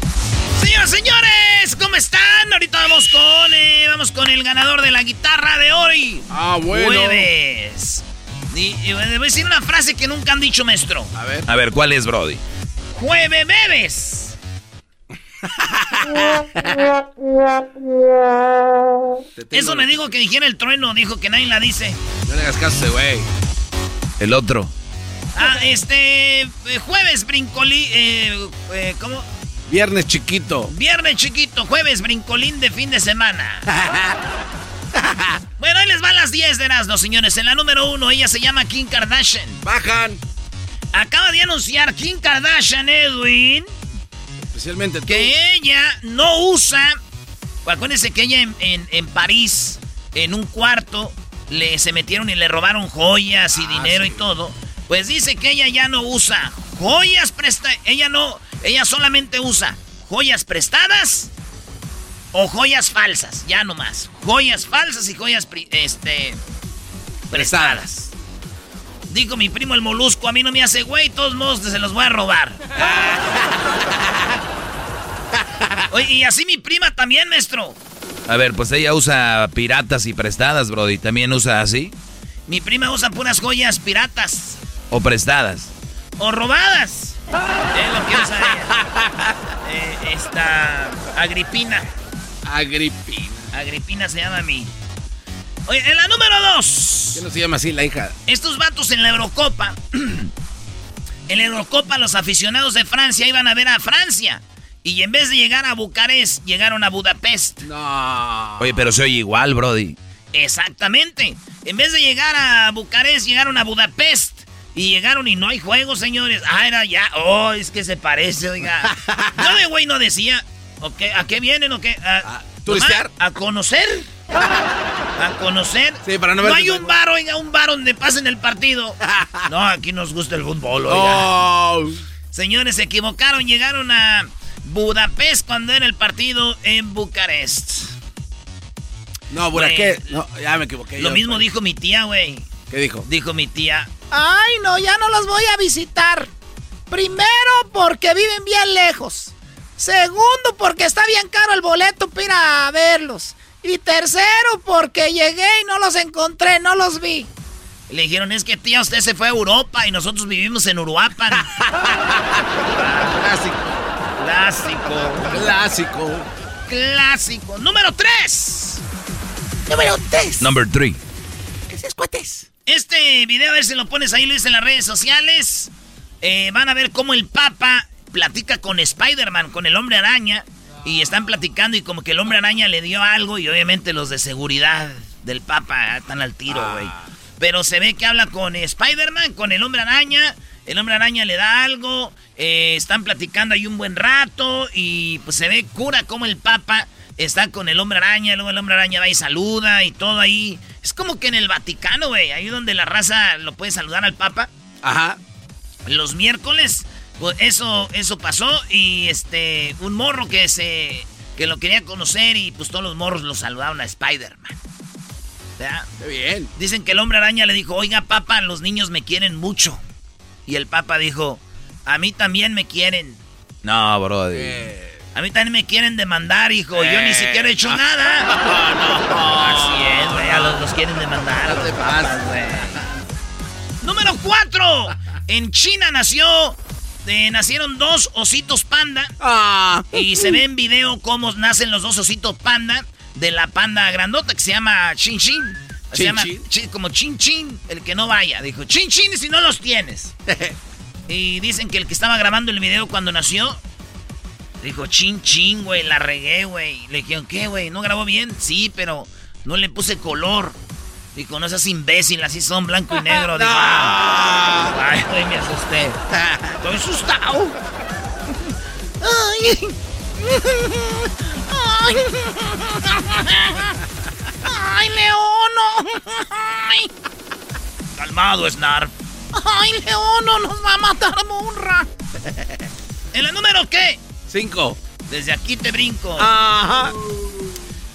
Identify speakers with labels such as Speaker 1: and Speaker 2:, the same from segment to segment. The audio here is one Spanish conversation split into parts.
Speaker 1: ¿cómo Ahorita vamos con, eh, vamos con el ganador de la guitarra de hoy.
Speaker 2: Ah, bueno.
Speaker 1: Jueves. Y, y voy a decir una frase que nunca han dicho, maestro.
Speaker 2: A ver.
Speaker 3: A ver, ¿cuál es, Brody?
Speaker 1: Jueve bebes. Eso me dijo que dijera el trueno, dijo que nadie la dice.
Speaker 2: No le hagas caso, güey.
Speaker 3: El otro.
Speaker 1: Ah, este, eh, jueves brincolí, eh, eh, ¿cómo?
Speaker 2: Viernes chiquito.
Speaker 1: Viernes chiquito, jueves brincolín de fin de semana. bueno, ahí les van las 10 de Erasmo, señores. En la número uno, ella se llama Kim Kardashian.
Speaker 2: Bajan.
Speaker 1: Acaba de anunciar Kim Kardashian, Edwin,
Speaker 2: Especialmente tú.
Speaker 1: que ella no usa. Acuérdense que ella en, en- en París, en un cuarto, le se metieron y le robaron joyas y
Speaker 2: Ah,
Speaker 1: dinero
Speaker 2: sí.
Speaker 1: y todo. Pues dice que ella ya no usa joyas prestadas. Ella no, ella solamente usa joyas prestadas o joyas falsas, ya no más. Joyas falsas y joyas este prestadas. Dijo mi primo el molusco, a mí no me hace güey, todos modos se los voy a robar. Oye, y así mi prima también, maestro.
Speaker 3: A ver, pues ella usa piratas y prestadas, Brody. ¿También usa así?
Speaker 1: Mi prima usa puras joyas piratas
Speaker 3: ¿O prestadas?
Speaker 1: o robadas. Es lo que usa ella. Eh, esta Agripina.
Speaker 2: Agripina.
Speaker 1: Agripina se llama a mí. Oye, en la número dos.
Speaker 2: ¿Qué no se llama así la hija?
Speaker 1: Estos vatos en la Eurocopa. en la Eurocopa, los aficionados de Francia iban a ver a Francia. Y en vez de llegar a Bucarest, llegaron a Budapest.
Speaker 2: No.
Speaker 3: Oye, pero se oye igual, Brody.
Speaker 1: Exactamente. En vez de llegar a Bucarest, llegaron a Budapest. Y llegaron y no hay juego, señores. Ah, era ya. Oh, es que se parece, oiga. Yo de güey no decía. ¿o qué? ¿A qué vienen o qué? ¿A,
Speaker 2: ¿A turistear?
Speaker 1: ¿A conocer? ¿A conocer?
Speaker 2: Sí, para no
Speaker 1: No hay un bar, oiga, un bar donde pasen el partido. No, aquí nos gusta el fútbol, oiga.
Speaker 2: Oh.
Speaker 1: Señores, se equivocaron. Llegaron a Budapest cuando era el partido en Bucarest.
Speaker 2: No, ¿por qué? No, ya me equivoqué.
Speaker 1: Lo
Speaker 2: yo,
Speaker 1: mismo dijo mi tía, güey.
Speaker 2: ¿Qué dijo?
Speaker 1: Dijo mi tía.
Speaker 4: Ay, no, ya no los voy a visitar. Primero, porque viven bien lejos. Segundo, porque está bien caro el boleto para ir a verlos. Y tercero, porque llegué y no los encontré, no los vi.
Speaker 1: Le dijeron, es que tía, usted se fue a Europa y nosotros vivimos en Uruapan.
Speaker 2: Clásico.
Speaker 1: Clásico.
Speaker 2: Clásico.
Speaker 1: Clásico. Número 3.
Speaker 4: Número 3.
Speaker 3: Number three.
Speaker 4: Ese es cuates.
Speaker 1: Este video, a ver si lo pones ahí, Luis, en las redes sociales. Eh, van a ver cómo el Papa platica con Spider-Man, con el hombre araña. Y están platicando y como que el hombre araña le dio algo y obviamente los de seguridad del Papa están al tiro, güey. Pero se ve que habla con Spider-Man, con el hombre araña. El hombre araña le da algo. eh, están platicando ahí un buen rato. Y pues se ve cura como el Papa está con el hombre araña, luego el hombre araña va y saluda y todo ahí. Es como que en el Vaticano, güey, ahí donde la raza lo puede saludar al Papa.
Speaker 2: Ajá.
Speaker 1: Los miércoles, pues eso, eso pasó y este, un morro que se, que lo quería conocer y pues todos los morros lo saludaron a Spider-Man.
Speaker 2: Qué bien.
Speaker 1: Dicen que el hombre araña le dijo, oiga, Papa, los niños me quieren mucho. Y el Papa dijo, a mí también me quieren.
Speaker 3: No, brody.
Speaker 2: Eh.
Speaker 1: A mí también me quieren demandar, hijo. Yo ni siquiera he hecho nada.
Speaker 2: No, no.
Speaker 1: Así es, güey. A los, los quieren demandar.
Speaker 2: No te pases.
Speaker 1: güey. Número 4. En China nació. eh, nacieron dos ositos panda.
Speaker 2: Ah.
Speaker 1: Y se ve en video cómo nacen los dos ositos panda. De la panda grandota que se llama Chin Chin. Se
Speaker 2: Chin
Speaker 1: llama
Speaker 2: Chin.
Speaker 1: chi- como Chin Chin. El que no vaya. Dijo Chin Chin si no los tienes. y dicen que el que estaba grabando el video cuando nació. Dijo, chin, chin, güey, la regué, güey. Le dijeron, ¿qué, güey? ¿No grabó bien? Sí, pero no le puse color. Dijo, no seas imbécil, así son blanco y negro. Dijo, "Ah". ay, güey, me asusté. Estoy asustado. Ay. Ay. Ay, Leono. Ay. Calmado, Snarf. Ay, Leono, nos va a matar Munra. ¿En la número qué?
Speaker 2: Cinco.
Speaker 1: Desde aquí te brinco.
Speaker 2: Ajá.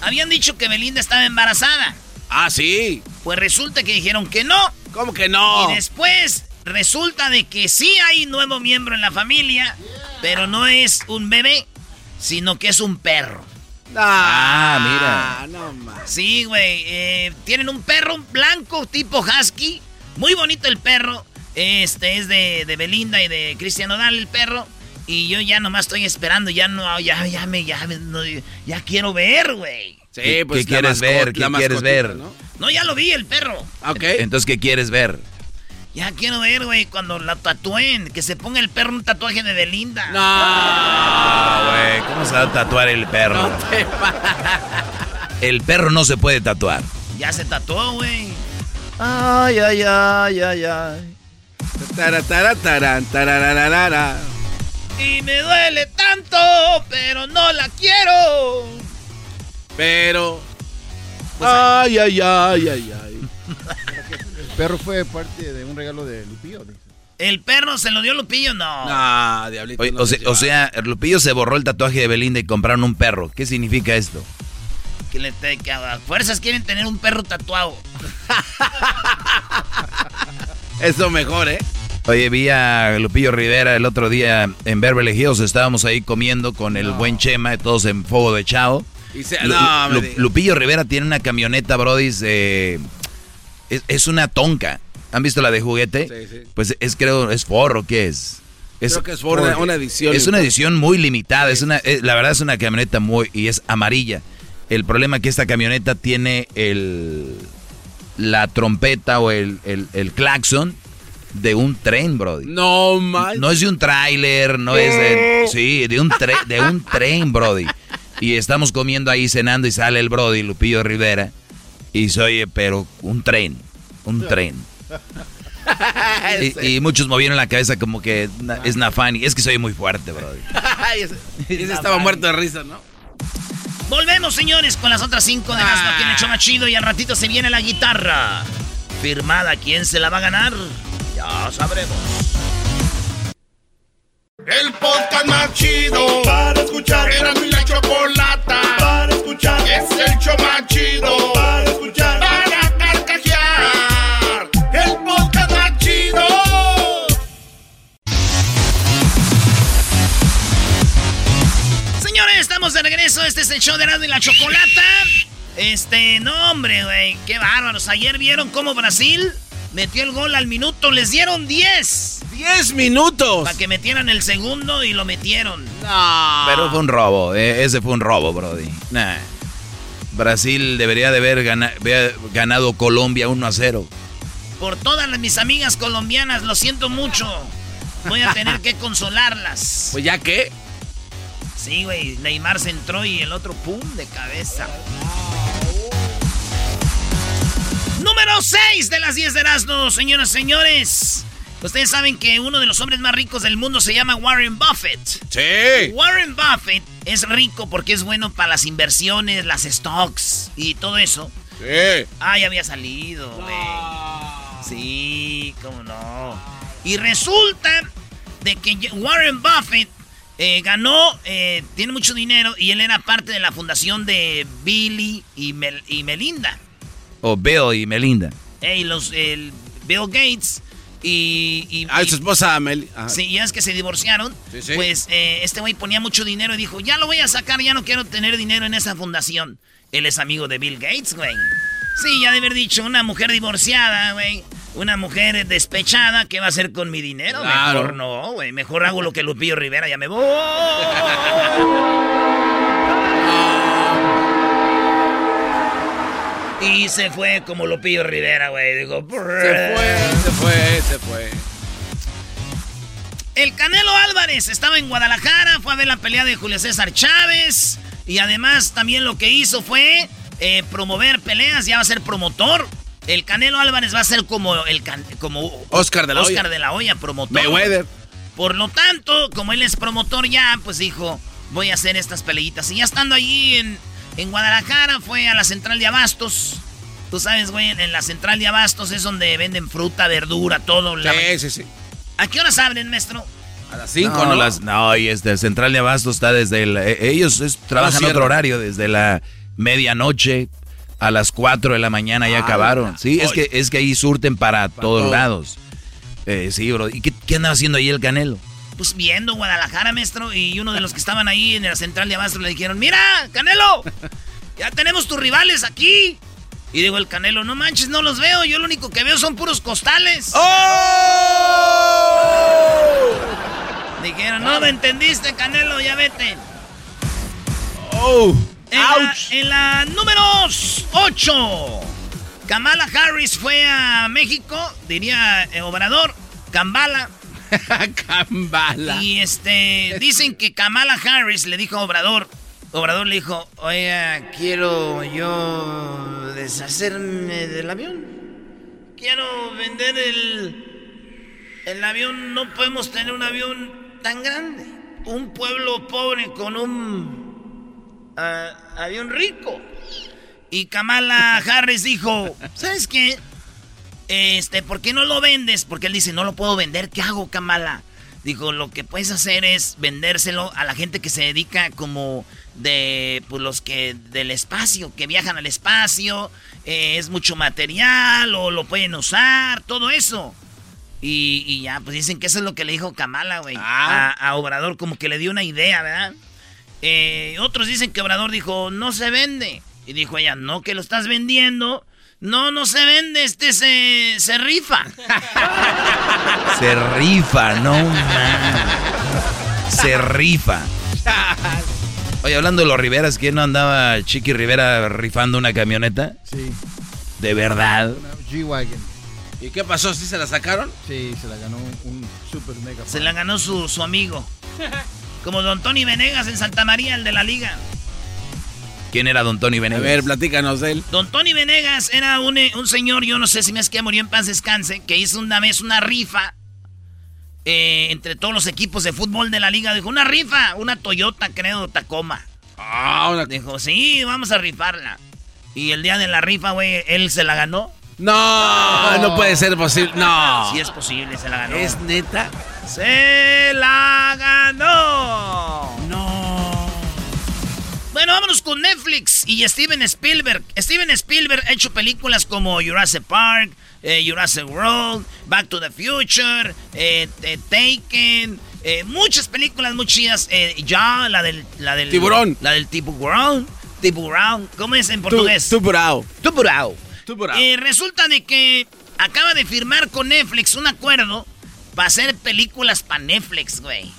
Speaker 1: Habían dicho que Belinda estaba embarazada.
Speaker 2: Ah, sí.
Speaker 1: Pues resulta que dijeron que no.
Speaker 2: ¿Cómo que no?
Speaker 1: Y después resulta de que sí hay nuevo miembro en la familia, pero no es un bebé, sino que es un perro.
Speaker 3: Ah,
Speaker 2: mira. No más.
Speaker 1: Sí, güey. eh, tienen un perro blanco tipo husky. Muy bonito el perro. Este es de, de Belinda y de Cristian Odal, el perro. Y yo ya nomás estoy esperando. Ya no, ya, ya me, ya, me- no, ya quiero ver, güey.
Speaker 2: Sí,
Speaker 3: ¿Qué-
Speaker 2: pues
Speaker 3: qué quieres
Speaker 2: mascota-
Speaker 3: ver? ¿Qué quieres ver?
Speaker 2: ¿no?
Speaker 1: No, ya lo vi, el perro.
Speaker 2: Ok.
Speaker 3: Entonces, ¿qué quieres ver?
Speaker 1: Ya quiero ver, güey, cuando la tatúen. Que se ponga el perro un tatuaje de Belinda.
Speaker 2: No.
Speaker 3: Ah, güey, ¿cómo se va a tatuar el perro?
Speaker 2: No te
Speaker 3: El perro no se puede tatuar.
Speaker 1: Ya se tatuó, güey.
Speaker 2: Ay, ay, ay, ay, ay. Tara, tara.
Speaker 1: Y me duele tanto, pero no la quiero.
Speaker 2: Pero. Ay, ay, ay, ay, ay.
Speaker 5: El perro fue parte de un regalo de Lupillo. dice.
Speaker 1: ¿El perro se lo dio Lupillo? No.
Speaker 2: No, diablito.
Speaker 3: Oye,
Speaker 2: no
Speaker 3: o,
Speaker 2: se
Speaker 3: sea, o sea, Lupillo se borró el tatuaje de Belinda y compraron un perro. ¿Qué significa esto?
Speaker 1: Que, le te- que a fuerzas quieren tener un perro tatuado.
Speaker 2: Eso mejor, ¿eh?
Speaker 3: Oye, vi a Lupillo Rivera el otro día en Beverly Hills. Estábamos ahí comiendo con el buen Chema, todos en fuego de chao.
Speaker 2: Y se-
Speaker 3: Lu-
Speaker 2: no, me
Speaker 3: Lu-
Speaker 2: digas.
Speaker 3: Lupillo Rivera tiene una camioneta, Brody. eh, es, es una tonka. ¿Han visto la de juguete?
Speaker 2: Sí, sí.
Speaker 3: Pues es, creo, es forro, ¿qué es?
Speaker 2: Creo que es forro, una- una edición.
Speaker 3: Es una edición muy limitada. Es una, eh, la verdad es una camioneta muy. y es amarilla. El problema es que esta camioneta tiene el. la trompeta o el, el, el claxon de un tren, Brody.
Speaker 2: No, mal.
Speaker 3: No es de un tráiler, no es de... Sí, de un, tre- de un tren, Brody. Y estamos comiendo ahí, cenando, y sale el Brody, Lupillo Rivera. Y se oye, pero un tren, un tren. Y, y muchos movieron la cabeza como que es Nafani. Es que soy muy fuerte, Brody.
Speaker 2: Ese, ese estaba muerto de risa, ¿no?
Speaker 1: Volvemos, señores, con las otras cinco de Erasmo, aquí en el show más chido. Y al ratito se viene la guitarra. Firmada, ¿quién se la va a ganar? Ya sabremos.
Speaker 6: El podcast más chido para escuchar. Era mi la chocolata para escuchar. Es el show más chido para escuchar. Para carcajear. El podcast más chido.
Speaker 1: Señores, estamos de regreso. Este es el show de Erasmo y la Chocolata. Este, no, hombre, güey. Qué bárbaros. Ayer vieron cómo Brasil metió el gol al minuto. Les dieron 10
Speaker 2: ¡Diez minutos!
Speaker 1: para que metieran el segundo y lo metieron.
Speaker 2: No.
Speaker 3: Pero fue un robo, eh, ese fue un robo, Brody. Nah. Brasil debería de haber, gana- haber ganado Colombia 1 a 0.
Speaker 1: Por todas las- mis amigas colombianas, lo siento mucho. Voy a tener que consolarlas.
Speaker 2: Pues ya que.
Speaker 1: Sí, güey. Neymar se entró y el otro pum de cabeza. Número 6 de las 10 de Erasmo, señoras y señores. Ustedes saben que uno de los hombres más ricos del mundo se llama Warren Buffett.
Speaker 2: Sí.
Speaker 1: Warren Buffett es rico porque es bueno para las inversiones, las stocks y todo eso.
Speaker 2: Sí.
Speaker 1: Ah, ya había salido, güey. Sí, cómo no. Y resulta de que Warren Buffett eh, ganó, eh, tiene mucho dinero y él era parte de la fundación de Billy y, Mel- y Melinda.
Speaker 3: O Bill y Melinda.
Speaker 1: Eh, y los, el Bill Gates y... y-
Speaker 2: Ah,
Speaker 1: y-
Speaker 2: su esposa Mel. ah,
Speaker 1: Sí, ya es que se divorciaron.
Speaker 2: Sí, sí.
Speaker 1: Pues eh, este güey ponía mucho dinero y dijo, ya lo voy a sacar, ya no quiero tener dinero en esa fundación. Él es amigo de Bill Gates, güey. Sí, ya de haber dicho, una mujer divorciada, güey. Una mujer despechada, ¿qué va a hacer con mi dinero?
Speaker 2: Claro.
Speaker 1: Mejor no, güey. Mejor hago lo que Lupillo Rivera, ya me voy. Y se fue como Lupillo Rivera, güey. Digo,
Speaker 2: Se fue, se fue, se fue.
Speaker 1: El Canelo Álvarez estaba en Guadalajara, fue a ver la pelea de Julio César Chávez y además también lo que hizo fue eh, promover peleas, ya va a ser promotor. El Canelo Álvarez va a ser como el como
Speaker 2: Oscar de la
Speaker 1: Oscar
Speaker 2: Hoya.
Speaker 1: de la Hoya, promotor.
Speaker 2: Mayweather.
Speaker 1: Por lo tanto, como él es promotor ya, pues dijo, voy a hacer estas peleitas. Y ya estando allí en, en Guadalajara, fue a la central de Abastos. Tú sabes, güey, en la central de Abastos es donde venden fruta, verdura, todo. La-
Speaker 2: Sí, sí, sí.
Speaker 1: ¿A qué horas abren, maestro?
Speaker 2: A las 5,
Speaker 3: no,
Speaker 2: ¿no?
Speaker 3: las- no, y este Central de Abasto está desde el. eh, ellos es- trabajan
Speaker 2: cierran.
Speaker 3: otro horario, desde la medianoche a las 4 de la mañana ya
Speaker 2: Ah,
Speaker 3: acabaron. Sí, es que, es que ahí surten para, todos
Speaker 2: todo.
Speaker 3: lados. Eh, sí, bro. ¿Y qué, qué andaba haciendo ahí el Canelo?
Speaker 1: Pues viendo Guadalajara, maestro, y uno de los que estaban ahí en la central de Abastos le dijeron, mira, Canelo, ya tenemos tus rivales aquí. Y digo el Canelo, no manches, no los veo, yo lo único que veo son puros costales. Dijeron, no me entendiste, Canelo, ya vete.
Speaker 2: Oh.
Speaker 1: En la, en la número 8, Kamala Harris fue a México, diría eh, Obrador, Kambala. Y este, dicen que Kamala Harris le dijo a Obrador, Obrador le dijo, oiga, quiero yo deshacerme del avión. Quiero vender el, el avión, no podemos tener un avión tan grande. Un pueblo pobre con un ah, avión rico. Y Kamala Harris dijo, ¿sabes qué? Este, ¿por qué no lo vendes? Porque él dice, no lo puedo vender, ¿qué hago, Kamala? Dijo, lo que puedes hacer es vendérselo a la gente que se dedica como de, pues los que, del espacio, que viajan al espacio, eh, es mucho material o lo pueden usar, todo eso. Y, y ya, pues dicen que eso es lo que le dijo Kamala, güey,
Speaker 2: Ah.
Speaker 1: a, a Obrador, como que le dio una idea, ¿verdad? Eh, otros dicen que Obrador dijo, no se vende. Y dijo ella, no, que lo estás vendiendo. No, no se vende, este se, se rifa.
Speaker 3: Se rifa, no man. Se rifa. Oye, hablando de los Riveras, ¿quién no andaba Chiqui Rivera rifando una camioneta?
Speaker 5: Sí,
Speaker 3: De verdad.
Speaker 5: una G-Wagon.
Speaker 2: ¿Y qué pasó? ¿Sí se la sacaron?
Speaker 5: Sí, se la ganó un super mega.
Speaker 1: Se la ganó su, su amigo. Como Don Tony Venegas en Santa María, el de la liga.
Speaker 3: ¿Quién era Don Tony
Speaker 2: A
Speaker 3: Venegas?
Speaker 2: ver, platícanos de él.
Speaker 1: Don Tony Venegas era un, eh, un señor, yo no sé si me es que murió en paz descanse, que hizo una vez una rifa eh, entre todos los equipos de fútbol de la liga. Dijo, una rifa, una Toyota, creo, Tacoma.
Speaker 2: Ah, una...
Speaker 1: Dijo, sí, vamos a rifarla. Y el día de la rifa, güey, él se la ganó.
Speaker 2: No, no puede ser posible. No.
Speaker 1: Sí es posible, se la ganó.
Speaker 2: ¿Es neta?
Speaker 1: ¡Se la ganó!
Speaker 2: No.
Speaker 1: Bueno, vámonos con Netflix y Steven Spielberg. Steven Spielberg ha hecho películas como Jurassic Park, eh, Jurassic World, Back to the Future, eh, eh, Taken, eh, muchas películas muy chidas. Ya, la del, la del...
Speaker 2: Tiburón.
Speaker 1: La del tiburón. Tiburón. ¿Cómo es en portugués?
Speaker 2: Tu bravo.
Speaker 1: Eh, resulta de que acaba de firmar con Netflix un acuerdo para hacer películas para Netflix, güey.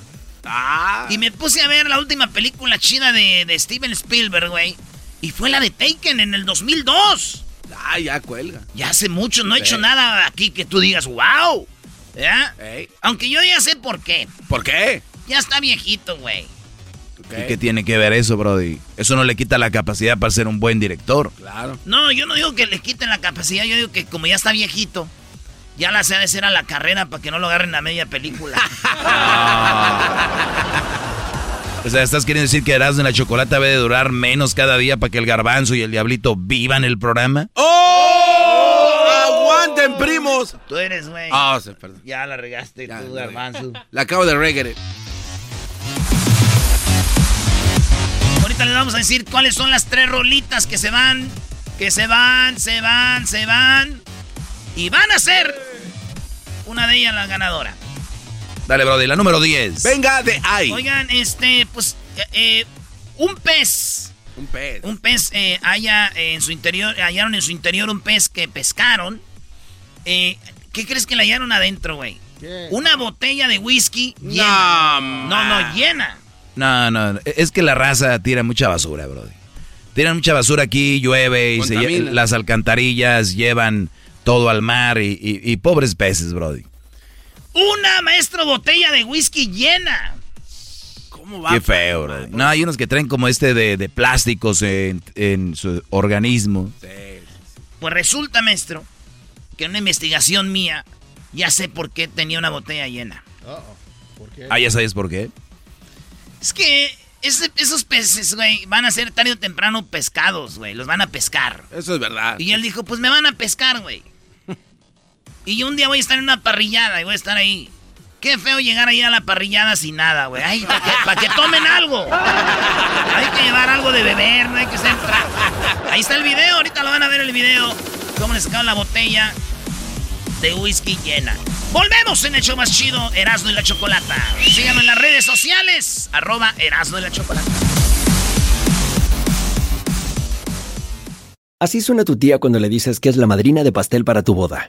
Speaker 2: Ah.
Speaker 1: Y me puse a ver la última película china de, de Steven Spielberg, güey. Y fue la de Taken en el 2002.
Speaker 2: Ah, ya cuelga.
Speaker 1: Ya hace mucho, no he
Speaker 2: Sí.
Speaker 1: hecho nada aquí que tú digas, wow. ¿Ya?
Speaker 2: Ey,
Speaker 1: Aunque yo ya sé por qué.
Speaker 2: ¿Por qué?
Speaker 1: Ya está viejito, güey.
Speaker 3: ¿Y qué tiene que ver eso, Brody? Eso no le quita la capacidad para ser un buen director.
Speaker 2: Claro.
Speaker 1: No, yo no digo que le quiten la capacidad, yo digo que como ya está viejito, Ya la se ha de ser a la carrera para que no lo agarren a media película.
Speaker 3: O sea, estás queriendo decir que Erasmo en la chocolate debe de durar menos cada día para que el garbanzo y el diablito vivan el programa.
Speaker 7: ¡Oh! ¡Aguanten, primos!
Speaker 1: Tú eres, güey.
Speaker 7: Ah, sí, perdón.
Speaker 1: Ya la regaste
Speaker 7: Ya,
Speaker 1: tú, garbanzo.
Speaker 7: La acabo de regar.
Speaker 1: Ahorita les vamos a decir cuáles son las tres rolitas que se van, que se van, se van, se van. Y van a ser una de ellas la ganadora.
Speaker 3: Dale, Brody, la número 10.
Speaker 7: Venga de ahí.
Speaker 1: Oigan, este, pues, eh, un pez.
Speaker 7: Un pez.
Speaker 1: Un pez eh, haya en su interior, hallaron en su interior un pez que pescaron. Eh, ¿Qué crees que le hallaron adentro, güey? Una botella de whisky llena. No, no, llena.
Speaker 3: No, no, es que la raza tira mucha basura, Brody. Tiran mucha basura aquí, llueve y se las alcantarillas llevan todo al mar y, y- y pobres peces, Brody.
Speaker 1: Una maestro botella de whisky llena.
Speaker 7: ¿Cómo
Speaker 3: Qué feo, Brody. No, hay unos que traen como este de, de plásticos en, en su organismo.
Speaker 1: Pues resulta, maestro, que en una investigación mía ya sé por qué tenía una botella llena.
Speaker 5: ¿Por qué?
Speaker 3: Ah, ¿ya sabes por qué?
Speaker 1: Es que ese- esos peces, güey, van a ser tarde o temprano pescados, güey. Los van a pescar.
Speaker 7: Eso es verdad.
Speaker 1: Y él dijo, pues me van a pescar, güey. Y un día voy a estar en una parrillada y voy a estar ahí. Qué feo llegar ahí a la parrillada sin nada, güey. Ay, para que, tomen algo. Hay que llevar algo de beber, no hay que ser... Ahí está el video, ahorita lo van a ver el video. Cómo le sacaron la botella de whisky llena. Volvemos en el show más chido, Erasmo y la Chocolata. Síganos en las redes sociales, arroba Erasmo y la Chocolata.
Speaker 8: Así suena tu tía cuando le dices que es la madrina de pastel para tu boda.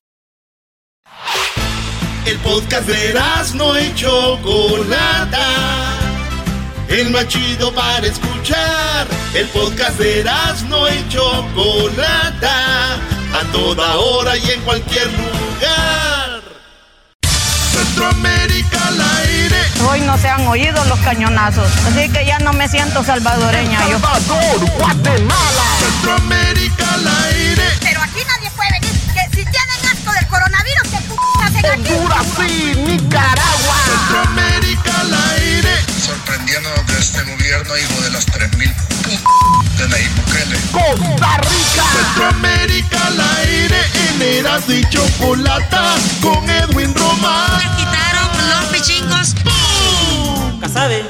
Speaker 2: El podcast de no y Chocolata. El más chido para escuchar. El podcast de no y Chocolata. A toda hora y en cualquier lugar. Centroamérica al aire.
Speaker 9: Hoy no se han oído los cañonazos, así que ya no me siento salvadoreña yo.
Speaker 2: Guatemala. Centroamérica al aire.
Speaker 10: Pero aquí nadie puede venir. Que si tienen asco del coronavirus,
Speaker 2: Honduras y Nicaragua. Centroamérica al aire.
Speaker 11: Sorprendiéndonos de este gobierno, hijo de las 3000 de Nayib Bukele.
Speaker 2: Costa Rica. Centroamérica al aire. En Eras y Chocolata. Con Edwin Román.
Speaker 10: Me quitaron los pichingos.
Speaker 1: Casabe.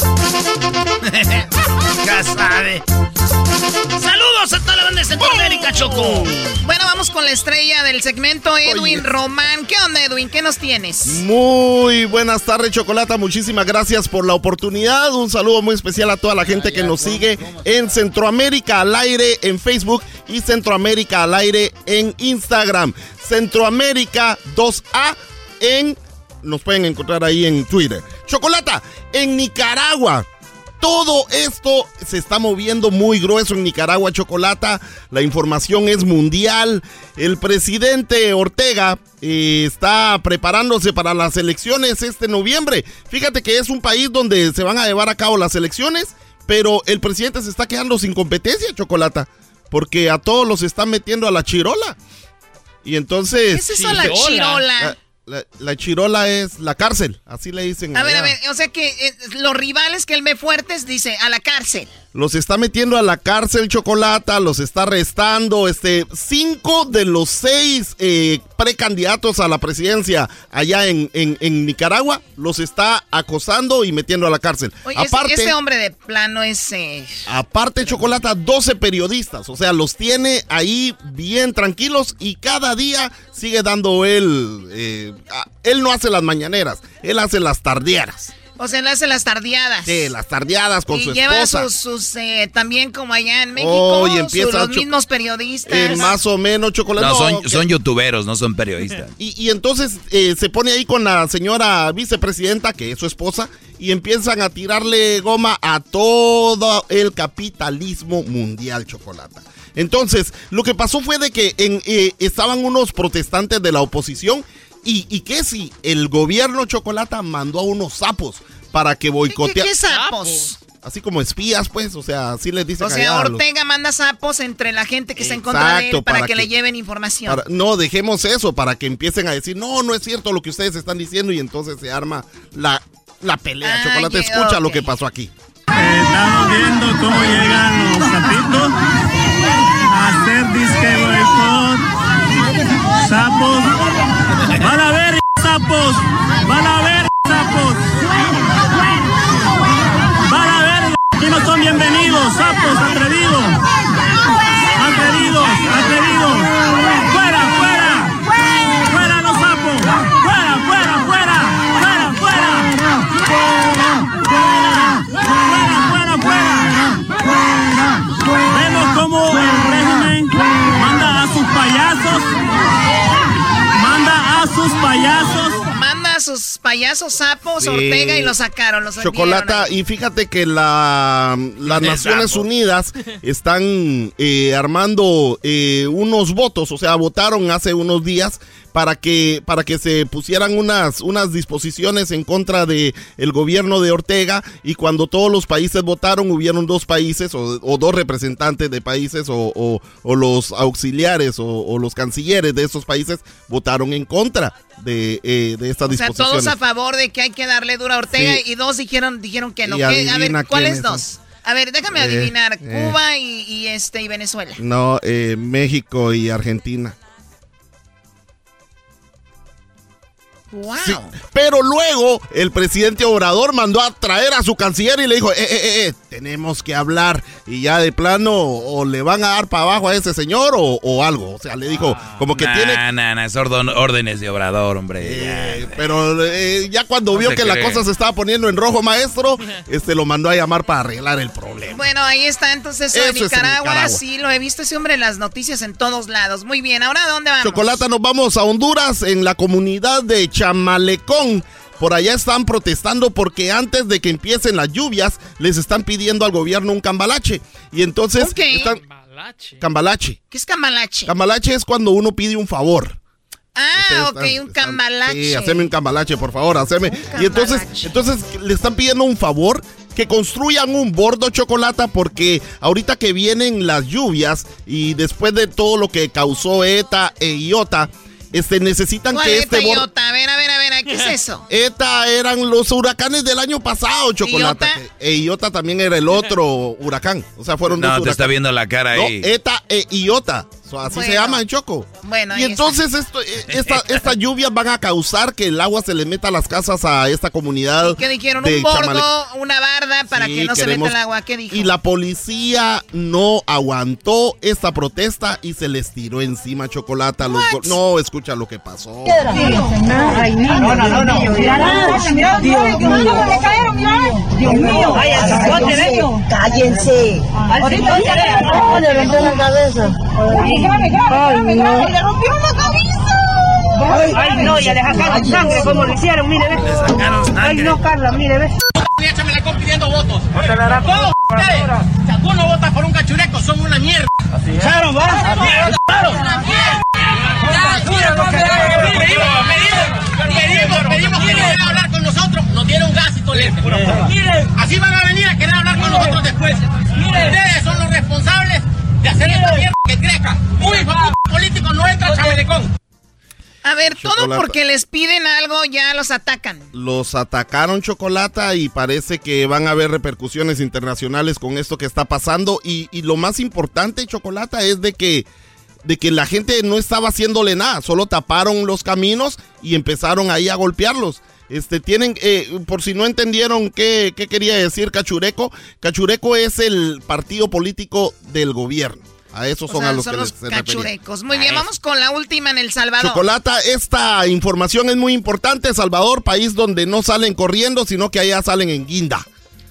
Speaker 1: Casabe. Saludos a toda la banda de Centroamérica, Choco.
Speaker 4: Bueno, vamos con la estrella del segmento, Edwin Román. ¿Qué onda, Edwin? ¿Qué nos tienes?
Speaker 2: Muy buenas tardes, Chocolata. Muchísimas gracias por la oportunidad. Un saludo muy especial a toda la gente que nos sigue en Centroamérica al aire en Facebook y Centroamérica al aire en Instagram. Centroamérica 2A en... Nos pueden encontrar ahí en Twitter. Chocolata, en Nicaragua. Todo esto se está moviendo muy grueso en Nicaragua, Chocolata. La información es mundial. El presidente Ortega eh, está preparándose para las elecciones este noviembre. Fíjate que es un país donde se van a llevar a cabo las elecciones, pero el presidente se está quedando sin competencia, Chocolata, porque a todos los están metiendo a la chirola. Y entonces...
Speaker 4: ¿Qué es eso, la chirola?
Speaker 2: La, la- la chirola es la cárcel, así le dicen.
Speaker 4: A ver, a ver, o sea que eh, los rivales que él ve fuertes, dice, a la cárcel.
Speaker 2: Los está metiendo a la cárcel Chocolata, los está arrestando. Este, cinco de los seis eh, precandidatos a la presidencia allá en, en- en Nicaragua, los está acosando y metiendo a la cárcel.
Speaker 4: Oye, este-
Speaker 2: aparte,
Speaker 4: este hombre de plano es... eh,
Speaker 2: aparte, Chocolata, 12 periodistas, o sea, los tiene ahí bien tranquilos y cada día sigue dando él, eh, a- él no hace las mañaneras, él hace las tardieras.
Speaker 4: o sea, le hace las tardeadas.
Speaker 2: Sí, las tardeadas con
Speaker 4: y
Speaker 2: su
Speaker 4: lleva
Speaker 2: esposa.
Speaker 4: sus, sus eh, también como allá en México,
Speaker 2: Oh, y
Speaker 4: sus-
Speaker 2: empieza
Speaker 4: los mismos periodistas.
Speaker 2: Eh, más o menos, Chocolata.
Speaker 3: No, son, son youtuberos, no son periodistas.
Speaker 2: Y, y entonces eh, se pone ahí con la señora vicepresidenta, que es su esposa, y empiezan a tirarle goma a todo el capitalismo mundial, Chocolata. Entonces, lo que pasó fue de que en, eh, estaban unos protestantes de la oposición y, y que si el gobierno Chocolata mandó a unos sapos para que
Speaker 4: ¿Qué,
Speaker 2: boicotearan.
Speaker 4: qué sapos?
Speaker 2: Así como espías, pues, o sea, así les dicen
Speaker 4: O sea,
Speaker 2: los-
Speaker 4: Ortega manda sapos entre la gente que está en contra de él para,
Speaker 2: para
Speaker 4: que,
Speaker 2: que-
Speaker 4: le lleven información.
Speaker 2: Para- no, dejemos eso para que empiecen a decir, no, no es cierto lo que ustedes están diciendo y entonces se arma la, la pelea.
Speaker 4: Ah,
Speaker 2: Chocolate,
Speaker 4: yeah,
Speaker 2: escucha lo que pasó aquí.
Speaker 12: Estamos viendo cómo llegan los sapitos hacer disque boicot. Sapos. Van a ver, sapos. Van a ver, sapos. Van a ver, aquí no son bienvenidos, sapos, atrevidos. Atrevidos, atrevidos. Payasos. Manda a sus payasos
Speaker 4: sapos,
Speaker 2: Sí.
Speaker 4: Ortega, y los sacaron, los
Speaker 2: Chocolata, y fíjate que la, las Naciones
Speaker 4: sapo.
Speaker 2: Unidas están eh, armando eh, unos votos, o sea, votaron hace unos días para que, para que se pusieran unas, unas disposiciones en contra de el gobierno de Ortega y cuando todos los países votaron hubieron dos países o, o dos representantes de países o, o- o los auxiliares o, o los cancilleres de esos países votaron en contra de, eh, de estas
Speaker 4: O sea,
Speaker 2: disposiciones.
Speaker 4: todos a favor de que hay que darle duro a Ortega
Speaker 2: Sí.
Speaker 4: y dos dijeron, dijeron que no.
Speaker 2: Y
Speaker 4: ¿Qué? A ver, ¿cuáles dos? A ver, déjame
Speaker 2: Eh,
Speaker 4: adivinar.
Speaker 2: eh.
Speaker 4: Cuba y, y este y Venezuela.
Speaker 2: No, eh, México y Argentina.
Speaker 4: Wow.
Speaker 2: Sí, Pero luego el presidente Obrador mandó a traer a su canciller y le dijo, eh, eh, eh, eh, tenemos que hablar. Y ya de plano o le van a dar para abajo a ese señor o, o algo. O sea, le dijo, como que
Speaker 3: nah,
Speaker 2: tiene...
Speaker 3: Nah, nah, es órdenes de obrador, hombre.
Speaker 2: Eh, pero eh, ya cuando
Speaker 3: No
Speaker 2: vio que la
Speaker 3: cree.
Speaker 2: cosa se estaba poniendo en rojo, maestro, este lo mandó a llamar para arreglar el problema.
Speaker 4: Bueno, ahí está entonces eso
Speaker 2: Eso
Speaker 4: de Nicaragua.
Speaker 2: Nicaragua.
Speaker 4: Sí, lo he visto ese hombre en las noticias en todos lados. Muy bien, ahora ¿a dónde vamos?
Speaker 2: Chocolata, nos vamos a Honduras, en la comunidad de Chamalecón. Por allá están protestando porque antes de que empiecen las lluvias, les están pidiendo al gobierno un cambalache. Y entonces
Speaker 4: Ok.
Speaker 2: están... Cambalache.
Speaker 4: ¿Qué es cambalache?
Speaker 2: Cambalache es cuando uno pide un favor.
Speaker 4: Ah, ok,
Speaker 2: Ustedes
Speaker 4: un
Speaker 2: están-
Speaker 4: cambalache.
Speaker 2: Sí, haceme un cambalache, por favor, haceme. Y entonces, entonces le están pidiendo un favor que construyan un bordo chocolate porque ahorita que vienen las lluvias y después de todo lo que causó ETA e IOTA, este, necesitan
Speaker 4: ¿Cuál
Speaker 2: que
Speaker 4: es
Speaker 2: este.
Speaker 4: Toyota? A ver, a ver, a ver, ¿qué es eso?
Speaker 2: ETA eran los huracanes del año pasado, Chocolata. E Iota también era el otro huracán. O sea, fueron dos
Speaker 3: No, te
Speaker 2: huracanes.
Speaker 3: está viendo la cara
Speaker 2: No,
Speaker 3: ahí.
Speaker 2: ETA e Iota. So, así se
Speaker 4: Bueno.
Speaker 2: llaman, Choco.
Speaker 4: Bueno,
Speaker 2: Y entonces esto, eh, esta, estas lluvias van a causar que el agua se le meta a las casas a esta comunidad.
Speaker 4: ¿Qué dijeron?
Speaker 2: de
Speaker 4: Un bordo,
Speaker 2: Chamale-
Speaker 4: una barda para
Speaker 2: Sí,
Speaker 4: que no se meta el agua. ¿Qué dijo?
Speaker 2: Y la policía no aguantó esta protesta y se les tiró encima chocolate a los go- No, escucha lo que pasó.
Speaker 13: Ay, niño, no, no, no. Dios mío. Dios mío. Ay, al cipote, Cállense. Al cipote, ven. Le rompió la cabeza. Ay, no. Ay, ya le sacaron sangre como lo hicieron, mire, ve. Le sacaron sangre. Ay, no, Carla, mire, ve.
Speaker 10: Échame la pidiendo votos. Todos ustedes, si alguno vota por un cachureco, son una mierda. Claro, va. Claro. Pedimos, pedimos que vinieran a hablar con nosotros, nos dieron gas y tolete. Miren, así van a venir a querer hablar con nosotros después. Ustedes son los responsables de hacer esta mierda que crezca. Un hijo de puta político no entra a Chamelecón.
Speaker 4: A ver, todo
Speaker 2: Chocolata.
Speaker 4: porque les piden algo ya los atacan.
Speaker 2: Los atacaron chocolate y parece que van a haber repercusiones internacionales con esto que está pasando. Y, y lo más importante, chocolate, es de que de que la gente no estaba haciéndole nada, solo taparon los caminos y empezaron ahí a golpearlos. Este, tienen, eh, por si no entendieron qué, qué quería decir Cachureco, Cachureco es el partido político del gobierno. A esos
Speaker 4: O
Speaker 2: son
Speaker 4: sea,
Speaker 2: a los
Speaker 4: son
Speaker 2: que
Speaker 4: los
Speaker 2: se refería.
Speaker 4: cachurecos. Muy bien, vamos con la última en El Salvador.
Speaker 2: Chocolata, esta información es muy importante. Salvador, país donde no salen corriendo, sino que allá salen en guinda.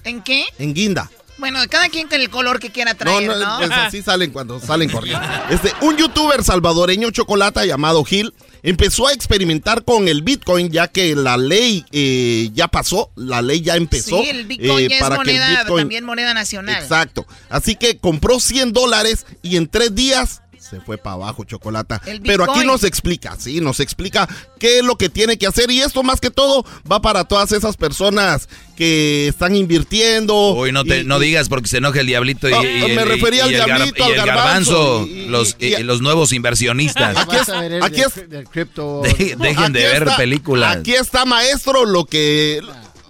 Speaker 4: ¿En qué?
Speaker 2: En guinda.
Speaker 4: Bueno, cada quien con el color que quiera traer,
Speaker 2: no,
Speaker 4: ¿no?
Speaker 2: no, pues así salen cuando salen corriendo. Este, un youtuber salvadoreño chocolata llamado Gil empezó a experimentar con el Bitcoin ya que la ley eh, ya pasó, la ley ya empezó.
Speaker 4: Sí, el Bitcoin
Speaker 2: eh,
Speaker 4: ya es
Speaker 2: para que el
Speaker 4: moneda,
Speaker 2: Bitcoin-
Speaker 4: también moneda nacional.
Speaker 2: Exacto. Así que compró 100 dólares y en tres días se fue para abajo, Chocolata. Pero aquí nos explica, sí, nos explica qué es lo que tiene que hacer. Y esto más que todo va para todas esas personas que están invirtiendo.
Speaker 3: Uy, no, te,
Speaker 2: y-
Speaker 3: no digas porque se enoja el diablito y, y-
Speaker 2: me refería
Speaker 3: y
Speaker 2: al
Speaker 3: el gar-
Speaker 2: diablito,
Speaker 3: y
Speaker 2: al
Speaker 3: el
Speaker 2: garbanzo,
Speaker 3: garbanzo,
Speaker 2: y-
Speaker 3: los,
Speaker 2: y-
Speaker 3: y- los nuevos inversionistas.
Speaker 2: Aquí, es- aquí es-
Speaker 3: De- dejen de ver
Speaker 2: está-
Speaker 3: películas.
Speaker 2: Aquí está, maestro, lo que...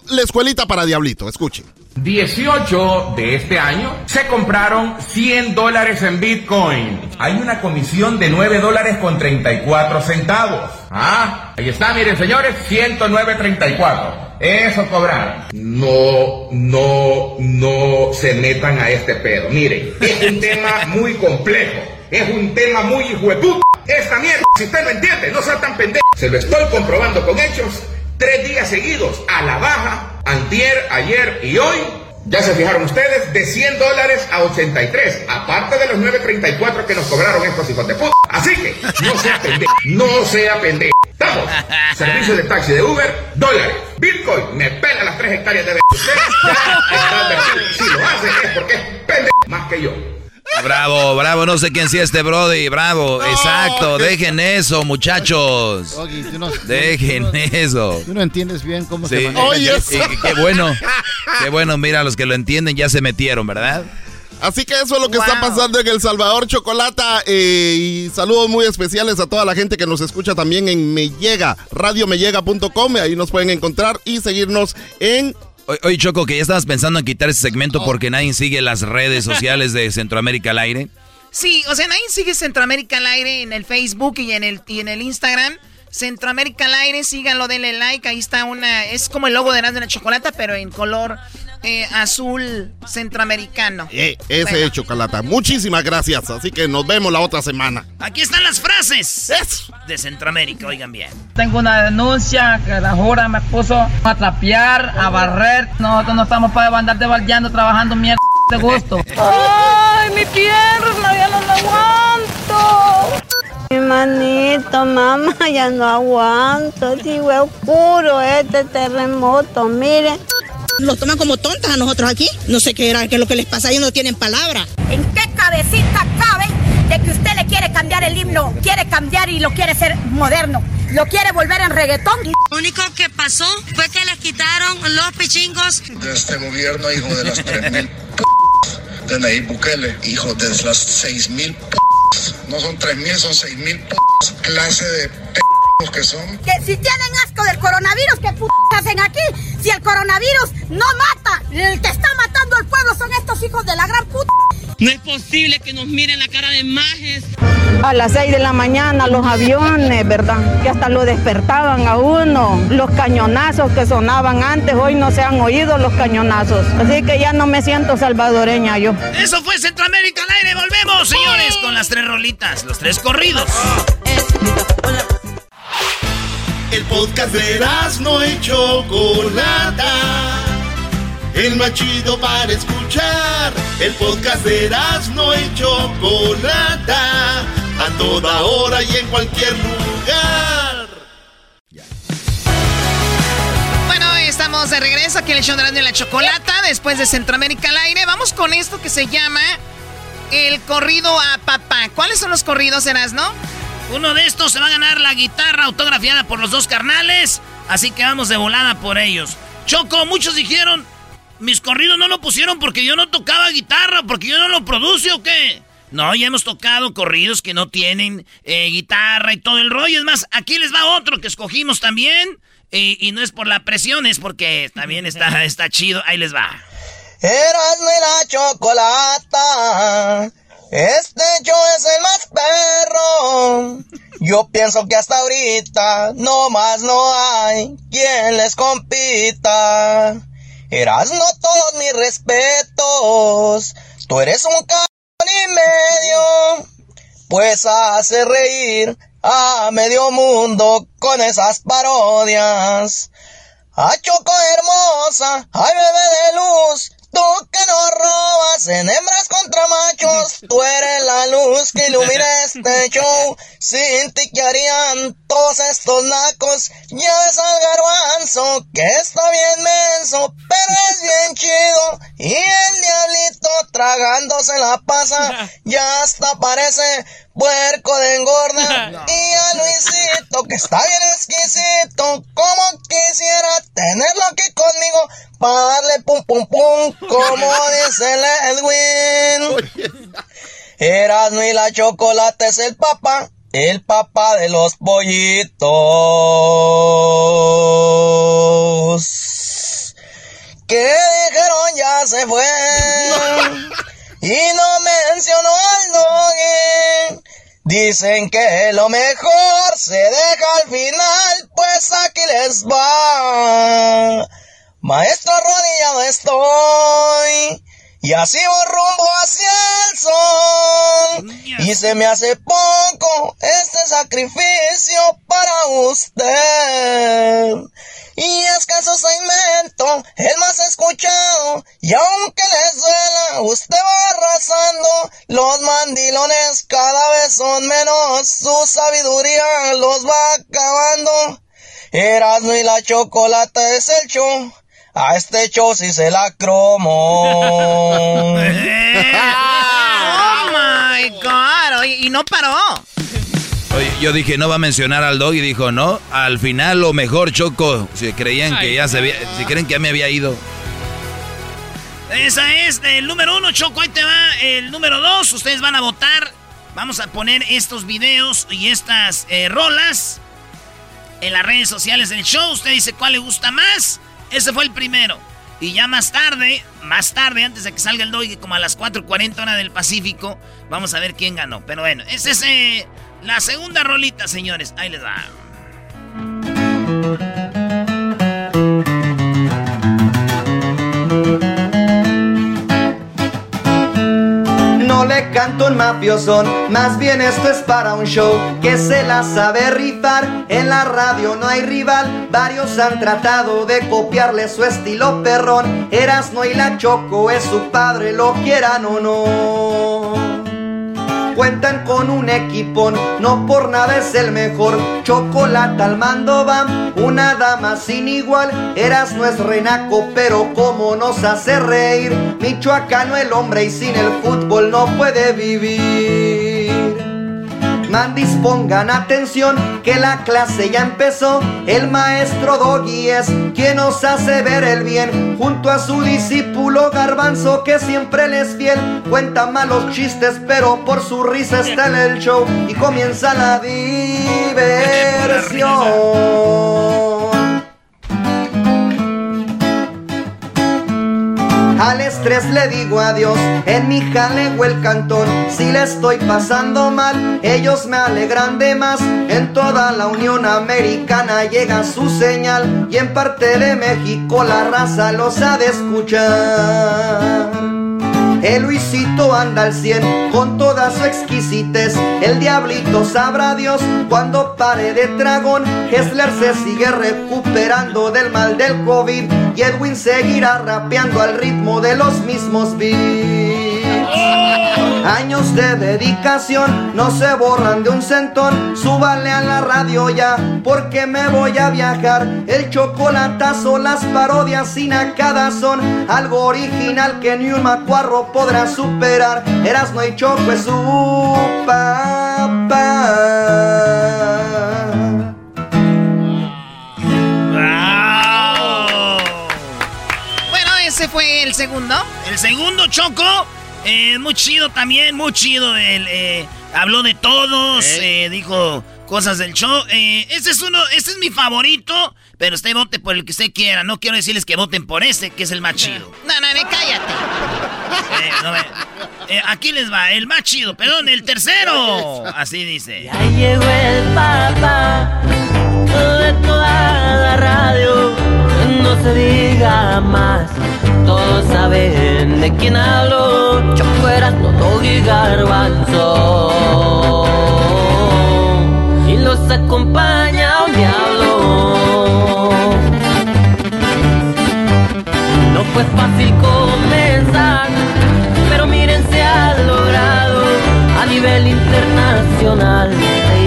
Speaker 2: La escuelita para Diablito, escuchen.
Speaker 14: 18 de este año se compraron 100 dólares en Bitcoin. Hay una comisión de 9 dólares con 34 centavos. Ah, ahí está, miren señores, 109.34. Eso cobraron. No, no, no se metan a este pedo. Miren, es un tema muy complejo. Es un tema muy hijo. Esta mierda, si usted no entiende, no sea tan pendejo. Se lo estoy comprobando con hechos. Tres días seguidos a la baja, antier, ayer y hoy. Ya se fijaron ustedes, de 100 dólares a 83, aparte de los 9.34 que nos cobraron estos hijos de puta. Así que, no sea pendejo, no sea pendejo. Vamos, servicio de taxi de Uber, dólares. Bitcoin, me pela las 3 hectáreas de Usted ya está advertido. Si lo hace es porque es pendejo más que yo.
Speaker 3: Bravo, bravo, no sé quién sea este Brody, bravo, exacto, dejen eso, muchachos.
Speaker 5: Doggy, tú no-
Speaker 3: Dejen eso.
Speaker 5: Tú no entiendes bien cómo
Speaker 3: Sí.
Speaker 5: se maneja.
Speaker 3: Y- y- qué bueno, qué bueno, mira, los que lo entienden ya se metieron, ¿verdad?
Speaker 2: Así que eso es lo que está pasando en El Salvador, Chocolata. eh, y saludos muy especiales a toda la gente que nos escucha también en Me Llega, radiomellega.com. Ahí nos pueden encontrar y seguirnos en
Speaker 3: Oye, oye, Choco, que ya estabas pensando en quitar ese segmento porque nadie sigue las redes sociales de Centroamérica al aire.
Speaker 4: Sí, o sea, nadie sigue Centroamérica al aire en el Facebook y en el, y en el Instagram. Centroamérica al aire, síganlo, denle like. Ahí está una. Es como el logo de Erasmo de la Chocolata, pero en color eh, azul centroamericano.
Speaker 2: eh, ese es Chocolata. Muchísimas gracias. Así que nos vemos la otra semana.
Speaker 1: Aquí están las frases de Centroamérica, oigan bien.
Speaker 15: Tengo una denuncia que la jura me puso a trapear, a barrer. Nosotros no estamos para andar debaldeando, trabajando mierda de gusto.
Speaker 13: ¡Ay, mi pierna! ¡Ya no la aguanto! Mi manito, mamá, ya no aguanto. Digo, es oscuro este terremoto, mire.
Speaker 16: Nos toman como tontas a nosotros aquí. No sé qué era, qué es lo que les pasa, ellos no tienen palabra.
Speaker 17: ¿En qué cabecita cabe de que usted le quiere cambiar el himno? Quiere cambiar y lo quiere ser moderno. Lo quiere volver en reggaetón.
Speaker 18: Lo único que pasó fue que les quitaron los pichingos.
Speaker 11: de este gobierno, hijo de las 3.000 p de Nayib Bukele, hijo de las 6.000 p no son 3.000, son 6.000 p clase de p que son.
Speaker 17: Que si tienen asco del coronavirus, ¿qué p hacen aquí? Si el coronavirus no mata, el que está matando al pueblo son estos hijos de la gran puta.
Speaker 18: No es posible que nos miren la cara de majes.
Speaker 19: A las 6 de la mañana los aviones, ¿verdad? Que hasta lo despertaban a uno. Los cañonazos que sonaban antes, hoy no se han oído los cañonazos. Así que ya no me siento salvadoreña yo.
Speaker 1: Eso fue Centroamérica al aire. Volvemos, señores, con las tres rolitas, los tres corridos.
Speaker 6: Podcast de no y Chocolata. El más chido para escuchar. El podcast de no y Chocolata. A toda hora y en cualquier lugar.
Speaker 4: Bueno, estamos de regreso aquí en el show de la Chocolata, después de Centroamérica al aire. Vamos con esto que se llama el corrido a papá. ¿Cuáles son los corridos, Erasno?
Speaker 1: Uno de estos se va a ganar la guitarra autografiada por los dos carnales. Así que vamos de volada por ellos. Choco, muchos dijeron, mis corridos no lo pusieron porque yo no tocaba guitarra, porque yo no lo produce o qué. No, ya hemos tocado corridos que no tienen eh, guitarra y todo el rollo. Es más, aquí les va otro que escogimos también. Y, y no es por la presión, es porque también está, está chido. Ahí les va.
Speaker 13: Erasmo y la chocolata.
Speaker 20: Este yo es el más perro. Yo pienso que hasta ahorita no más no hay quien les compita. Eras no todos mis respetos. Tú eres un cabrón y medio. Pues hace reír a medio mundo con esas parodias. A Choco hermosa, ay bebé de luz, tú que no robas en hembras contra machos, tú eres la luz que ilumina este show, sin ti que harían todos estos nacos, ya ves al garbanzo que está bien menso, pero es bien chido, y el diablito tragándose la pasa, ya hasta parece puerco de engorda, y a Luisito que está bien exquisito, como quisiera tenerlo aquí conmigo, para darle pum pum pum, como dice Edwin. Erasmo y la chocolate es el papá, el papá de los pollitos. Que dijeron ya se fue. Y no mencionó al doggy. Dicen que lo mejor se deja al final, pues aquí les va. Maestro arrodillado estoy. Y así voy rumbo hacia el sol. Y se me hace poco este sacrificio para usted. Y es que su segmento, el más escuchado. Y aunque les duela, usted va arrasando. Los mandilones cada vez son menos. Su sabiduría los va acabando. Erasmo y la chocolate es el show. A este show sí se la cromo.
Speaker 4: ¡Oh, my God! Oye, y no paró.
Speaker 3: Oye, yo dije, no va a mencionar al dog y dijo, no, al final lo mejor, Choco. Si creían que ya se había, si creen que ya me había ido.
Speaker 1: Esa es el número uno, Choco. Ahí te va el número dos. Ustedes van a votar. Vamos a poner estos videos y estas eh, rolas en las redes sociales del show. Usted dice cuál le gusta más. Ese fue el primero. Y ya más tarde, más tarde, antes de que salga el doggy, como a las 4.40 hora del Pacífico, vamos a ver quién ganó. Pero bueno, esa es eh, la segunda rolita, señores. Ahí les va.
Speaker 20: No le canto un mafiosón, más bien esto es para un show que se la sabe rifar. En la radio no hay rival, varios han tratado de copiarle su estilo perrón. Erasno y la Choco es su padre, lo quieran o no. Cuentan con un equipón, no por nada es el mejor. Chocolate al mando va, una dama sin igual. Eras no es renaco, pero como nos hace reír. Michoacano el hombre y sin el fútbol no puede vivir. Mandis pongan atención que la clase ya empezó. El maestro Doggy es quien nos hace ver el bien. Junto a su discípulo Garbanzo que siempre le es fiel. Cuenta malos chistes pero por su risa está en el show. Y comienza la diversión. Al estrés le digo adiós, en mi jaleo el cantón. Si le estoy pasando mal, ellos me alegran de más. En toda la Unión Americana llega su señal. Y en parte de México la raza los ha de escuchar. El Luisito anda al 100 con toda su exquisitez. El diablito sabrá Dios cuando pare de tragón. Hessler se sigue recuperando del mal del COVID. Y Edwin seguirá rapeando al ritmo de los mismos beats. Años de dedicación no se borran de un centón. Súbale a la radio ya, porque me voy a viajar. El chocolatazo, las parodias sin acá son algo original que ni un macuarro podrá superar. Eras no hay choco, es su papá.
Speaker 1: Bueno, ese fue el segundo. El segundo, Choco. Eh, muy chido también, muy chido. El, eh, habló de todos, eh, dijo cosas del show. Eh, este es uno, este es mi favorito, pero usted vote por el que usted quiera. No quiero decirles que voten por este, que es el más chido.
Speaker 4: No, no, no, cállate.
Speaker 1: Eh, no eh, aquí les va, el más chido, perdón, el tercero. Así dice.
Speaker 13: Ahí llegó el papá de toda la radio. No se diga más, saben de quién hablo. Choco Erasmo, Doggy y Garbanzo. Y los acompaña un diablo. No fue fácil comenzar, pero miren se ha logrado a nivel internacional.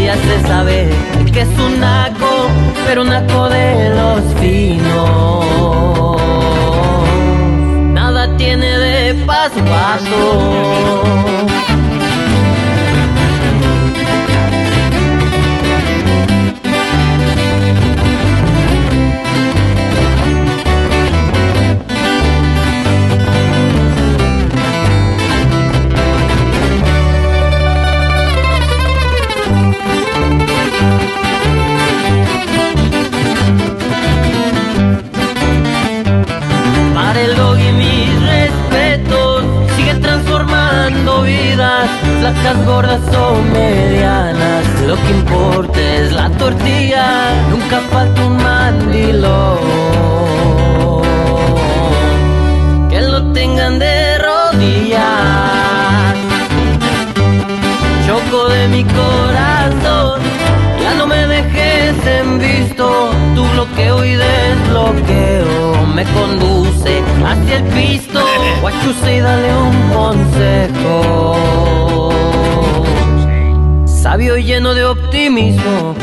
Speaker 13: Ya se sabe que es un naco, pero un naco de los finos. A. flacas, gordas o medianas. Lo que importa es la tortilla, nunca falta un mandilón. Que lo tengan de rodillas. Choco de mi corazón, ya no me dejes en visto. Tu bloqueo y desbloqueo me conduce hacia el pisto. Guachuse y dale un consejo. Sabio y lleno de optimismo.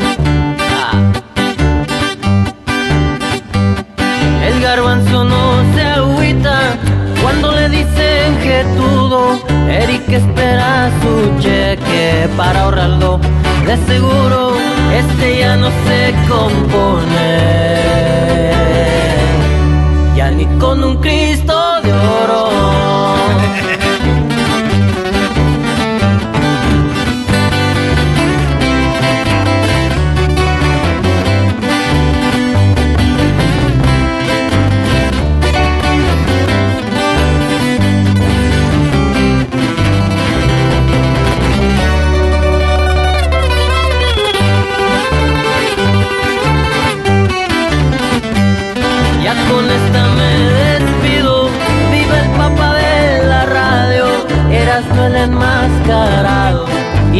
Speaker 13: Ah. El garbanzo no se agüita cuando le dicen que todo. Eric espera su cheque para ahorrarlo. De seguro este ya no se compone. Ya ni con un Cristo de oro.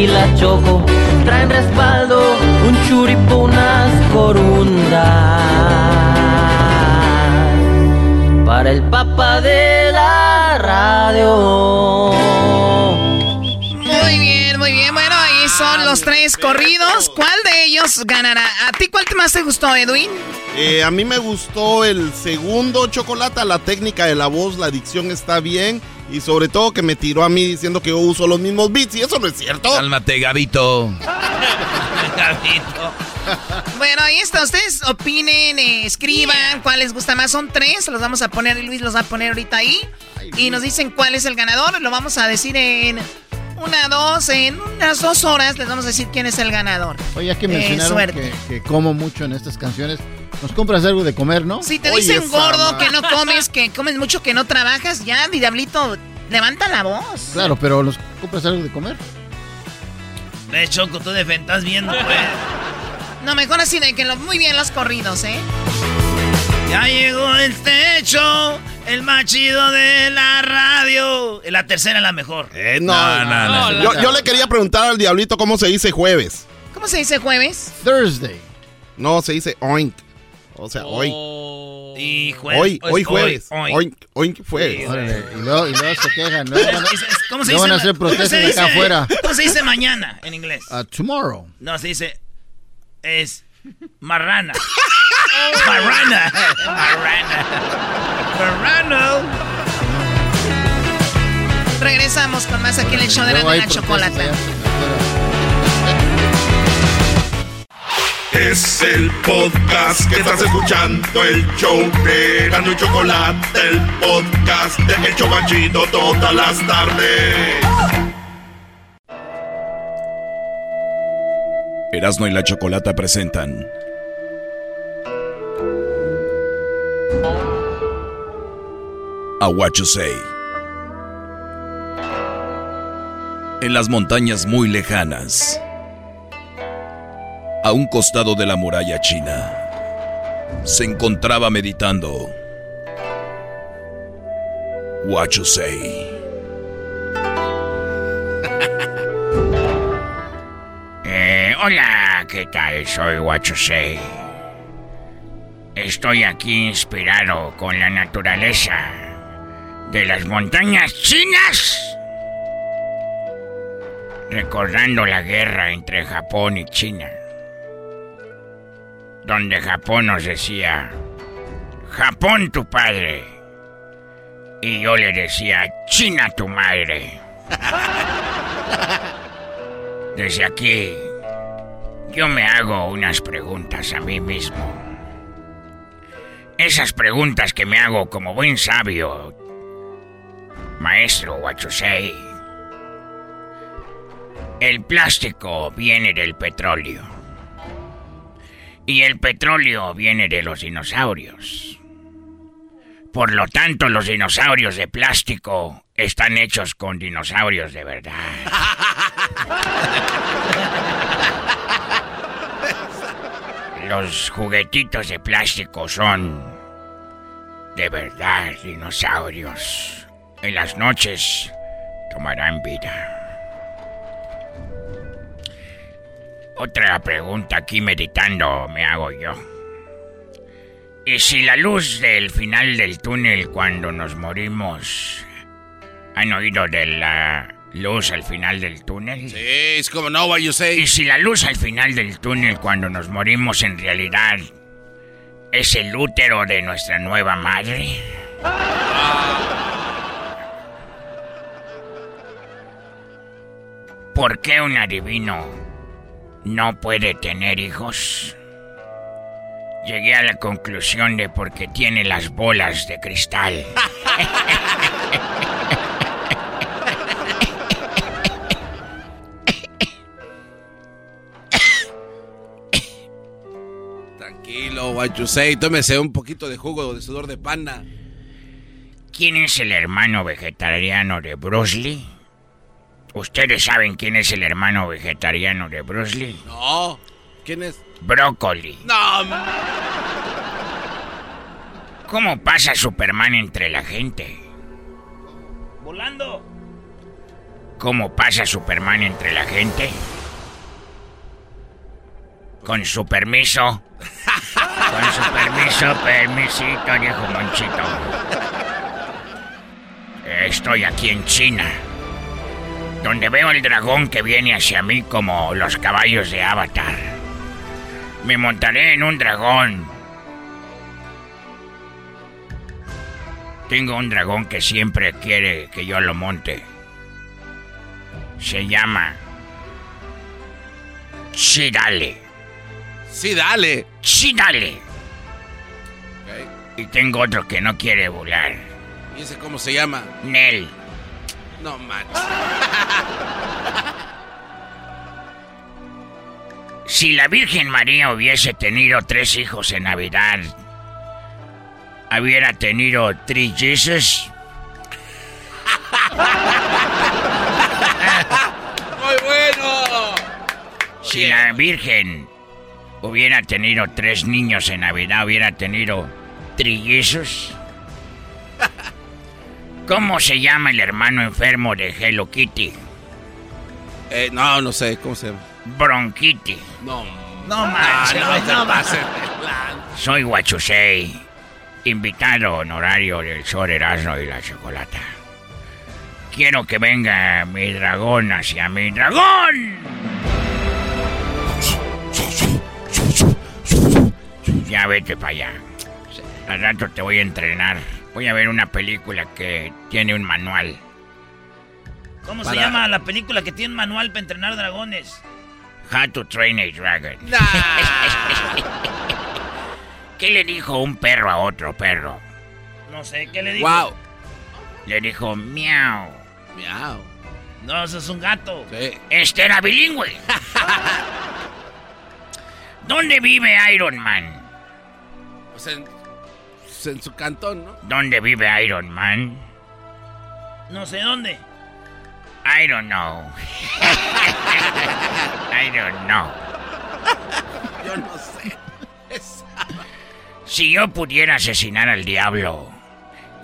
Speaker 13: Y la choco traen respaldo. Un churipo, unas corundas. Para el papá de la radio.
Speaker 4: Son los tres corridos. ¿Cuál de ellos ganará? ¿A ti cuál más te gustó, Edwin?
Speaker 2: Eh, a mí me gustó el segundo chocolate, la técnica de la voz, la dicción está bien. Y sobre todo que me tiró a mí diciendo que yo uso los mismos beats. Y eso no es cierto.
Speaker 3: Cálmate, Gabito.
Speaker 4: Bueno, ahí está. Ustedes opinen, eh, escriban cuál les gusta más. Son tres. Los vamos a poner Luis los va a poner ahorita ahí. Y nos dicen cuál es el ganador. Lo vamos a decir en una, dos, en unas dos horas. Les vamos a decir quién es el ganador.
Speaker 5: Oye, ya que
Speaker 4: Eh,
Speaker 5: mencionaron que, que como mucho en estas canciones, nos compras algo de comer, ¿no?
Speaker 4: Si te dicen gordo, que no comes, que comes mucho, que no trabajas, ya, mi diablito, levanta la voz.
Speaker 5: Claro, pero nos compras algo de comer.
Speaker 1: Ve, Choco, tú de estás viendo, pues.
Speaker 4: No, mejor así de que lo, muy bien los corridos, ¿eh?
Speaker 1: Ya llegó el techo, el más chido de la radio. La tercera es la mejor.
Speaker 2: Eh, no, no, no. Yo, yo le quería preguntar al diablito cómo se dice jueves.
Speaker 4: ¿Cómo se dice jueves?
Speaker 5: Thursday.
Speaker 2: No, se dice oink. O sea, hoy.
Speaker 1: Y
Speaker 2: Hoy, hoy jueves. Oink, oink jueves.
Speaker 5: Órale, y, luego, y luego se quejan, ¿no? Van a-
Speaker 1: ¿Cómo se
Speaker 5: no
Speaker 1: dice?
Speaker 5: van a hacer
Speaker 1: ¿Cómo se
Speaker 5: protestas
Speaker 1: dice-
Speaker 5: acá afuera.
Speaker 1: ¿Cómo se dice mañana en inglés?
Speaker 5: Uh, tomorrow.
Speaker 1: No, se dice. Es. Marrana. Marrana. Marrana. Marrano.
Speaker 4: Regresamos con más aquí en el show de la,
Speaker 5: allá
Speaker 6: Es el podcast que estás escuchando, el show de Gano y Chocolate, el podcast de El Chocachito todas las tardes.
Speaker 21: Erasmo y la Chocolata presentan. A What You. En las montañas muy lejanas, a un costado de la muralla china, se encontraba meditando. What You.
Speaker 22: Eh, hola, ¿qué tal? Soy Say. Estoy aquí inspirado con la naturaleza de las montañas chinas. Recordando la guerra entre Japón y China. Donde Japón nos decía, Japón tu padre. Y yo le decía, China tu madre. Desde aquí, yo me hago unas preguntas a mí mismo. Esas preguntas que me hago como buen sabio, maestro Wachusei. El plástico viene del petróleo. Y el petróleo viene de los dinosaurios. Por lo tanto, los dinosaurios de plástico están hechos con dinosaurios de verdad. Los juguetitos de plástico son de verdad dinosaurios. En las noches tomarán vida. Otra pregunta aquí meditando me hago yo. ¿Y si la luz del final del túnel cuando nos morimos... ¿Han oído de la luz al final del túnel?
Speaker 6: Sí, es como no, what you say.
Speaker 22: ¿Y si la luz al final del túnel cuando nos morimos en realidad es el útero de nuestra nueva madre? ¿Por qué un adivino no puede tener hijos? Llegué a la conclusión de porque tiene las bolas de cristal.
Speaker 6: Tranquilo, what you say. Tómese un poquito de jugo de sudor de panda.
Speaker 22: ¿Quién es el hermano vegetariano de Bruce Lee? ¿Ustedes saben quién es el hermano vegetariano de Bruce Lee?
Speaker 6: No. ¿Quién es?
Speaker 22: Brócoli.
Speaker 6: No.
Speaker 22: ¿Cómo pasa Superman entre la gente?
Speaker 1: Volando.
Speaker 22: ¿Cómo pasa Superman entre la gente? Con su permiso. Con su permiso, permisito, viejo monchito. Estoy aquí en China. Donde veo el dragón que viene hacia mí como los caballos de Avatar. Me montaré en un dragón. Tengo un dragón que siempre quiere que yo lo monte. Se llama... Chidale.
Speaker 6: Sí, dale.
Speaker 22: Chidale. Y tengo otro que no quiere volar.
Speaker 6: ¿Y ese cómo se llama?
Speaker 22: Nel.
Speaker 6: No manches.
Speaker 22: Si la Virgen María hubiese tenido tres hijos en Navidad, ¿hubiera tenido tres Jesus?
Speaker 6: Muy bueno.
Speaker 22: Si la Virgen hubiera tenido tres niños en Navidad, ¿hubiera tenido trillizos? ¿Cómo se llama el hermano enfermo de Hello Kitty?
Speaker 6: Eh, no, no sé, ¿cómo se llama?
Speaker 22: Bronquiti.
Speaker 6: No.
Speaker 1: No manches,
Speaker 6: no,
Speaker 1: no.
Speaker 22: Soy Huachusei, invitado honorario del de Erasmo y la Chocolata. Quiero que venga mi dragón hacia mi dragón. Ya vete para allá. Al rato te voy a entrenar. Voy a ver una película que tiene un manual.
Speaker 1: ¿Cómo se llama la película que tiene un manual para entrenar dragones?
Speaker 22: How to Train a Dragon. ¿Qué le dijo un perro a otro perro?
Speaker 1: No sé, ¿qué le digo?
Speaker 22: Wow. Le dijo miau.
Speaker 6: Miau.
Speaker 1: No, eso es un gato.
Speaker 6: Sí.
Speaker 22: Este era bilingüe. ¿Dónde vive Iron Man?
Speaker 7: Pues en, pues en su cantón, ¿no?
Speaker 22: ¿Dónde vive Iron Man?
Speaker 1: No sé dónde.
Speaker 22: I don't know. I don't know.
Speaker 7: Yo no sé.
Speaker 22: Si yo pudiera asesinar al diablo,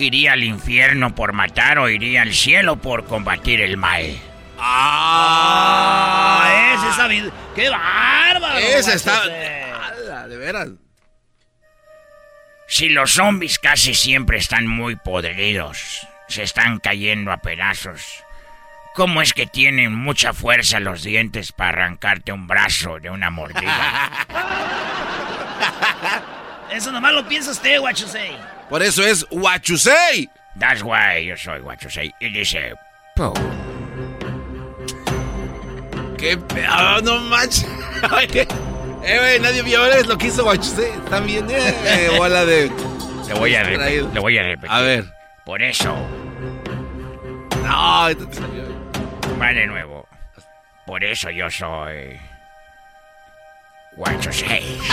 Speaker 22: ¿iría al infierno por matar o iría al cielo por combatir el mal?
Speaker 1: Ah, ese sabido. ¡Qué bárbaro!
Speaker 7: Ese está. Ala, de veras.
Speaker 22: Si los zombies casi siempre están muy podridos, se están cayendo a pedazos, ¿cómo es que tienen mucha fuerza los dientes para arrancarte un brazo de una mordida?
Speaker 1: Eso nomás lo piensa usted, Guachusei.
Speaker 7: Por eso es Huachusei.
Speaker 22: That's why yo soy Guachusei. Y dice, "Po".
Speaker 7: ¡Qué pedo! ¡No manches! Eh, güey, nadie vio ahora es lo que hizo Huachusei. También, eh, bola de.
Speaker 22: Le voy a, repe-
Speaker 7: Distraído.
Speaker 22: le voy a repetir.
Speaker 7: A ver.
Speaker 22: Por eso,
Speaker 7: No, esto te salió.
Speaker 22: va de nuevo. Por eso yo soy... Guachusei.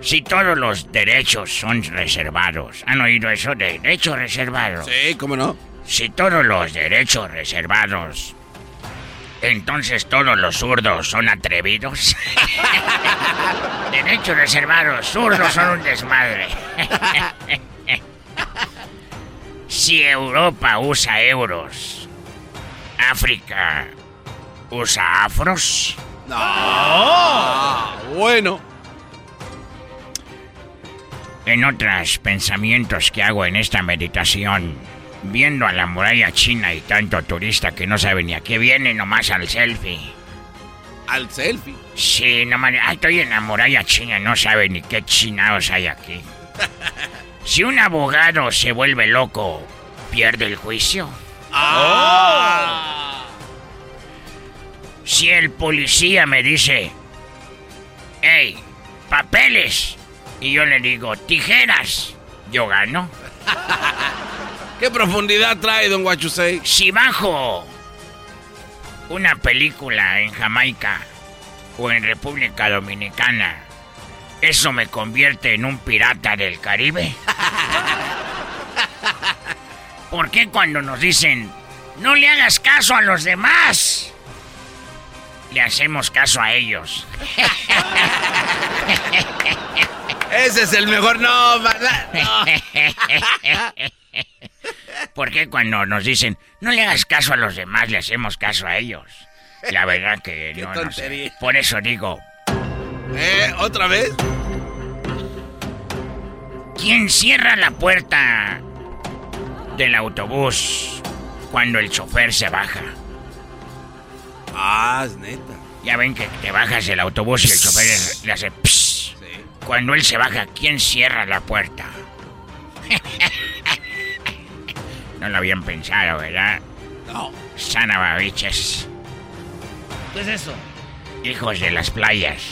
Speaker 22: Si todos los derechos son reservados, ¿han oído eso? Derechos reservados.
Speaker 7: Sí, ¿cómo no?
Speaker 22: Si todos los derechos reservados, entonces todos los zurdos son atrevidos. derechos reservados, zurdos son un desmadre. si Europa usa euros, África usa afros.
Speaker 7: No. Ah, Bueno.
Speaker 22: En otros pensamientos que hago en esta meditación, viendo a la muralla china y tanto turista que no sabe ni a qué viene, nomás al selfie.
Speaker 7: Al selfie.
Speaker 22: Sí, nomás, ay, estoy en la muralla china, no sabe ni qué chinados hay aquí. Si un abogado se vuelve loco, pierde el juicio.
Speaker 7: Ah.
Speaker 22: Si el policía me dice, hey, papeles, y yo le digo, tijeras, yo gano.
Speaker 7: ¿Qué profundidad trae, don Huachusei?
Speaker 22: Si bajo una película en Jamaica o en República Dominicana, ¿eso me convierte en un pirata del Caribe? ¿Por qué cuando nos dicen, no le hagas caso a los demás? Le hacemos caso a ellos.
Speaker 7: Ese es el mejor. No, ¿verdad?
Speaker 22: ¿Por qué cuando nos dicen, no le hagas caso a los demás, le hacemos caso a ellos? La verdad que
Speaker 7: Qué
Speaker 22: no, no sé. Por eso digo,
Speaker 7: ¿Eh? ¿Otra vez?
Speaker 22: ¿quién cierra la puerta del autobús cuando el chofer se baja?
Speaker 7: Ah, es neta.
Speaker 22: Ya ven que te bajas del autobús y el chofer le- le hace pss. Cuando él se baja, ¿quién cierra la puerta? no lo habían pensado, ¿verdad?
Speaker 7: No.
Speaker 22: Sanababiches,
Speaker 1: ¿Qué es eso?
Speaker 22: hijos de las playas.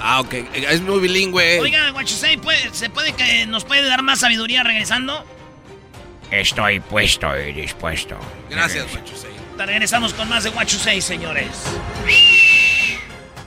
Speaker 7: Ah, ok. Es muy bilingüe.
Speaker 1: Oiga, Guachusei, ¿puede- ¿se puede que nos puede dar más sabiduría regresando?
Speaker 22: Estoy puesto y dispuesto.
Speaker 7: Gracias, Huachusei.
Speaker 1: Regresamos con más de Guachusei, señores.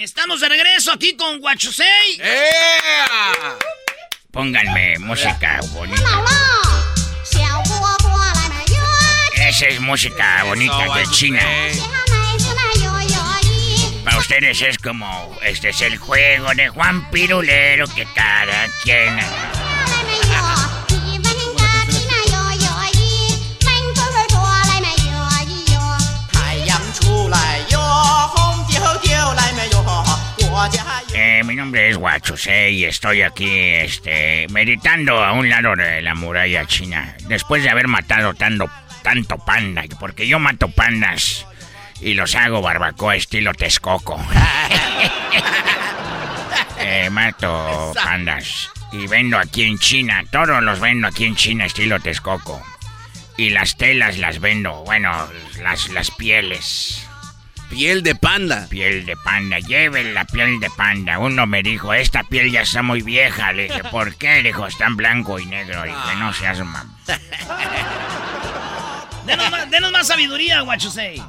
Speaker 1: Estamos de regreso aquí con Guachusei.
Speaker 22: Pónganme música bonita. Esa es música bonita de China. Para ustedes es como, este es el juego de Juan Pirulero que cada quien... Eh, mi nombre es Guachuse y estoy aquí, este, meditando a un lado de la muralla china. Después de haber matado tanto, tanto panda, porque yo mato pandas y los hago barbacoa estilo Texcoco. Eh, mato pandas y vendo aquí en China. Todos los vendo aquí en China estilo Texcoco. Y las telas las vendo, bueno, las, las pieles.
Speaker 7: Piel de panda.
Speaker 22: Piel de panda, lleven la piel de panda. Uno me dijo, esta piel ya está muy vieja. Le dije, ¿por qué? Le dijo, está en blanco y negro. Le dije, no seas mam.
Speaker 1: Denos, más, denos más sabiduría, Guachusei.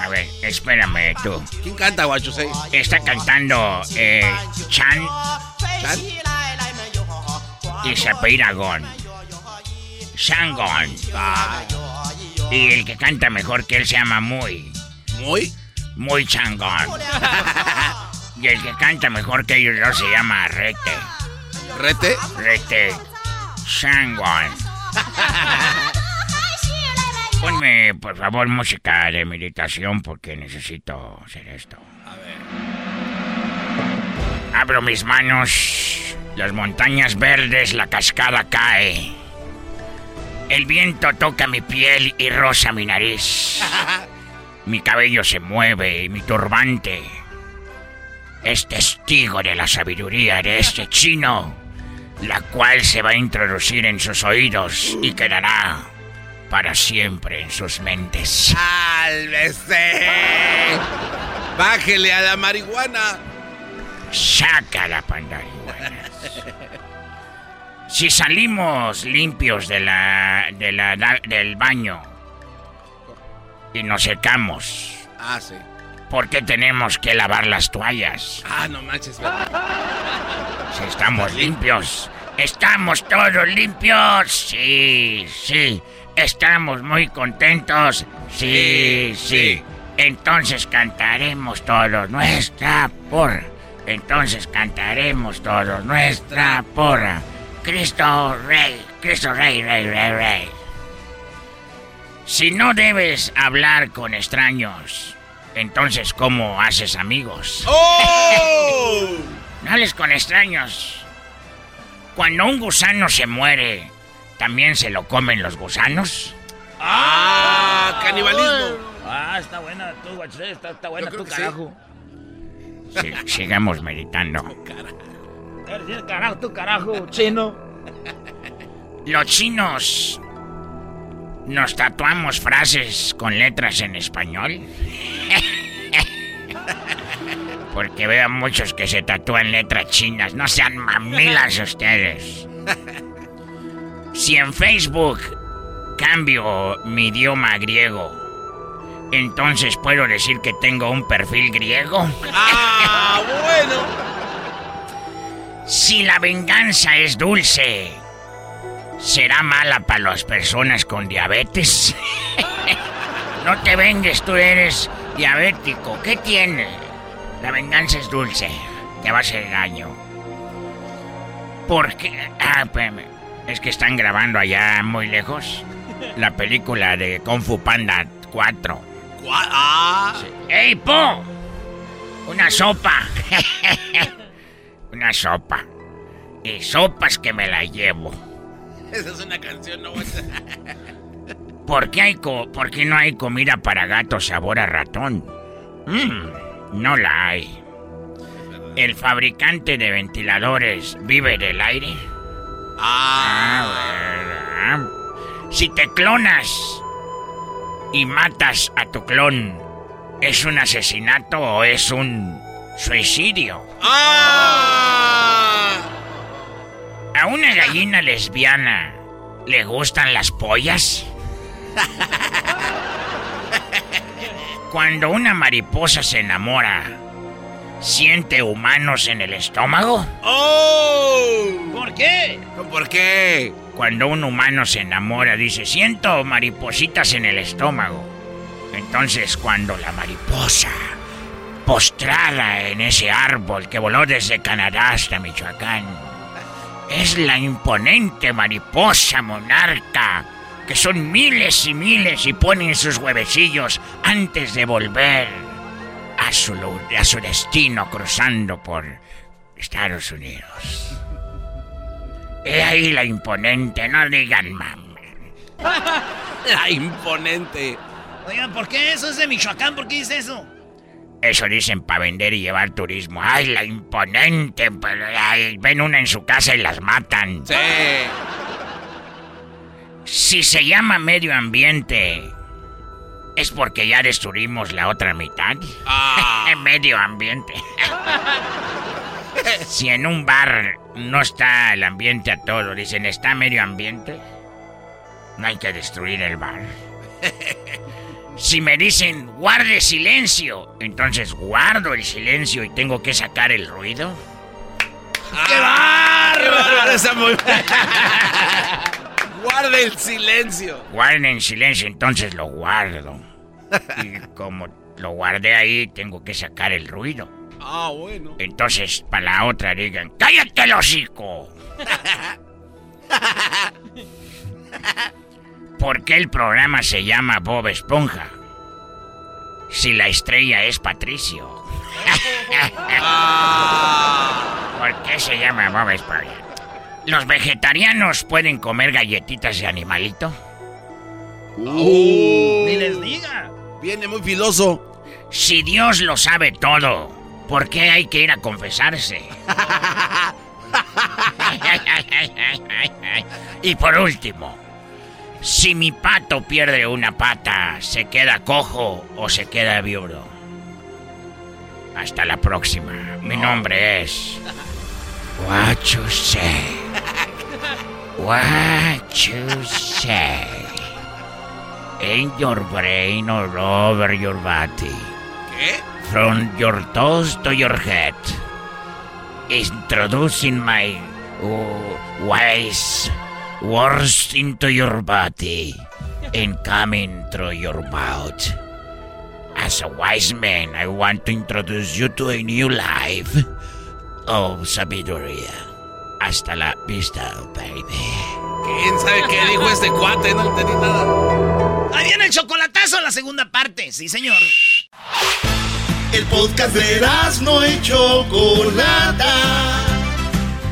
Speaker 22: A ver, espérame tú.
Speaker 7: ¿Quién canta, Guachusei?
Speaker 22: Está cantando eh, Chan
Speaker 7: ¿Chan?
Speaker 22: y se apellida Gon. Shangon. Y el que canta mejor que él se llama Muy.
Speaker 7: ¿Muy?
Speaker 22: Muy Changón. y el que canta mejor que ellos dos se llama Rete.
Speaker 7: ¿Rete?
Speaker 22: Rete. Shangon. Ponme, por favor, música de meditación porque necesito hacer esto.
Speaker 7: A ver.
Speaker 22: Abro mis manos, las montañas verdes, la cascada cae. El viento toca mi piel y roza mi nariz. Mi cabello se mueve y mi turbante es testigo de la sabiduría de este chino, la cual se va a introducir en sus oídos y quedará para siempre en sus mentes.
Speaker 7: ¡Sálvese! ¡Bájele a la marihuana!
Speaker 22: Saca la pandarihuana. Si salimos limpios de la, de la, da- del baño y nos secamos,
Speaker 7: Ah, sí.
Speaker 22: ¿por qué tenemos que lavar las toallas?
Speaker 7: Ah, no manches, ¿verdad?
Speaker 22: Si estamos limpios, estamos todos limpios. Sí, sí, estamos muy contentos. Sí, sí. Entonces cantaremos todos nuestra porra. Entonces cantaremos todos nuestra porra. Cristo Rey, Cristo Rey, Rey, Rey, Rey. Si no debes hablar con extraños, entonces ¿cómo haces amigos?
Speaker 7: ¡Oh!
Speaker 22: No hables con extraños. Cuando un gusano se muere, ¿también se lo comen los gusanos?
Speaker 7: ¡Ah! ¡Canibalismo!
Speaker 1: Ah, está buena tú. Está, está buena tú,
Speaker 7: sí.
Speaker 1: carajo.
Speaker 22: Si- sigamos meditando.
Speaker 1: Eres el carajo, tú, carajo, chino.
Speaker 22: Los chinos nos tatuamos frases con letras en español. Porque veo a muchos que se tatúan letras chinas. No sean mamilas ustedes. Si en Facebook cambio mi idioma a griego, entonces puedo decir que tengo un perfil griego.
Speaker 7: ¡Ah, bueno!
Speaker 22: Si la venganza es dulce, ¿será mala para las personas con diabetes? no te vengues, tú eres diabético. ¿Qué tiene? La venganza es dulce. Te va a hacer daño. ¿Por qué? Ah. Es que están grabando allá muy lejos la película de Kung Fu Panda 4.
Speaker 7: ¿Cuál? ¡Ah!
Speaker 22: ¡Ey, Po! Una sopa. Una sopa. Y sopas que me la llevo.
Speaker 7: Esa es una canción, no
Speaker 22: ¿Por qué, hay co- ¿Por qué no hay comida para gato sabor a ratón? Mm, no la hay. ¿El fabricante de ventiladores vive del aire? Ah, ¿verdad? Si te clonas y matas a tu clon, ¿es un asesinato o es un suicidio?
Speaker 7: ¡Ah!
Speaker 22: ¿A una gallina lesbiana le gustan las pollas? Cuando una mariposa se enamora, ¿siente humanos en el estómago?
Speaker 7: ¡Oh!
Speaker 1: ¿Por qué?
Speaker 7: ¿Por qué?
Speaker 22: Cuando un humano se enamora, dice, siento maripositas en el estómago. Entonces, cuando la mariposa, postrada en ese árbol que voló desde Canadá hasta Michoacán, es la imponente mariposa monarca, que son miles y miles y ponen sus huevecillos antes de volver a su, a su destino cruzando por Estados Unidos. He ahí la imponente, no digan mam.
Speaker 7: La imponente.
Speaker 1: Oigan, ¿por qué eso es de Michoacán? ¿Por qué dice eso?
Speaker 22: Eso dicen para vender y llevar turismo. ¡Ay, la imponente! pero, ay, ven una en su casa y las matan.
Speaker 7: Sí.
Speaker 22: Si se llama medio ambiente, ¿es porque ya destruimos la otra mitad? medio ambiente. si en un bar no está el ambiente a todo, dicen, ¿está medio ambiente? No hay que destruir el bar. Si me dicen guarde silencio, entonces guardo el silencio y tengo que sacar el ruido.
Speaker 7: ¡Qué bárbaro! Esa muy... Guarda el silencio.
Speaker 22: Guarden en silencio, entonces lo guardo. Y como lo guardé ahí, tengo que sacar el ruido.
Speaker 7: Ah, bueno.
Speaker 22: Entonces, para la otra digan, ¡cállate el hocico! ¿Por qué el programa se llama Bob Esponja? Si la estrella es Patricio. ¿Por qué se llama Bob Esponja? ¿Los vegetarianos pueden comer galletitas de animalito?
Speaker 1: Ni les diga.
Speaker 7: Viene muy filoso.
Speaker 22: Si Dios lo sabe todo, ¿por qué hay que ir a confesarse? y por último, si mi pato pierde una pata, ¿se queda cojo o se queda viudo? Hasta la próxima. Mi nombre es... What you say? What you say? In your brain all over your body.
Speaker 7: ¿Qué?
Speaker 22: From your toes to your head. Introducing my uh, wise words into your body and coming through your mouth. As a wise man, I want to introduce you to a new life of sabiduría. Hasta la vista, baby.
Speaker 7: ¿Quién sabe qué dijo este cuate? No entendí nada.
Speaker 1: Ahí viene el chocolatazo, la segunda parte. Sí, señor.
Speaker 2: El podcast de no y Chocolata.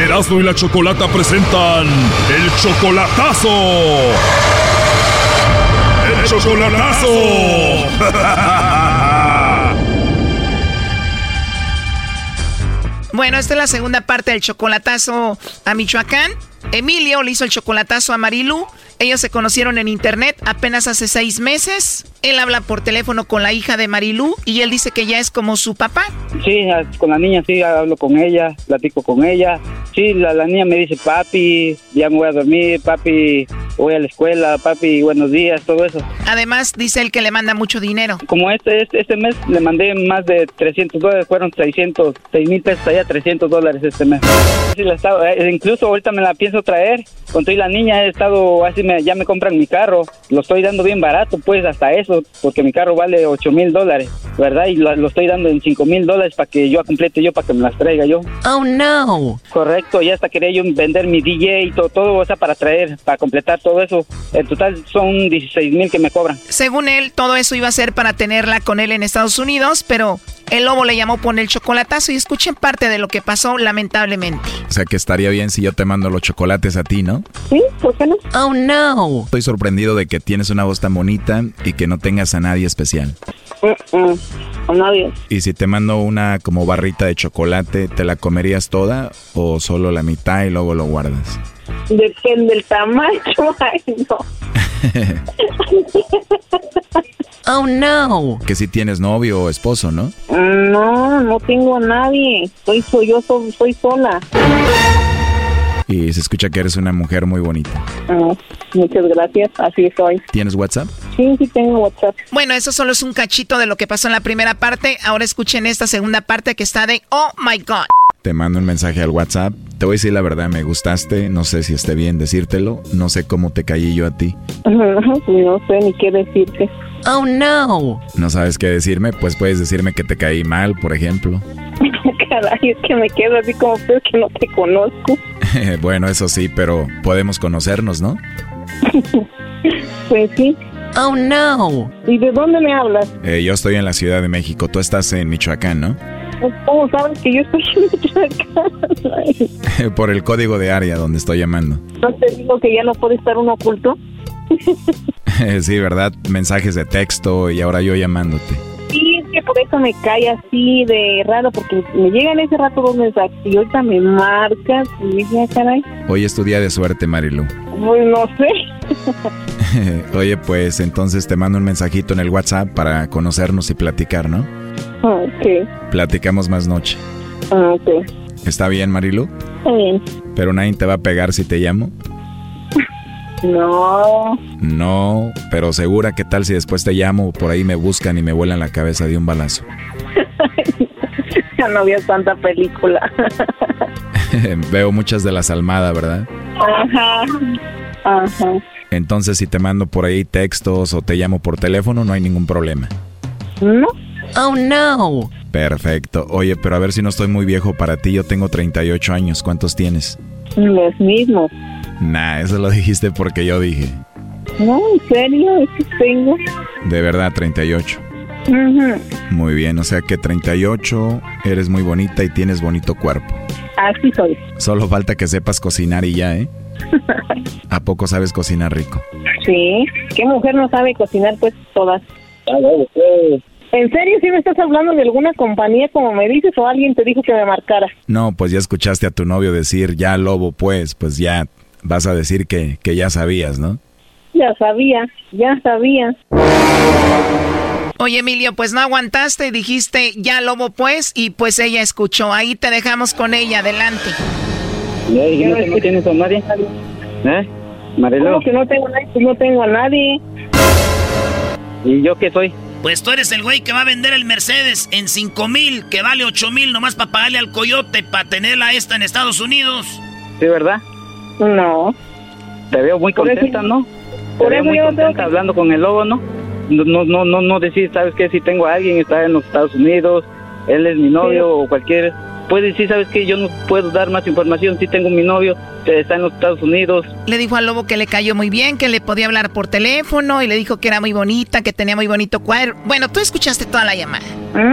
Speaker 23: Erasmo y la Chocolata presentan el chocolatazo. El chocolatazo.
Speaker 4: Bueno, esta es la segunda parte del chocolatazo a Michoacán. Emilio le hizo el chocolatazo a Marilu. Ellos se conocieron en internet apenas hace seis meses. Él habla por teléfono con la hija de Marilu y él dice que ya es como su papá.
Speaker 24: Sí, con la niña sí, hablo con ella, platico con ella. Sí, la, la niña me dice, papi, ya me voy a dormir, papi, voy a la escuela, papi, buenos días, todo eso.
Speaker 4: Además, dice él que le manda mucho dinero.
Speaker 24: Como este, este, este mes le mandé más de 300 dólares, fueron 600, 6 mil pesos allá, 300 dólares este mes. Sí, la estaba- eh, incluso ahorita me la pienso traer. Con toda la niña he estado, así me, ya me compran mi carro. Lo estoy dando bien barato, pues hasta eso, porque mi carro vale 8 mil dólares, ¿verdad? Y lo, lo estoy dando en 5 mil dólares para que yo complete yo, para que me las traiga yo.
Speaker 4: Oh, no.
Speaker 24: Correcto, ya hasta quería yo vender mi DJ y todo, todo, o sea, para traer, para completar todo eso. En total son 16 mil que me cobran.
Speaker 4: Según él, todo eso iba a ser para tenerla con él en Estados Unidos, pero el lobo le llamó por el chocolatazo y escuchen parte de lo que pasó lamentablemente.
Speaker 3: O sea que estaría bien si yo te mando los chocolates a ti, ¿no?
Speaker 19: Sí, ¿por qué no?
Speaker 4: Oh, no.
Speaker 3: Estoy sorprendido de que tienes una voz tan bonita y que no tengas a nadie especial.
Speaker 19: A nadie.
Speaker 3: Y si te mando una como barrita de chocolate, ¿te la comerías toda o solo la mitad y luego lo guardas?
Speaker 19: Depende del tamaño. Ay, no.
Speaker 4: Oh, no.
Speaker 3: Que si tienes novio o esposo, ¿no?
Speaker 19: No, no tengo a nadie. Soy, soy yo, soy, soy sola.
Speaker 3: Y se escucha que eres una mujer muy bonita.
Speaker 19: Ah, muchas gracias, así soy.
Speaker 3: ¿Tienes WhatsApp?
Speaker 19: Sí, sí tengo WhatsApp.
Speaker 4: Bueno, eso solo es un cachito de lo que pasó en la primera parte. Ahora escuchen esta segunda parte que está de Oh my God.
Speaker 3: Te mando un mensaje al WhatsApp. Te voy a decir la verdad, me gustaste. No sé si esté bien decírtelo. No sé cómo te caí yo a ti.
Speaker 19: No sé ni qué decirte.
Speaker 4: Oh no.
Speaker 3: ¿No sabes qué decirme? Pues puedes decirme que te caí mal, por ejemplo.
Speaker 19: Caray, es que me quedo así como pues que no te conozco.
Speaker 3: bueno, eso sí, pero podemos conocernos, ¿no?
Speaker 19: Pues sí.
Speaker 4: Oh no.
Speaker 19: ¿Y de dónde me hablas?
Speaker 3: Eh, yo estoy en la Ciudad de México. Tú estás en Michoacán, ¿no?
Speaker 19: ¿Cómo sabes que yo estoy en Michoacán?
Speaker 3: Por el código de área donde estoy llamando.
Speaker 19: ¿No te digo que ya no puede estar uno oculto?
Speaker 3: sí, ¿verdad? Mensajes de texto y ahora yo llamándote.
Speaker 19: Que por eso me cae así de raro, porque me llegan ese rato dos mensajes y ahorita me marcas y dije, caray,
Speaker 3: Hoy es tu día de suerte, Marilu.
Speaker 19: pues no sé.
Speaker 3: Oye, pues entonces te mando un mensajito en el WhatsApp para conocernos y platicar, ¿no?
Speaker 19: Ah, Ok,
Speaker 3: Platicamos más noche.
Speaker 19: ah, ok,
Speaker 3: ¿Está bien, Marilu?
Speaker 19: está bien.
Speaker 3: Pero nadie te va a pegar si te llamo.
Speaker 19: No,
Speaker 3: No, pero segura, ¿qué tal si después te llamo, por ahí me buscan y me vuelan la cabeza de un balazo?
Speaker 19: ya no veo tanta película.
Speaker 3: Veo muchas de las Almada, ¿verdad?
Speaker 19: Ajá, ajá.
Speaker 3: Entonces, si te mando por ahí textos o te llamo por teléfono, no hay ningún problema.
Speaker 19: ¿No?
Speaker 4: Oh no.
Speaker 3: Perfecto. Oye, pero a ver si no estoy muy viejo para ti. Yo tengo 38 años. ¿Cuántos tienes?
Speaker 19: Los mismos.
Speaker 3: Nah, eso lo dijiste porque yo dije.
Speaker 19: No, en serio, es que tengo.
Speaker 3: De verdad, 38.
Speaker 19: Ujú.
Speaker 3: Muy bien, o sea que 38, eres muy bonita y tienes bonito cuerpo.
Speaker 19: Así soy.
Speaker 3: Solo falta que sepas cocinar y ya, ¿eh? ¿A poco sabes cocinar rico?
Speaker 19: Sí. ¿Qué mujer no sabe cocinar? Pues todas. ¿En serio si me estás hablando de alguna compañía como me dices o alguien te dijo que me marcara?
Speaker 3: No, pues ya escuchaste a tu novio decir, ya lobo, pues, pues ya vas a decir que, que ya sabías, ¿no?
Speaker 19: Ya sabía, ya sabía.
Speaker 4: Oye, Emilio, pues no aguantaste y dijiste ya lobo pues y pues ella escuchó. Ahí te dejamos con ella, adelante.
Speaker 24: Ya dijimos que no tienes a nadie. ¿Eh? Marilu,
Speaker 19: ¿Cómo que no tengo a nadie? No tengo a nadie.
Speaker 24: ¿y yo qué soy?
Speaker 1: Pues tú eres el güey que va a vender el Mercedes en 5 mil, que vale 8 mil nomás para pagarle al coyote para tenerla esta en Estados Unidos.
Speaker 24: ¿Sí, verdad?
Speaker 19: No.
Speaker 24: Te veo muy
Speaker 19: Por eso-
Speaker 24: contenta, ¿no? Te veo
Speaker 19: eso
Speaker 24: muy
Speaker 19: yo no tengo
Speaker 24: contenta hablando con el lobo, ¿no? No, no, no, no, decir, ¿sabes qué? Si tengo a alguien, está en los Estados Unidos, él es mi novio o cualquier... Puede decir, ¿sabes qué? Yo no puedo dar más información, si tengo mi novio, que está en los Estados Unidos.
Speaker 4: Le dijo al lobo que le cayó muy bien, que le podía hablar por teléfono y le dijo que era muy bonita, que tenía muy bonito cuadro. Bueno, tú escuchaste toda la llamada.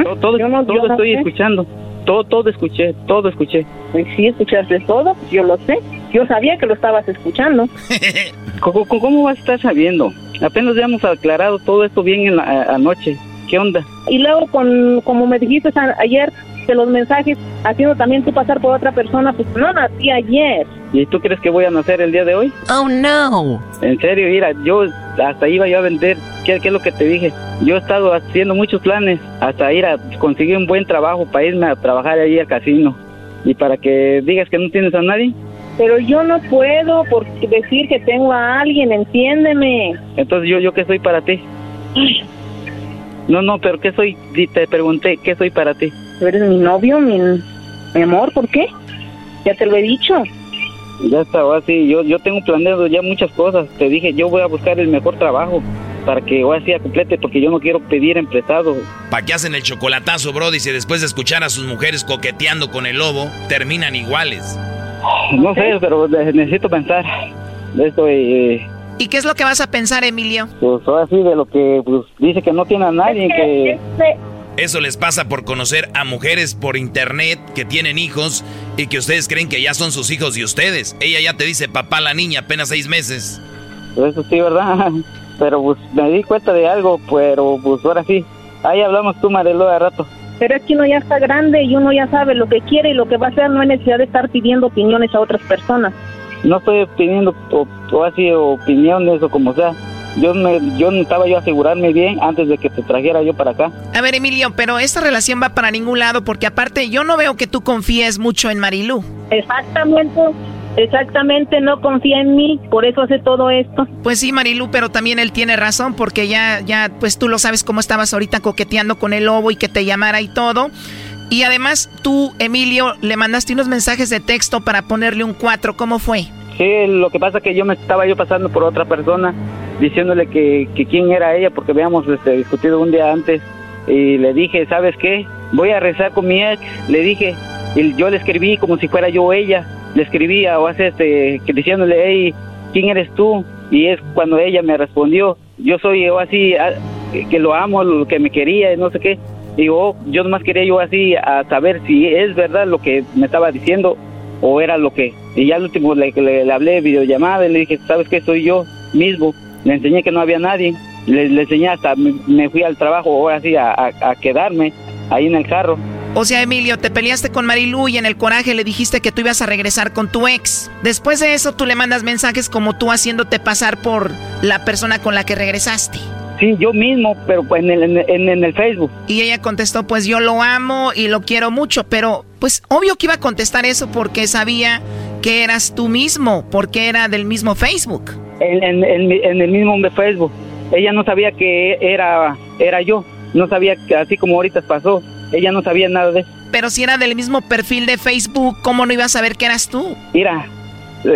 Speaker 24: Todo, todo,
Speaker 19: Yo no-
Speaker 24: todo
Speaker 19: yo
Speaker 24: estoy
Speaker 19: sé.
Speaker 24: escuchando. Todo, todo escuché, todo escuché.
Speaker 19: Pues sí, escuchaste todo, pues yo lo sé. Yo sabía que lo estabas escuchando.
Speaker 24: ¿Cómo, cómo- vas a estar sabiendo? Apenas ya hemos aclarado todo esto bien en la anoche. ¿Qué onda?
Speaker 19: Y luego, con, como me dijiste ayer, de los mensajes, haciendo también tú pasar por otra persona, pues no nací ayer.
Speaker 24: ¿Y tú crees que voy a nacer el día de hoy?
Speaker 4: Oh no.
Speaker 24: En serio, mira, yo hasta iba yo a vender. ¿Qué, qué es lo que te dije? Yo he estado haciendo muchos planes hasta ir a conseguir un buen trabajo para irme a trabajar ahí al casino. y para que digas que no tienes a nadie.
Speaker 13: Pero yo no puedo por decir que tengo a alguien, entiéndeme.
Speaker 24: Entonces yo, yo qué soy para ti. No, no, pero ¿qué soy? Te pregunté, ¿qué soy para ti?
Speaker 13: Tú eres mi novio, mi, mi amor, ¿por qué? Ya te lo he dicho.
Speaker 24: Ya está, ahora sí, yo, yo tengo planeado ya muchas cosas. Te dije, yo voy a buscar el mejor trabajo para que ahora sí complete, porque yo no quiero pedir emprestado.
Speaker 3: ¿Para qué hacen el chocolatazo, Brody, si después de escuchar a sus mujeres coqueteando con el lobo, terminan iguales?
Speaker 24: No sé, pero necesito pensar de esto y
Speaker 4: ¿Y qué es lo que vas a pensar, Emilio?
Speaker 24: pues ahora sí de lo que pues, dice que no tiene a nadie, que...
Speaker 3: Eso les pasa por conocer a mujeres por internet que tienen hijos y que ustedes creen que ya son sus hijos y ustedes. Ella ya te dice papá la niña, apenas seis meses.
Speaker 24: Pues Eso sí, ¿verdad? Pero pues me di cuenta de algo, pero pues ahora sí. Ahí hablamos tú, Marelo, de rato.
Speaker 13: Pero es que uno ya está grande y uno ya sabe lo que quiere y lo que va a hacer. No hay necesidad de estar pidiendo opiniones a otras personas.
Speaker 24: No estoy pidiendo o, o así opiniones o como sea. Yo me, yo necesitaba yo asegurarme bien antes de que te trajera yo para acá.
Speaker 4: A ver, Emilio, pero esta relación va para ningún lado porque aparte yo no veo que tú confíes mucho en Marilú.
Speaker 13: Exactamente, exactamente, no confía en mí, por eso hace todo esto.
Speaker 4: Pues sí, Marilú, pero también él tiene razón porque ya, ya, pues tú lo sabes cómo estabas ahorita coqueteando con el lobo y que te llamara y todo. Y además tú, Emilio, le mandaste unos mensajes de texto para ponerle un 4. ¿Cómo fue?
Speaker 24: Sí, lo que pasa que yo me estaba yo pasando por otra persona diciéndole que, que quién era ella porque habíamos este, discutido un día antes y le dije, ¿sabes qué? Voy a rezar con mi ex, le dije, y yo le escribí como si fuera yo ella, le escribía o hace este, que diciéndole, hey, ¿quién eres tú? Y es cuando ella me respondió, yo soy yo así, que lo amo, lo que me quería y no sé qué. Digo, yo nomás quería yo así a saber si es verdad lo que me estaba diciendo o era lo que... Y ya al último le, le, le hablé videollamada y le dije, ¿sabes qué? Soy yo mismo. Le enseñé que no había nadie. Le, enseñé hasta, me, me fui al trabajo ahora sí a, a, a quedarme ahí en el carro.
Speaker 4: O sea, Emilio, te peleaste con Marilú y en el coraje le dijiste que tú ibas a regresar con tu ex. Después de eso, tú le mandas mensajes como tú haciéndote pasar por la persona con la que regresaste.
Speaker 24: Sí, yo mismo, pero pues en el, en, en el Facebook.
Speaker 4: Y ella contestó, pues yo lo amo y lo quiero mucho, pero pues obvio que iba a contestar eso porque sabía que eras tú mismo, porque era del mismo Facebook.
Speaker 24: En, en, en, en el mismo Facebook. Ella no sabía que era, era yo, no sabía que así como ahorita pasó, ella no sabía nada de eso.
Speaker 4: Pero si era del mismo perfil de Facebook, ¿cómo no iba a saber que eras tú?
Speaker 24: Mira,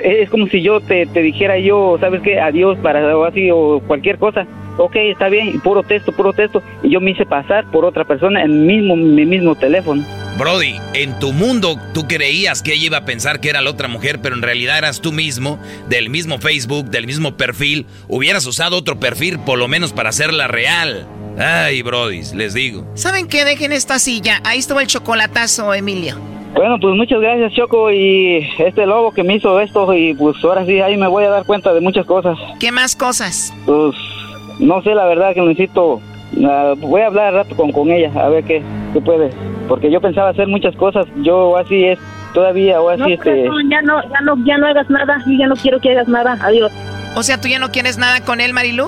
Speaker 24: es como si yo te, te dijera yo, ¿sabes qué? Adiós para o así o cualquier cosa. Ok, está bien, puro texto, puro texto. Y yo me hice pasar por otra persona en mismo, mi mismo teléfono.
Speaker 3: Brody, en tu mundo tú creías que ella iba a pensar que era la otra mujer, pero en realidad eras tú mismo, del mismo Facebook, del mismo perfil. Hubieras usado otro perfil por lo menos para hacerla real. Ay, Brody, les digo.
Speaker 4: ¿Saben qué? Dejen esta silla. Ahí estuvo el chocolatazo, Emilio.
Speaker 24: Bueno, pues muchas gracias, Choco, y este lobo que me hizo esto, y pues ahora sí, ahí me voy a dar cuenta de muchas cosas.
Speaker 4: ¿Qué más cosas?
Speaker 24: Pues no sé, la verdad que necesito. Uh, voy a hablar al rato con, con ella, a ver qué, qué puede. Porque yo pensaba hacer muchas cosas, yo así es, todavía, o así
Speaker 13: no,
Speaker 24: este.
Speaker 13: No, ya no, ya no, ya no hagas nada, yo ya no quiero que hagas nada, adiós.
Speaker 4: O sea, ¿tú ya no quieres nada con él, Marilú?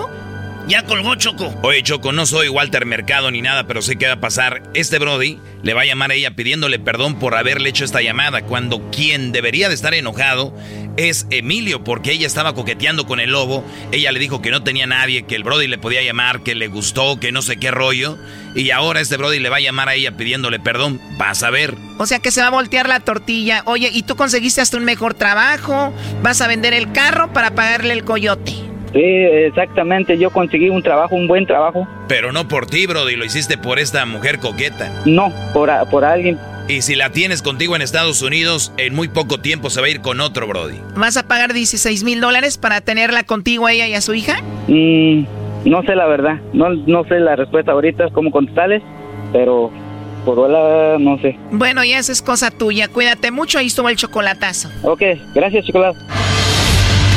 Speaker 1: Ya colgó Choco.
Speaker 3: Oye, Choco, no soy Walter Mercado ni nada, pero sé qué va a pasar. Este Brody le va a llamar a ella pidiéndole perdón por haberle hecho esta llamada, cuando quien debería de estar enojado es Emilio, porque ella estaba coqueteando con el lobo. Ella le dijo que no tenía nadie, que el Brody le podía llamar, que le gustó, que no sé qué rollo. Y ahora este Brody le va a llamar a ella pidiéndole perdón. Vas a ver.
Speaker 4: O sea que se va a voltear la tortilla. Oye, ¿y tú conseguiste hasta un mejor trabajo? ¿Vas a vender el carro para pagarle el coyote?
Speaker 24: Sí, exactamente. Yo conseguí un trabajo, un buen trabajo.
Speaker 3: Pero no por ti, Brody, lo hiciste por esta mujer coqueta.
Speaker 24: No, por, a, por alguien.
Speaker 3: Y si la tienes contigo en Estados Unidos, en muy poco tiempo se va a ir con otro, Brody.
Speaker 4: ¿Vas a pagar 16 mil dólares para tenerla contigo a ella y a su hija?
Speaker 24: Mm, no sé la verdad. No, no sé la respuesta ahorita, cómo contestarles, pero por ahora no sé.
Speaker 4: Bueno, ya esa es cosa tuya. Cuídate mucho, ahí estuvo el chocolatazo.
Speaker 24: Ok, gracias, chocolate.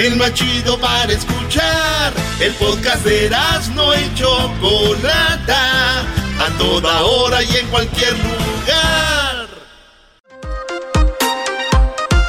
Speaker 6: El más chido para escuchar. El podcast de no y Chocolata. A toda hora y en cualquier lugar.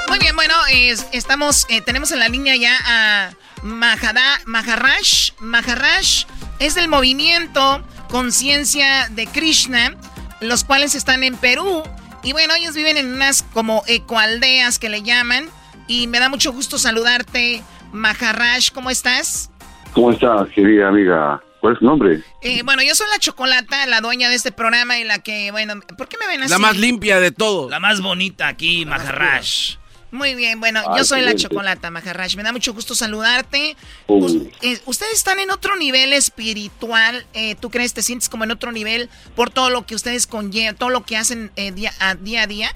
Speaker 4: Muy bien, bueno, es- estamos, eh, tenemos en la línea ya a Mahara, Maharash. Maharash es del movimiento Conciencia de Krishna, los cuales están en Perú. Y bueno, ellos viven en unas como ecoaldeas que le llaman. Y me da mucho gusto saludarte, Maharash. ¿Cómo estás?
Speaker 25: ¿Cómo estás, querida amiga? ¿Cuál es tu nombre?
Speaker 4: Eh, bueno, yo soy la Chocolata, la dueña de este programa y la que, bueno, ¿por qué me ven así?
Speaker 26: La más limpia de todo.
Speaker 1: La más bonita aquí, Maharaj.
Speaker 4: Muy bien, bueno,
Speaker 25: Ah,
Speaker 4: yo soy la. Chocolata, Maharaj. Me da mucho gusto saludarte. Eh, ustedes están en otro nivel espiritual. eh, ¿Tú crees, te sientes como en otro nivel por todo lo que ustedes conllevan, todo lo que hacen eh, día, a, día a día?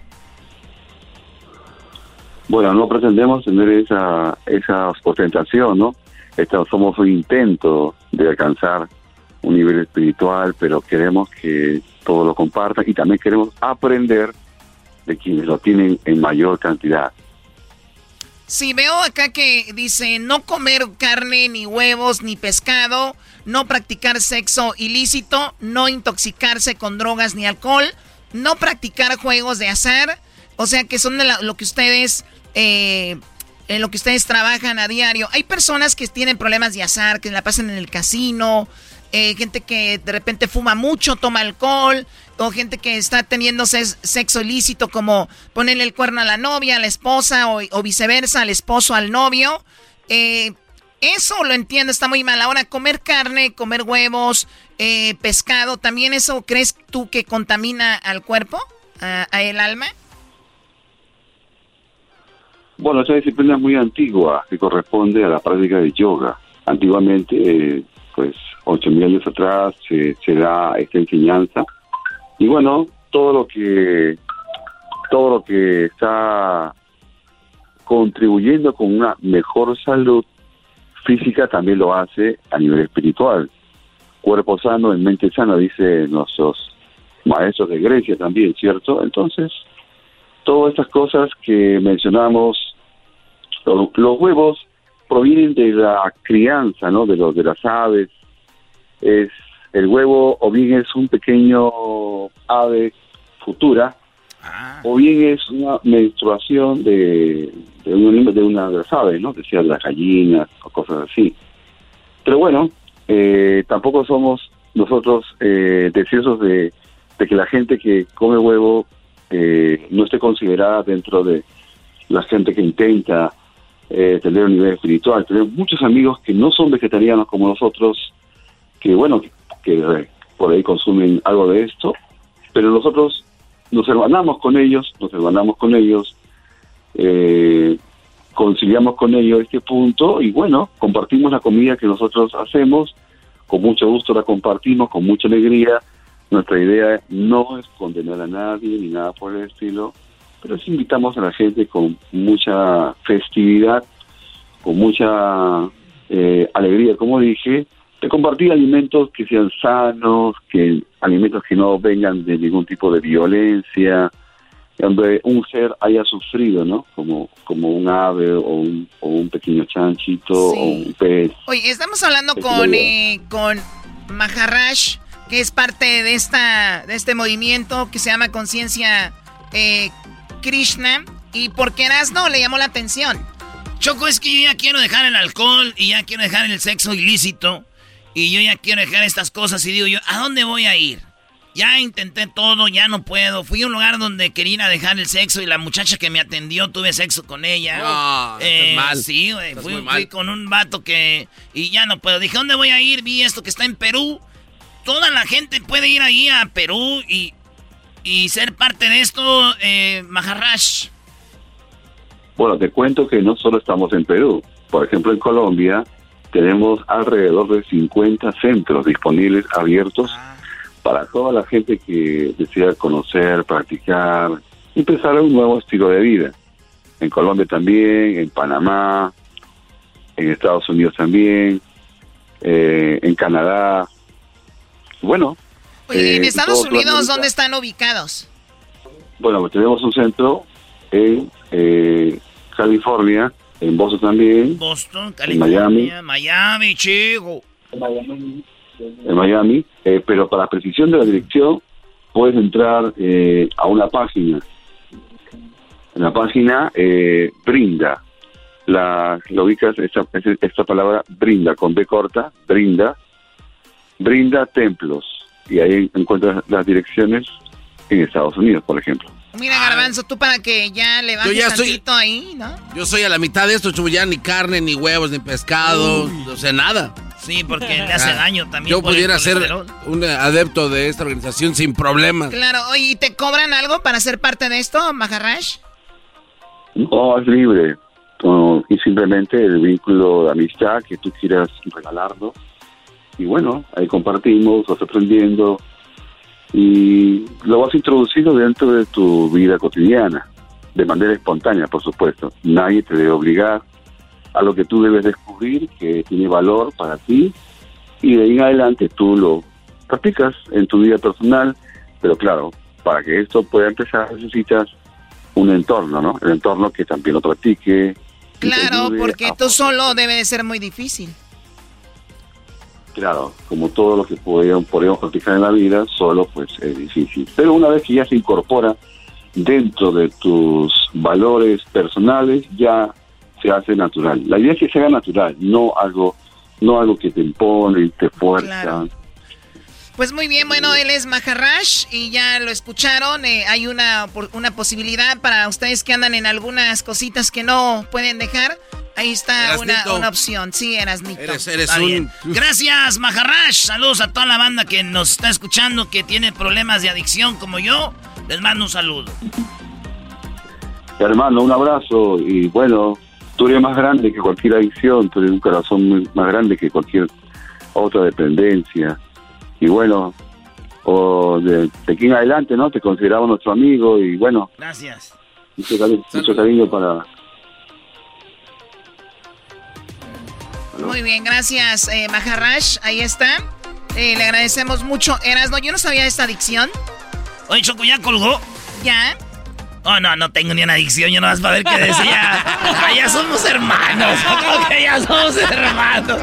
Speaker 25: Bueno, no pretendemos tener esa, esa ostentación, ¿no? Esto, somos un intento de alcanzar un nivel espiritual, pero queremos que todos lo compartan y también queremos aprender de quienes lo tienen en mayor cantidad.
Speaker 4: Sí, veo acá que dice no comer carne, ni huevos, ni pescado, no practicar sexo ilícito, no intoxicarse con drogas ni alcohol, no practicar juegos de azar. O sea que son de la- lo que ustedes, eh, en lo que ustedes trabajan a diario. Hay personas que tienen problemas de azar, que la pasan en el casino, eh, gente que de repente fuma mucho, toma alcohol, o gente que está teniendo sexo ilícito, como ponerle el cuerno a la novia, a la esposa, o, o viceversa, al esposo, al novio. Eh, eso lo entiendo, está muy mal. Ahora, comer carne, comer huevos, pescado, ¿también eso crees tú que contamina al cuerpo, a, a el alma?
Speaker 25: Bueno, esa disciplina es muy antigua que corresponde a la práctica de yoga. Antiguamente, eh, pues, ocho mil años atrás se, da esta enseñanza y bueno, todo lo que todo lo que está contribuyendo con una mejor salud física también lo hace a nivel espiritual. Cuerpo sano en mente sana, dice nuestros maestros de Grecia también, ¿cierto? Entonces, todas estas cosas que mencionamos, los, los huevos provienen de la crianza, ¿no? De los de las aves. Es el huevo o bien es un pequeño ave futura o bien es una menstruación de, de, un- de una de las aves, ¿no? Que sean las gallinas o cosas así. Pero bueno, eh, tampoco somos nosotros eh, deseosos de, de que la gente que come huevo eh, no esté considerada dentro de la gente que intenta eh, tener un nivel espiritual. Tenemos muchos amigos que no son vegetarianos como nosotros, que bueno, que, que, eh, por ahí consumen algo de esto, pero nosotros nos hermanamos con ellos, nos hermanamos con ellos, eh, conciliamos con ellos este punto y bueno, compartimos la comida que nosotros hacemos, con mucho gusto la compartimos, con mucha alegría. Nuestra idea no es condenar a nadie ni nada por el estilo, pero sí invitamos a la gente con mucha festividad, con mucha eh, alegría, como dije, de compartir alimentos que sean sanos, que alimentos que no vengan de ningún tipo de violencia, donde un ser haya sufrido, ¿no? Como, como un ave o un, o un pequeño chanchito o un pez.
Speaker 4: Oye, estamos hablando con, eh, con Maharash, que es parte de, esta, de este movimiento que se llama Conciencia eh, Krishna. ¿Y por qué no le llamó la atención?
Speaker 1: Choco, es que yo ya quiero dejar el alcohol y ya quiero dejar el sexo ilícito. Y yo ya quiero dejar estas cosas y digo yo, ¿a dónde voy a ir? Ya intenté todo, ya no puedo. Fui a un lugar donde quería ir a dejar el sexo y la muchacha que me atendió tuve sexo con ella.
Speaker 26: Estás mal.
Speaker 1: Sí, güey.
Speaker 26: Estás
Speaker 1: Fui,
Speaker 26: muy mal.
Speaker 1: fui con un vato que... Y ya no puedo. Dije, ¿dónde voy a ir? Vi esto que está en Perú. Toda la gente puede ir ahí a Perú y, y ser parte de esto, eh.
Speaker 25: Bueno, te cuento que no solo estamos en Perú. Por ejemplo, en Colombia tenemos alrededor de 50 centros disponibles abiertos para toda la gente que desea conocer, practicar, empezar un nuevo estilo de vida. En Colombia también, en Panamá, en Estados Unidos también, eh, en Canadá. Bueno.
Speaker 4: Oye, en
Speaker 25: eh,
Speaker 4: Estados Unidos. ¿dónde están ubicados?
Speaker 25: bueno, pues tenemos un centro en eh, California, en Boston también,
Speaker 1: Boston,
Speaker 25: en
Speaker 1: California,
Speaker 25: Miami,
Speaker 1: Miami, chico.
Speaker 25: en Miami, eh, pero para precisión de la dirección puedes entrar eh, a una página. En la página eh, brinda, la, lo ubicas, esta, esta palabra brinda, con B corta, brinda, brinda templos, y ahí encuentras las direcciones en Estados Unidos, por ejemplo.
Speaker 4: Mira, Garbanzo, tú para que ya le bajes
Speaker 26: Yo ya estoy-
Speaker 4: tantito ahí, ¿no?
Speaker 26: Yo soy a la mitad de esto, ya ni carne, ni huevos, ni pescado, o sea, nada.
Speaker 1: Sí, porque le hace
Speaker 26: Ah,
Speaker 1: daño también.
Speaker 26: Yo
Speaker 1: por el
Speaker 26: pudiera ser un adepto de esta organización sin problemas.
Speaker 4: Claro, oye, ¿y te cobran algo para ser parte de esto, Maharaj?
Speaker 25: No, es libre. No, y simplemente el vínculo de amistad que tú quieras regalarnos. Y bueno, ahí compartimos, vas aprendiendo y lo vas introduciendo dentro de tu vida cotidiana, de manera espontánea, por supuesto. Nadie te debe obligar a lo que tú debes descubrir que tiene valor para ti y de ahí en adelante tú lo practicas en tu vida personal, pero claro, para que esto pueda empezar necesitas un entorno, ¿no? El entorno que también lo practique.
Speaker 4: Claro, porque tú solo debe de ser muy difícil.
Speaker 25: Claro, como todo lo que podemos, podemos practicar en la vida, solo pues es difícil. Pero una vez que ya se incorpora dentro de tus valores personales, ya se hace natural. La idea es que se haga natural, no algo, no algo que te impone te fuerza.
Speaker 4: Pues muy bien, bueno, él es Maharaj y ya lo escucharon. eh, hay una, por- una posibilidad para ustedes que andan en algunas cositas que no pueden dejar. Ahí está una, una opción. Sí, Erasnito.
Speaker 26: Eres, eres
Speaker 1: Está
Speaker 26: un...
Speaker 1: bien. Gracias, Maharaj. Saludos a toda la banda que nos está escuchando, que tiene problemas de adicción como yo. Les mando un saludo.
Speaker 25: Hermano, un abrazo y bueno, tú eres más grande que cualquier adicción, tú eres un corazón más grande que cualquier otra dependencia. Y bueno, o de, de aquí en adelante, ¿no? Te consideramos nuestro amigo y bueno,
Speaker 1: Gracias.
Speaker 25: mucho, cari- mucho cariño para...
Speaker 4: Muy bien, gracias, eh, Maharaj. Ahí está. Eh, le agradecemos mucho. Erasno, yo no sabía de esta adicción.
Speaker 1: Oye, Choco, ¿ya colgó?
Speaker 4: ¿Ya?
Speaker 1: Oh, no, no tengo ni una adicción, yo nomás para ver qué decía. Ah, ya somos hermanos. ¿Cómo que ya somos hermanos?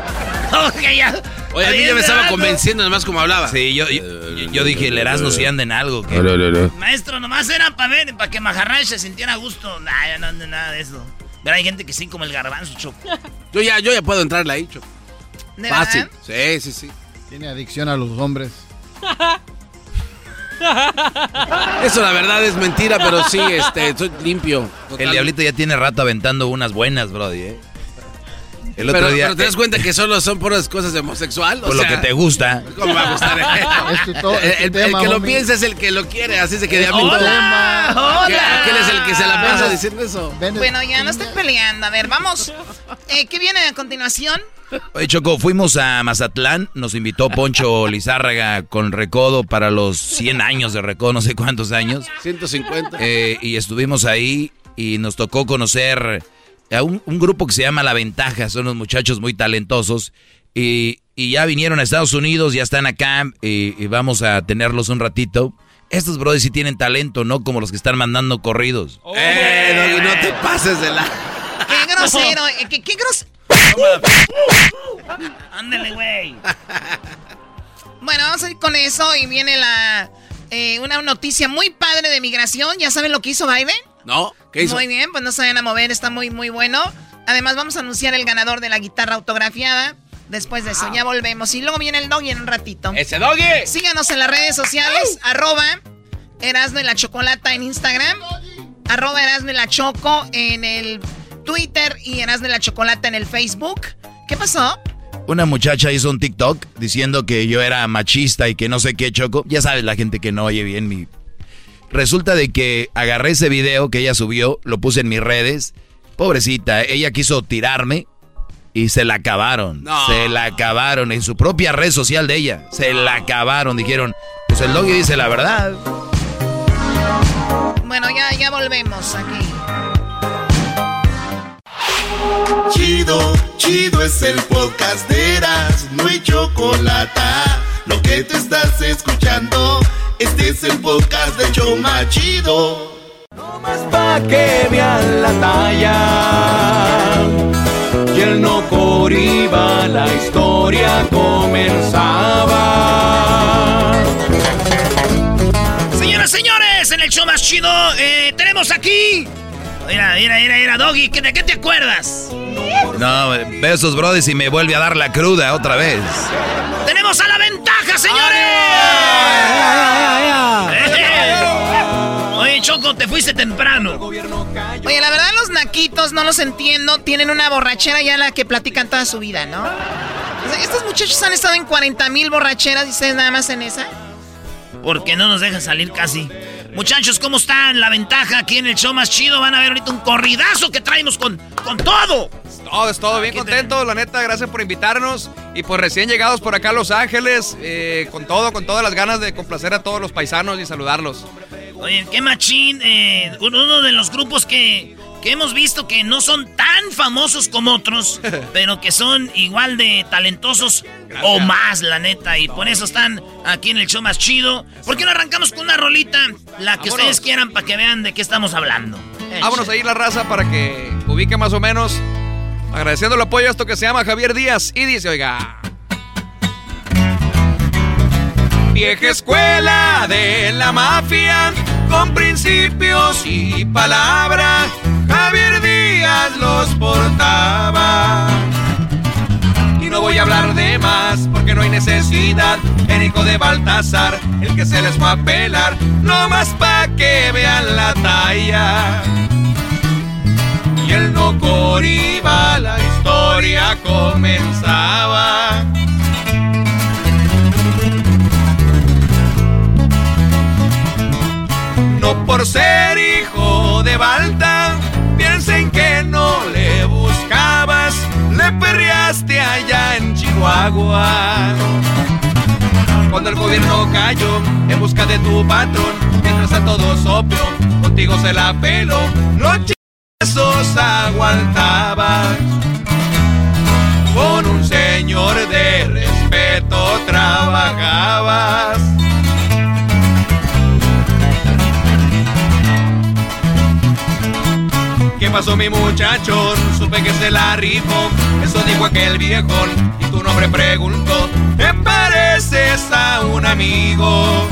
Speaker 1: ¿Cómo que ya?
Speaker 26: Oye, a mí ya me estaba convenciendo nomás como hablaba.
Speaker 3: Sí, yo, yo, yo dije, el Erasmo si anda en algo. ¿qué?
Speaker 1: Maestro, nomás era para ver, para que Maharaj se sintiera a gusto. Nah, no ando en nada de eso. Pero hay gente que sí, como el garbanzo, Choco.
Speaker 26: Yo ya, yo ya puedo entrarle ahí, Choco.
Speaker 4: ¿De
Speaker 26: Fácil.
Speaker 4: verdad?
Speaker 26: Sí, sí, sí.
Speaker 5: Tiene adicción a los hombres.
Speaker 26: Eso la verdad es mentira, pero sí, este, soy limpio.
Speaker 3: El diablito ya tiene rato aventando unas buenas, brody, ¿eh? El otro
Speaker 26: pero,
Speaker 3: día...
Speaker 26: pero te das cuenta que solo son puras cosas de homosexual. O
Speaker 3: Por lo que te gusta.
Speaker 26: ¿Cómo va a gustar?
Speaker 5: Es tu to- es tu
Speaker 26: el, el que lo piensa es el que lo quiere, así es de que
Speaker 5: Es tu
Speaker 26: diablito.
Speaker 5: tema.
Speaker 26: ¿Qué-
Speaker 4: Hola.
Speaker 26: Aquel es el que se la pasa diciendo eso.
Speaker 4: Bueno, ya no estoy peleando. A ver, vamos. Eh, ¿Qué viene a continuación?
Speaker 3: Oye, Choco, fuimos a Mazatlán, nos invitó Poncho Lizárraga con Recodo para los 100 años de Recodo, no sé cuántos años.
Speaker 26: 150.
Speaker 3: Eh, y estuvimos ahí y nos tocó conocer a un, un grupo que se llama La Ventaja, son unos muchachos muy talentosos y, y ya vinieron a Estados Unidos, ya están acá y, y vamos a tenerlos un ratito. Estos brothers sí tienen talento, no como los que están mandando corridos.
Speaker 26: Eh, Doggy, no te pases de la.
Speaker 4: Qué grosero. eh, qué, qué gros...
Speaker 1: Ándale, güey.
Speaker 4: Bueno, vamos a ir con eso y viene la eh, una noticia muy padre de migración. ¿Ya saben lo que hizo Biden?
Speaker 26: No, ¿qué hizo?
Speaker 4: Muy bien, pues no se vayan a mover, está muy, muy bueno. Además, vamos a anunciar el ganador de la guitarra autografiada. Después de eso, ya volvemos. Y luego viene el doggy en un ratito.
Speaker 26: ¡Ese doggy!
Speaker 4: Síganos en las redes sociales, arroba Erasno y la Chocolata en Instagram, arroba Erasno y la Choco en el Twitter y Erasno y la Chocolata en el Facebook. ¿Qué pasó?
Speaker 3: Una muchacha hizo un TikTok diciendo que yo era machista y que no sé qué, Choco. Ya sabes, la gente que no oye bien mi... Resulta de que agarré ese video que ella subió, lo puse en mis redes. Pobrecita, ella quiso tirarme y se la acabaron.
Speaker 26: No.
Speaker 3: Se la acabaron en su propia red social de ella. Se la acabaron. Dijeron, pues el doggy dice la verdad.
Speaker 4: Bueno, ya, ya volvemos aquí.
Speaker 6: Chido, chido es el podcast de Eras, no hay chocolate. Lo que te estás escuchando, Este es el podcast de Choma Chido.
Speaker 27: pa' que vean la talla. Y el no iba, la historia comenzaba.
Speaker 1: Señoras, señores, en el show más chido eh, tenemos aquí. Mira, mira, mira, mira, Doggy, ¿que- ¿de qué te acuerdas?
Speaker 3: No, veo esos brodis y me vuelve a dar la cruda otra vez.
Speaker 1: ¡Tenemos a la ventaja, señores! Oye, Choco, te fuiste temprano.
Speaker 4: Oye, la verdad los naquitos no los entiendo. Tienen una borrachera ya la que platican toda su vida, ¿no? O sea, estos muchachos han estado en 40 mil borracheras y ustedes nada más en esa.
Speaker 1: Porque no nos deja salir casi. Muchachos, ¿cómo están? La ventaja aquí en el show más chido. Van a ver ahorita un corridazo que traemos con, con todo.
Speaker 28: Todo, es todo, bien contento, la neta, gracias por invitarnos. Y pues recién llegados por acá a Los Ángeles, eh, con todo, con todas las ganas de complacer a todos los paisanos y saludarlos.
Speaker 1: Oye, qué machín. eh, uno de los grupos que, que hemos visto que no son tan famosos como otros, pero que son igual de talentosos o más, la neta. Y por eso están aquí en el show más chido. ¿Por qué no arrancamos con una rolita? La que
Speaker 28: Vámonos.
Speaker 1: ustedes quieran para que vean de qué estamos hablando.
Speaker 28: Vámonos ahí la raza para que ubique más o menos. Agradeciendo el apoyo a esto que se llama Javier Díaz. Y dice, oiga. Vieja escuela de la mafia, con principios y palabra, Javier Díaz los portaba. Y no voy a hablar de más, porque no hay necesidad. El hijo de Baltasar, el que se les va a pelar, no más pa' que vean la talla. Y el no iba, la historia comenzaba. No por ser hijo de Balta, le perreaste allá en Chihuahua. Cuando el gobierno cayó en busca de tu patrón, mientras a todos soplo, contigo se la pelo, los esos aguantabas. Con un señor de respeto trabajabas. Pasó mi muchachón? Supe que se la rifó, eso dijo aquel viejón y tu nombre preguntó, ¿te pareces a un amigo?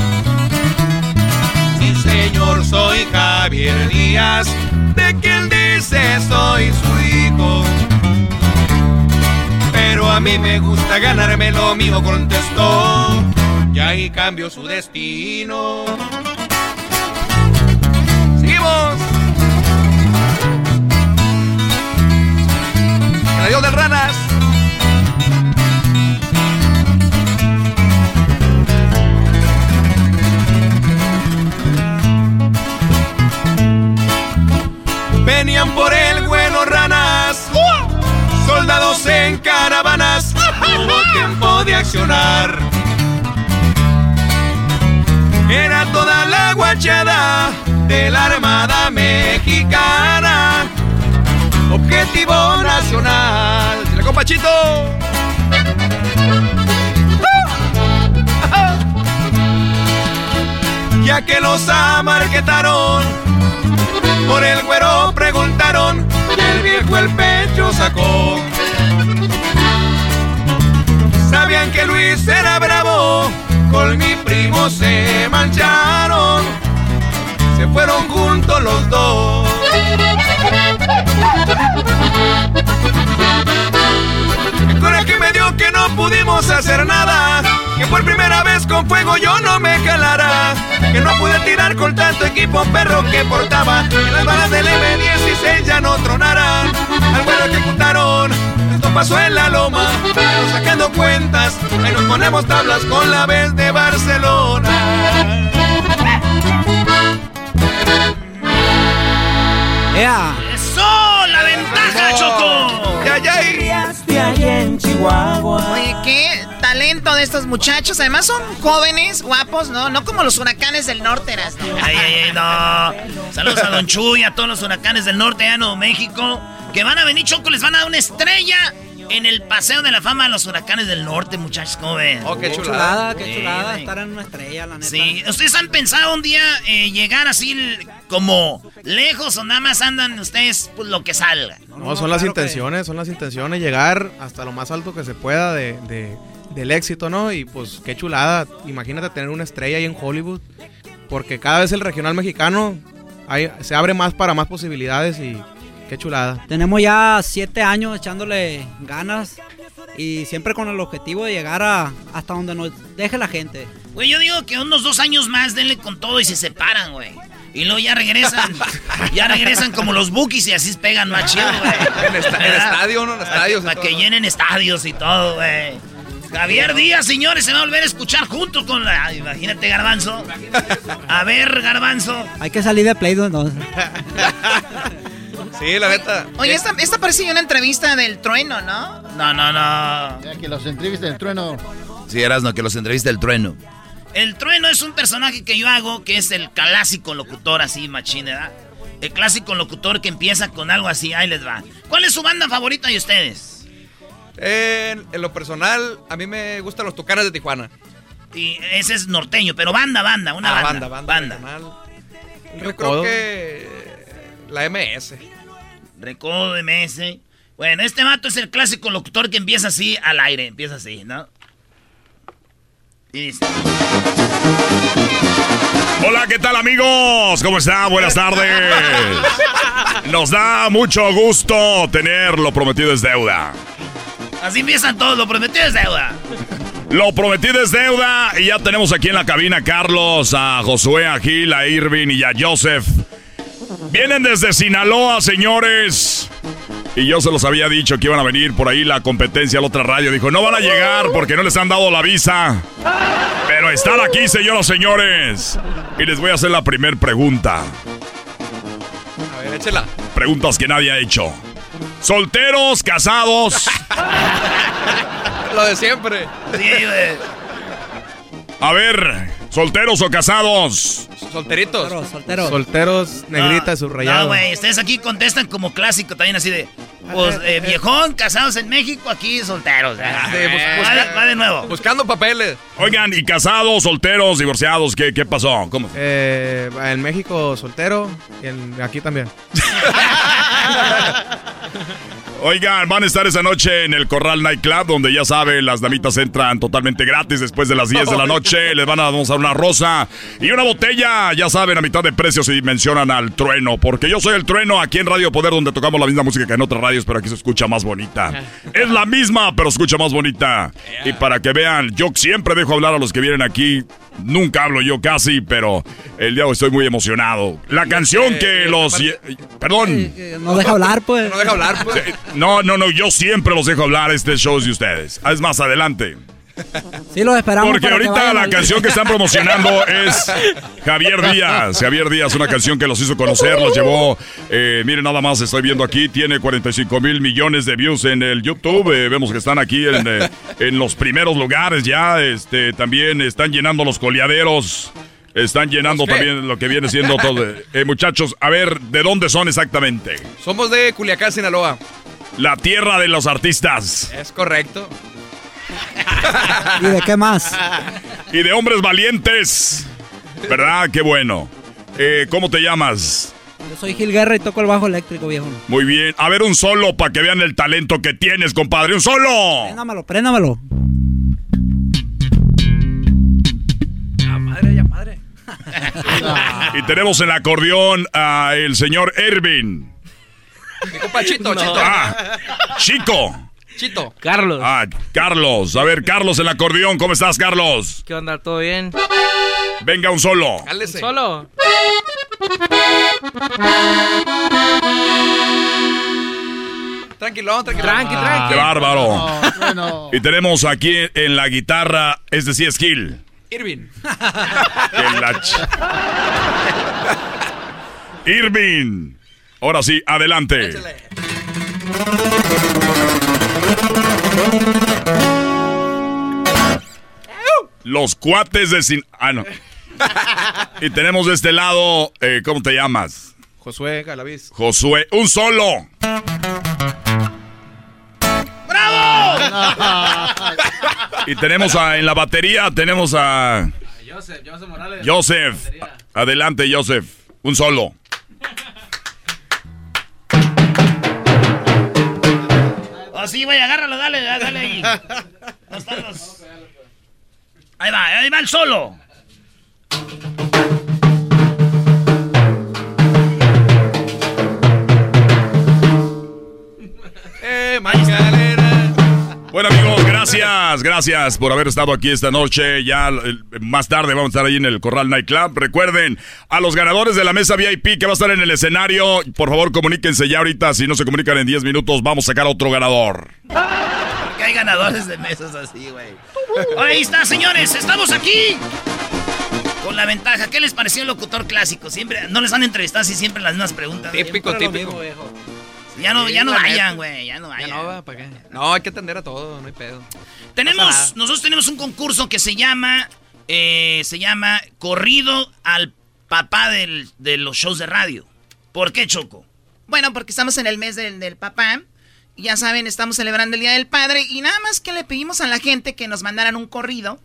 Speaker 28: Sí señor, soy Javier Díaz, de quien dice soy su hijo. Pero a mí me gusta ganarme lo mío, contestó, y ahí cambió su destino. Seguimos. Adiós Ranas. Venían por el bueno ranas, soldados en caravanas, hubo tiempo de accionar. Era toda la guachada de la Armada Mexicana. Objetivo nacional. ¡La compachito! Ya que los amarquetaron, por el güero preguntaron, y el viejo el pecho sacó. Sabían que Luis era bravo, con mi primo se mancharon, se fueron juntos los dos. El coraje me dio que no pudimos hacer nada. Que por primera vez con fuego yo no me calara. Que no pude tirar con tanto equipo perro que portaba. Que las balas del M16 ya no tronaran. Al vuelo ejecutaron. Esto pasó en la loma. Pero sacando cuentas. Ahí nos ponemos tablas con la vez de Barcelona.
Speaker 1: ¡Eso! ¡La ventaja, Choco!
Speaker 28: ¡Ya, ya!
Speaker 4: Oye, qué talento de estos muchachos. Además son jóvenes, guapos, ¿no? No como los huracanes del norte, eras.
Speaker 1: Ay, ay, ay, no. Saludos a Don Chuy, a todos los huracanes del norte de Nuevo México. Que van a venir, Choco, les van a dar una estrella en el Paseo de la Fama de los Huracanes del Norte, muchachos, ¿cómo ven?
Speaker 29: Oh, qué chulada, qué chulada estar en una estrella, la neta.
Speaker 1: Sí, ¿ustedes han pensado un día eh, llegar así como lejos o nada más andan ustedes pues, lo que salga?
Speaker 30: No, son las intenciones, son las intenciones, llegar hasta lo más alto que se pueda de, de- del éxito, ¿no? Y pues qué chulada, imagínate tener una estrella ahí en Hollywood, porque cada vez el regional mexicano hay- se abre más para más posibilidades y qué chulada.
Speaker 29: Tenemos ya siete años echándole ganas y siempre con el objetivo de llegar a hasta donde nos deje la gente.
Speaker 1: Güey, yo digo que unos dos años más denle con todo y se separan, güey. Y luego ya regresan, ya regresan como los bookies y así pegan más chido, güey.
Speaker 26: En esta- en estadio, ¿no? En estadios
Speaker 1: Para que llenen estadios y todo, güey. Javier Díaz, señores, se va a volver a escuchar juntos con la... Imagínate, Garbanzo. A ver, Garbanzo.
Speaker 29: Hay que salir de Play 2, ¿no?
Speaker 26: Sí, la neta.
Speaker 4: Oye, esta, esta parece una entrevista del trueno, ¿no?
Speaker 1: No, no, no.
Speaker 5: Ya que los entrevistas del trueno.
Speaker 3: Sí, Erasno, que los entrevista el trueno.
Speaker 1: El trueno es un personaje que yo hago que es el clásico locutor así, machín, ¿verdad? El clásico locutor que empieza con algo así, ahí les va. ¿Cuál es su banda favorita de ustedes?
Speaker 26: En, en lo personal, a mí me gustan los tucanes de Tijuana.
Speaker 1: Y ese es norteño, pero banda, banda, una
Speaker 26: Ah,
Speaker 1: banda.
Speaker 26: banda, banda, regional. Yo creo que la MS.
Speaker 1: Recodo de MS. Bueno, este vato es el clásico locutor que empieza así al aire, empieza así, ¿no? Y dice...
Speaker 23: Hola, ¿qué tal amigos? ¿Cómo están? Buenas tardes. Nos da mucho gusto tener lo prometido es deuda.
Speaker 1: Así empiezan todos, lo prometido es deuda.
Speaker 23: Lo prometido es deuda y ya tenemos aquí en la cabina a Carlos, a Josué, a Gil, a Irving y a Joseph. Vienen desde Sinaloa, señores. Y yo se los había dicho que iban a venir por ahí la competencia, la otra radio. Dijo, no van a llegar porque no les han dado la visa. Pero están aquí, señoras y señores. Y les voy a hacer la primera pregunta.
Speaker 26: A ver, échela.
Speaker 23: Preguntas que nadie ha hecho. Solteros, casados.
Speaker 26: Lo de siempre.
Speaker 1: Sí, güey.
Speaker 23: A ver, solteros o casados.
Speaker 26: Solteritos.
Speaker 29: Solteros.
Speaker 30: Solteros, negrita,
Speaker 1: No,
Speaker 30: subrayado.
Speaker 1: No, güey, ustedes aquí contestan como clásico también así de... Pues, eh, viejón, casados en México, aquí solteros. Ah,
Speaker 23: Sí,
Speaker 1: va,
Speaker 23: busca-
Speaker 1: de, va de nuevo.
Speaker 26: Buscando papeles.
Speaker 23: Oigan, y casados, solteros, divorciados, ¿qué, qué pasó? ¿Cómo?
Speaker 30: Eh, en México soltero y en- aquí también.
Speaker 23: Oigan, van a estar esa noche en el Corral Night Club, donde ya saben, las damitas entran totalmente gratis después de las 10 de la noche. Les van a dar una rosa y una botella, ya saben, a mitad de precio si mencionan al trueno. Porque yo soy el trueno aquí en Radio Poder, donde tocamos la misma música que en otras radios, pero aquí se escucha más bonita. Es la misma, pero se escucha más bonita. Y para que vean, yo siempre dejo hablar a los que vienen aquí. Nunca hablo yo casi, pero el día de hoy estoy muy emocionado. La canción que los... Perdón.
Speaker 29: No deja hablar, pues.
Speaker 26: No deja hablar, pues.
Speaker 23: No, no, no, yo siempre los dejo hablar. Este show es de ustedes. Es más adelante.
Speaker 29: Sí, los esperamos.
Speaker 23: Porque ahorita la
Speaker 29: al-
Speaker 23: canción que están promocionando es Javier Díaz. Javier Díaz, una canción que los hizo conocer, los llevó. eh, miren, nada más estoy viendo aquí, tiene 45 mil millones de views en el YouTube. eh, vemos que están aquí en, eh, en los primeros lugares ya. Este, también están llenando los coleaderos. Están llenando
Speaker 26: ¿Los qué?
Speaker 23: también lo que viene siendo todo. Eh, muchachos, a ver, ¿de dónde son exactamente?
Speaker 26: Somos de Culiacán, Sinaloa.
Speaker 23: La tierra de los artistas.
Speaker 26: Es correcto.
Speaker 29: ¿Y de qué más?
Speaker 23: Y de hombres valientes. ¿Verdad? Qué bueno. Eh, ¿Cómo te llamas?
Speaker 29: Yo soy Gil Guerra y toco el bajo eléctrico, viejo.
Speaker 23: Muy bien. A ver un solo para que vean el talento que tienes, compadre. ¡Un solo!
Speaker 29: Préndamelo, préndamelo.
Speaker 26: Ya madre, ya madre.
Speaker 23: Y tenemos en el acordeón a el señor Ervin.
Speaker 26: Mi compa Chito, Chito.
Speaker 23: Ah, Chico.
Speaker 26: Chito.
Speaker 31: Carlos.
Speaker 23: Ah, Carlos. A ver, Carlos el acordeón. ¿Cómo estás, Carlos?
Speaker 31: ¿Qué onda? ¿Todo bien?
Speaker 23: Venga, un solo.
Speaker 26: Cálese.
Speaker 31: ¿Solo?
Speaker 26: Tranquilón, tranquilón.
Speaker 31: Tranqui, tranqui.
Speaker 23: ¡Qué bárbaro!
Speaker 5: No.
Speaker 23: Y tenemos aquí en la guitarra, es decir, es Gil.
Speaker 26: Irving.
Speaker 23: Irving. Ahora sí, adelante. Los cuates de sin... Ah, no. Y tenemos de este lado, eh, ¿cómo te llamas?
Speaker 30: Josué Galaviz.
Speaker 23: Josué. Un solo.
Speaker 1: ¡Bravo!
Speaker 23: Y tenemos a, en la batería, tenemos a
Speaker 28: Joseph, Joseph Morales.
Speaker 23: Joseph. Adelante, Joseph. Un solo.
Speaker 1: Oh, sí, güey, agárralo, dale, dale ahí. Ahí va, ahí va el solo.
Speaker 28: Eh.
Speaker 23: Bueno amigos, gracias, gracias por haber estado aquí esta noche. Ya eh, más tarde vamos a estar ahí en el Corral Night Club. Recuerden, a los ganadores de la mesa VIP que va a estar en el escenario, por favor comuníquense ya ahorita. Si no se comunican en 10 minutos, vamos a sacar otro ganador.
Speaker 1: Porque hay ganadores de mesas así, güey. Ahí está, señores, estamos aquí. Con la ventaja, ¿qué les pareció el locutor clásico? Siempre, no les han entrevistado así siempre las mismas preguntas.
Speaker 28: Típico, típico.
Speaker 1: mismo, Ya no,
Speaker 28: Sí,
Speaker 1: ya no vayan, güey, ya no
Speaker 28: Ya
Speaker 1: vayan.
Speaker 28: no, va, ¿para qué? No, hay que atender a todo, no hay pedo.
Speaker 1: Tenemos, nosotros tenemos un concurso que se llama, eh, se llama Corrido al papá del- de los shows de radio. ¿Por qué, Choco?
Speaker 4: Bueno, porque estamos en el mes del, del papá. Ya saben, estamos celebrando el Día del Padre. Y nada más que le pedimos a la gente que nos mandaran un corrido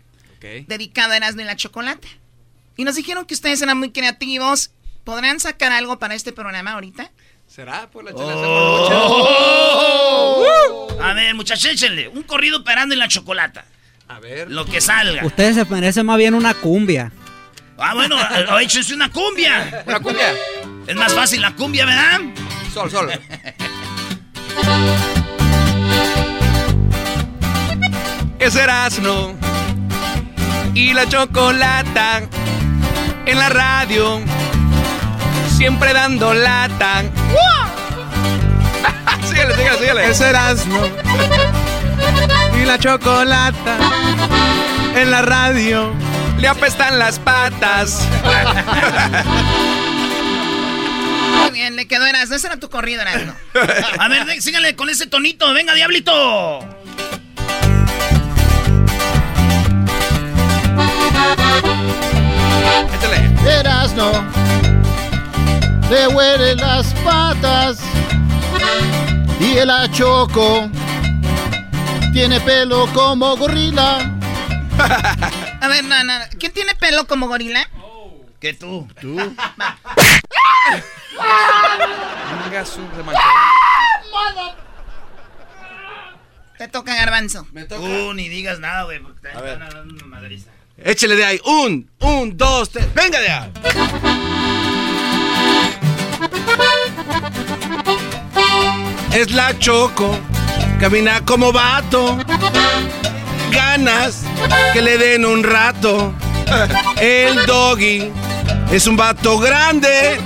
Speaker 4: dedicado a Erasmo y la Chocolata. Y nos dijeron que ustedes eran muy creativos. ¿Podrán sacar algo para este programa ahorita?
Speaker 28: ¿Será? Pues la
Speaker 1: Oh. A ver, muchachos, échenle. Un corrido parando en la chocolata.
Speaker 28: A ver.
Speaker 1: Lo que salga.
Speaker 29: Ustedes se merecen más bien una cumbia.
Speaker 1: Ah, bueno, échense una cumbia.
Speaker 28: ¿Una cumbia?
Speaker 1: Es más fácil la cumbia, ¿verdad?
Speaker 28: Sol, sol. Es Erasmo y la chocolata en la radio, siempre dando lata. síguele, síguele, síguele.
Speaker 30: Es Erasmo y la chocolata en la radio.
Speaker 28: Le apestan las patas.
Speaker 4: Muy bien, le quedó Erasmo. Ese era tu corrido, Erasmo.
Speaker 1: A ver, síganle con ese tonito. Venga, diablito.
Speaker 5: Erasno, le huele las patas y el achoco tiene pelo como gorila.
Speaker 4: A ver, no, no. ¿Quién tiene pelo como gorila?
Speaker 1: Que tú.
Speaker 5: Tú.
Speaker 28: Venga.
Speaker 4: Te toca garbanzo.
Speaker 1: Me toca. Uh, ni digas nada, güey. porque te a dar una madriza.
Speaker 7: Échele de ahí. Un, un, dos, tres. Venga de ahí. Es la choco. Camina como vato. Ganas que le den un rato. El doggy es un vato grande.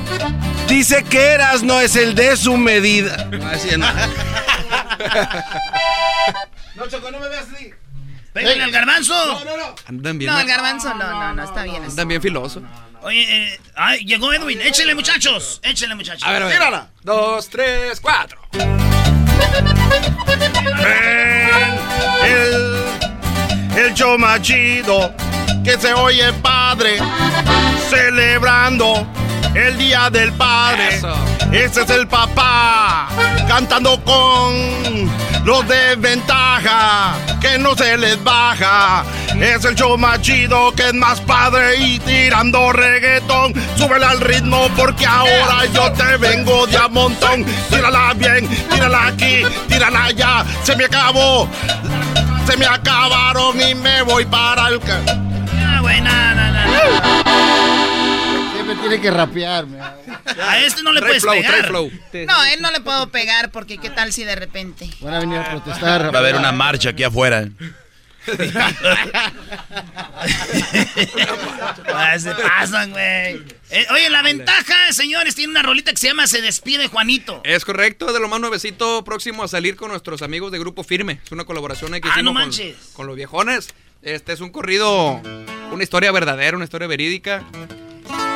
Speaker 7: Dice que eras no es el de su medida.
Speaker 5: No, Choco, no me veas así.
Speaker 1: Pégale al garbanzo.
Speaker 5: No, no, no.
Speaker 28: Andan bien.
Speaker 4: No, el garbanzo no, no, no, está bien.
Speaker 28: Andan bien filoso.
Speaker 1: Oye, eh, ay, llegó Edwin. Échenle, muchachos. Échenle, muchachos.
Speaker 28: A ver, a ver. Dos, tres, cuatro.
Speaker 2: El, el show más chido que se oye padre celebrando el día del padre.
Speaker 28: Eso.
Speaker 2: Ese es el papá cantando con los de ventaja que no se les baja. Es el show más chido que es más padre y tirando reggaetón. Súbele al ritmo porque ahora yo te vengo de a montón. Tírala bien, tírala aquí, tírala allá. Se me acabó, se me acabaron y me voy para el.
Speaker 1: Ah, güey, nada, nada, nada.
Speaker 5: Siempre tiene que rapearme.
Speaker 1: A este no le puedes
Speaker 28: flow,
Speaker 1: pegar.
Speaker 28: trae flow.
Speaker 4: No, él no le puedo pegar porque qué tal si de repente.
Speaker 5: Van a venir a protestar.
Speaker 3: Va a haber una marcha aquí afuera.
Speaker 1: Ah, se pasan, güey. Eh, oye, la ventaja, señores, tiene una rolita que se llama Se despide Juanito.
Speaker 28: Es correcto, es de lo más nuevecito próximo a salir con nuestros amigos de Grupo Firme. Es una colaboración ahí que
Speaker 1: Ah,
Speaker 28: hicimos
Speaker 1: no
Speaker 28: con-
Speaker 1: manches.
Speaker 28: Con, los viejones. Este es un corrido, una historia verdadera, una historia verídica.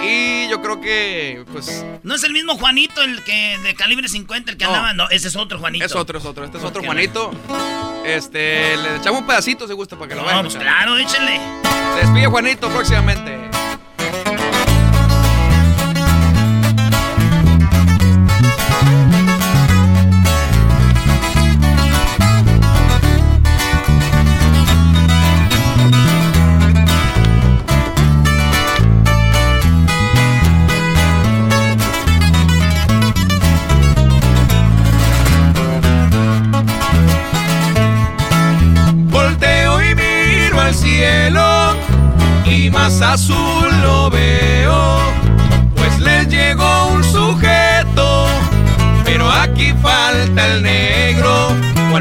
Speaker 28: Y yo creo que, pues,
Speaker 1: No es el mismo Juanito el que de calibre 50 el que
Speaker 28: No.
Speaker 1: andaba, no, ese es otro Juanito.
Speaker 28: es otro, es otro. Este es otro Juanito. Este, le echamos un pedacito si gusta para que lo
Speaker 1: No,
Speaker 28: vean.
Speaker 1: pues claro, échenle.
Speaker 28: Se despide Juanito próximamente.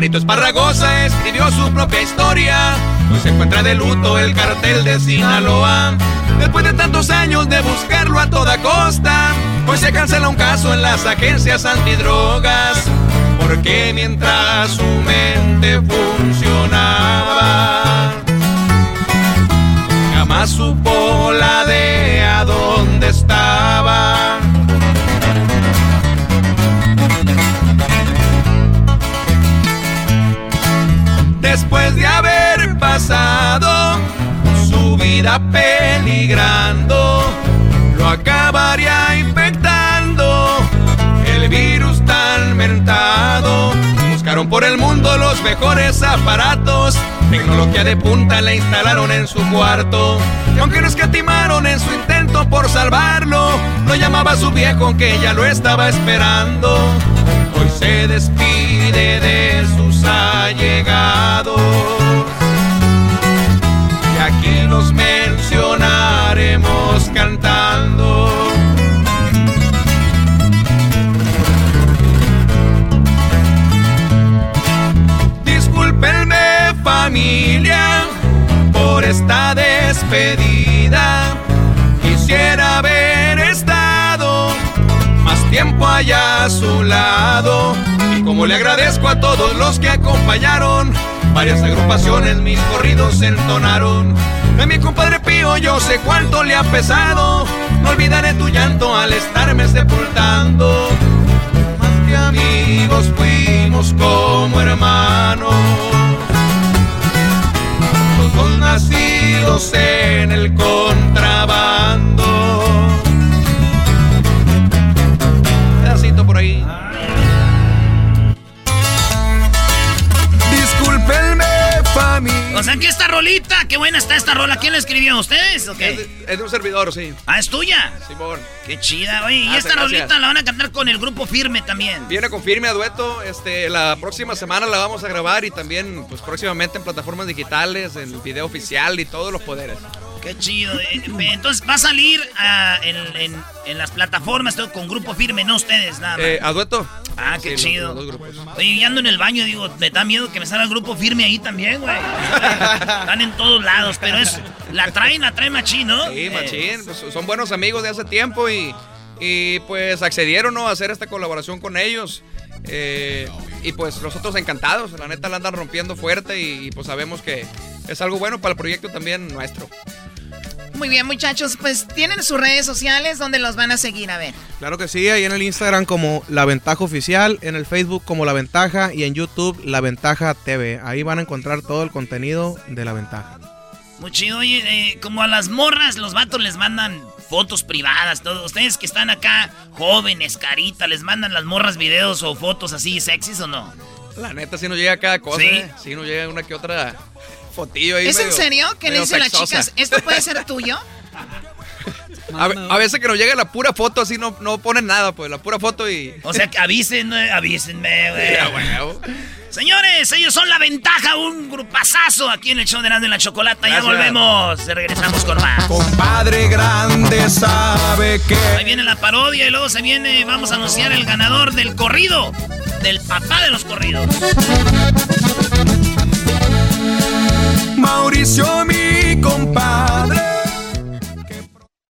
Speaker 28: Juanito Esparragosa escribió su propia historia, pues se encuentra de luto el cartel de Sinaloa. Después de tantos años de buscarlo a toda costa, pues se cancela un caso en las agencias antidrogas, porque mientras su mente funcionaba, jamás supo la de a dónde estaba. Peligrando, lo acabaría infectando el virus tan mentado. Buscaron por el mundo los mejores aparatos, tecnología de punta la instalaron en su cuarto. Y aunque no escatimaron en su intento por salvarlo, lo llamaba a su viejo que ya lo estaba esperando. Hoy se despide de sus allegados. Y aquí los familia por esta despedida. Quisiera haber estado más tiempo allá a su lado. Y como le agradezco a todos los que acompañaron, varias agrupaciones mis corridos entonaron. De mi compadre Pío yo sé cuánto le ha pesado. No olvidaré tu llanto al estarme sepultando. Más que amigos fuimos como hermanos. Dos nacidos en el contrabando.
Speaker 1: Sea, que esta rolita, qué buena está esta rola. ¿Quién la escribió? ¿Ustedes o qué?
Speaker 32: Es de, es de un servidor, sí.
Speaker 1: Ah, es tuya.
Speaker 32: Simón.
Speaker 1: Qué chida, oye. Y
Speaker 32: Gracias,
Speaker 1: esta
Speaker 32: gracias.
Speaker 1: rolita la van a cantar con el grupo firme también.
Speaker 32: Viene con firme a dueto, este, la próxima semana la vamos a grabar y también, pues próximamente en plataformas digitales, en video oficial y todos los poderes.
Speaker 1: Qué chido. eh. Entonces va a salir ah, en, en- en las plataformas todo con grupo firme, no ustedes, nada más.
Speaker 32: Eh, ¿A dueto?
Speaker 1: Ah, qué
Speaker 32: Sí,
Speaker 1: chido.
Speaker 32: los- los.
Speaker 1: Oye, y ando en el baño, digo, me da miedo que me salga el grupo firme ahí también, güey. Están en todos lados, pero es. La traen, la traen machín, ¿no?
Speaker 32: Sí,
Speaker 1: Eh,
Speaker 32: machín, pues, son buenos amigos de hace tiempo y, y, pues accedieron ¿no? a hacer esta colaboración con ellos. Eh, y pues nosotros encantados, la neta la andan rompiendo fuerte y, y, pues sabemos que es algo bueno para el proyecto también nuestro.
Speaker 4: Muy bien, muchachos, pues tienen sus redes sociales donde los van a seguir, a ver.
Speaker 30: Claro que sí, ahí en el Instagram como La Ventaja Oficial, en el Facebook como La Ventaja y en YouTube La Ventaja TV. Ahí van a encontrar todo el contenido de La Ventaja.
Speaker 1: Muy chido, oye, eh, como a las morras, los vatos les mandan fotos privadas, todo. Ustedes que están acá, jóvenes, carita, ¿les mandan las morras videos o fotos así sexys o no?
Speaker 32: La neta sí nos llega cada cosa,
Speaker 1: ¿Sí?
Speaker 32: ¿eh? sí nos llega una que otra fotillo ahí.
Speaker 4: ¿Es en serio? ¿Qué le dicen las chicas? ¿Esto puede ser tuyo?
Speaker 32: A, ve- a veces que nos llega la pura foto así no, no ponen nada, pues la pura foto y...
Speaker 1: O sea, que avísenme, avísenme, güey. Señores, ellos son la ventaja, un grupazazo aquí en el show de Nando en la Chocolata. Ya volvemos, regresamos con más.
Speaker 28: Padre grande sabe que...
Speaker 1: Ahí viene la parodia y luego se viene, vamos a anunciar el ganador del corrido, del papá de los corridos.
Speaker 28: Mauricio, mi compadre.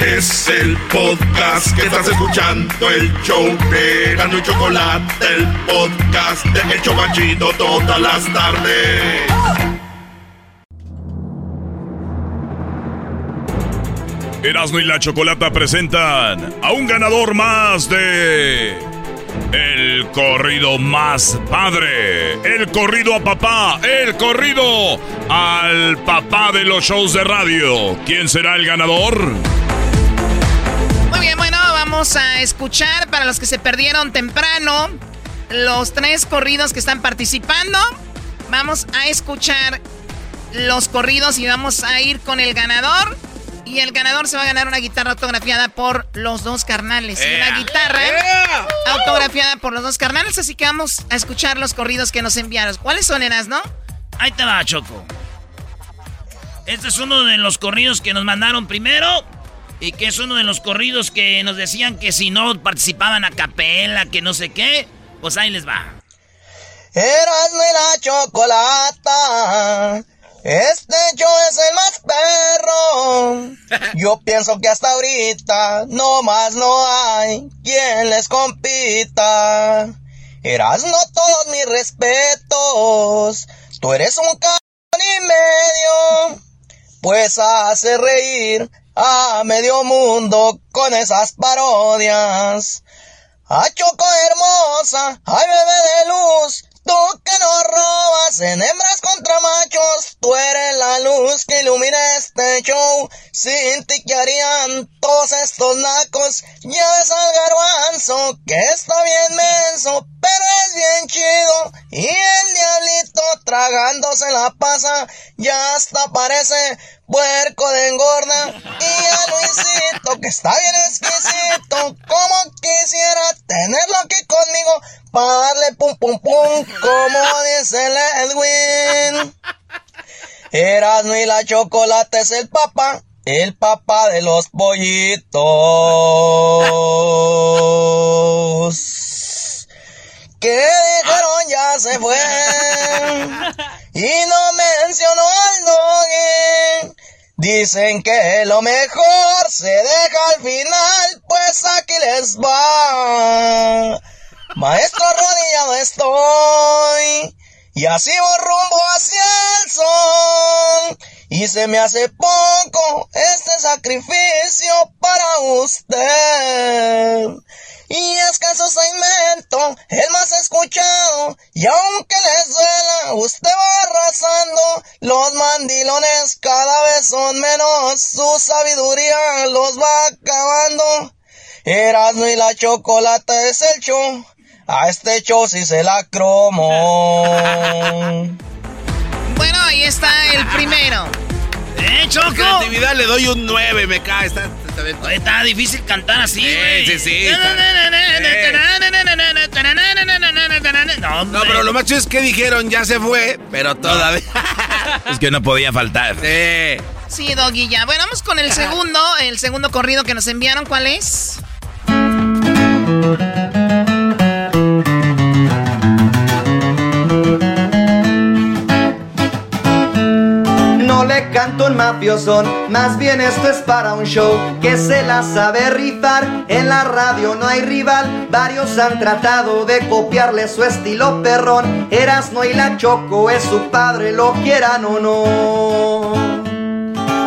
Speaker 2: Es el podcast que estás escuchando, el show de Gano y Chocolate, el podcast de El todas las tardes.
Speaker 23: Erasmo y la Chocolata presentan a un ganador más de el corrido más padre, el corrido a papá, el corrido al papá de los shows de radio. ¿Quién será el ganador?
Speaker 4: Muy bien, bueno, vamos a escuchar para los que se perdieron temprano los tres corridos que están participando. Vamos a escuchar los corridos y vamos a ir con el ganador. Y el ganador se va a ganar una guitarra autografiada por los dos carnales. Una guitarra autografiada por los dos carnales. Así que vamos a escuchar los corridos que nos enviaron. ¿Cuáles son, Eras, no?
Speaker 1: Ahí te va, Choco. Este es uno de los corridos que nos mandaron primero. Y que es uno de los corridos que nos decían que si no participaban a capela, que no sé qué. Pues ahí les va.
Speaker 20: Eras la chocolata. Este yo es el más perro. Yo pienso que hasta ahorita no más no hay quien les compita. Eras no todos mis respetos. Tú eres un c y medio. Pues hace reír a medio mundo con esas parodias. A Choco hermosa, ay bebé de luz, Tú que no robas en hembras contra machos, tú eres la luz que ilumina este show. Sin ti que todos estos nacos, ya ves al garbanzo que está bien menso, pero es bien chido. Y el diablito tragándose la pasa, ya hasta parece puerco de engorda. Y a Luisito que está bien exquisito, como quisiera tenerlo aquí conmigo para darle pum pum pum, como dice Edwin. Erasmo y la chocolate es el papá, el papá de los pollitos. Que dijeron ya se fue y no mencionó al doggy. Dicen que lo mejor se deja al final, pues aquí les va. Maestro arrodillado estoy y así voy rumbo hacia el sol. Y se me hace poco este sacrificio para usted. Y es que su segmento, el más escuchado, y aunque les duela, usted va arrasando, los mandilones cada vez son menos, su sabiduría los va acabando. Erasmo y la chocolate es el show, a este show sí se la cromo.
Speaker 4: Bueno, ahí está el primero.
Speaker 1: ¡Eh, Choco!
Speaker 7: creatividad le doy un 9, me cae. Está, está,
Speaker 1: Oye, está difícil cantar así, güey.
Speaker 7: Sí, sí, sí. No, no, pero lo más chido es que dijeron ya se fue, pero todavía.
Speaker 3: es que no podía faltar.
Speaker 7: Sí.
Speaker 4: Sí, Doggy, ya. Bueno, vamos con el segundo, el segundo corrido que nos enviaron. ¿Cuál es?
Speaker 20: Le canto un mafiosón, más bien esto es para un show que se la sabe rifar. En la radio no hay rival, varios han tratado de copiarle su estilo perrón. Erasno y la Choco es su padre, lo quieran o no.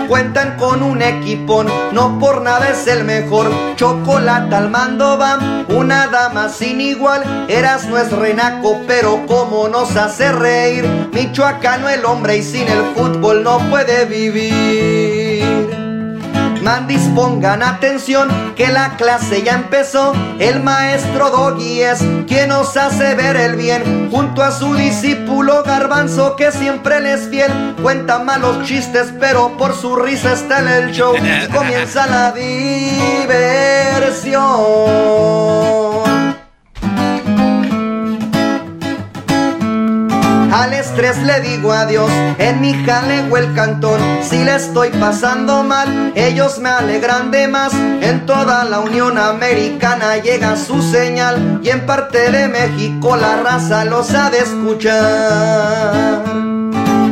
Speaker 20: Cuentan con un equipón, no por nada es el mejor. Chocolate al mando va, una dama sin igual. Eras no es renaco, pero como nos hace reír. Michoacano el hombre y sin el fútbol no puede vivir. Mandis pongan atención que la clase ya empezó. El maestro Doggy es quien nos hace ver el bien. Junto a su discípulo Garbanzo que siempre les es fiel. Cuenta malos chistes pero por su risa está en el show. Y comienza la diversión. Al estrés le digo adiós, en mi jaleo el cantón. Si le estoy pasando mal, ellos me alegran de más. En toda la Unión Americana llega su señal. Y en parte de México la raza los ha de escuchar.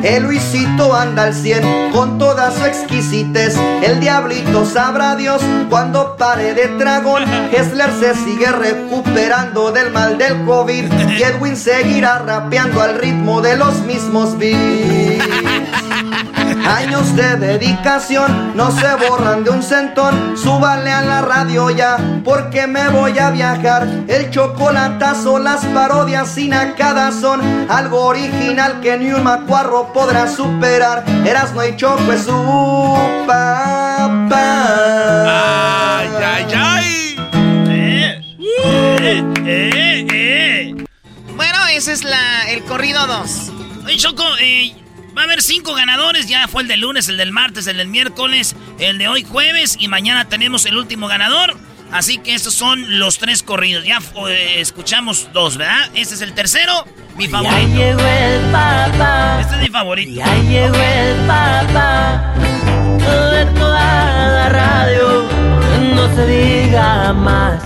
Speaker 20: El Luisito anda al 100 con toda su exquisitez. El diablito sabrá Dios cuando pare de dragón. Hessler se sigue recuperando del mal del COVID. Y Edwin seguirá rapeando al ritmo de los mismos beats.
Speaker 33: Años de dedicación no se borran de un centón. Súbale a la radio ya, porque me voy a viajar. El chocolatazo, las parodias sin acá son algo original que ni un macuarro podrá superar. Eras no hay choco es su papá.
Speaker 1: ¡Ay, ay, ay! Eh, eh, eh.
Speaker 34: Bueno, ese es la, el corrido 2.
Speaker 1: Oye, Choco, eh, va a haber cinco ganadores. Ya fue el del lunes, el del martes, el del miércoles, el de hoy jueves y mañana tenemos el último ganador. Así que estos son los tres corridos. Ya eh, escuchamos dos, ¿verdad? Este es el tercero, mi favorito.
Speaker 13: Ya llegó el papá.
Speaker 1: Este es mi favorito.
Speaker 13: Ya llegó el papá. De toda la radio. No se diga más.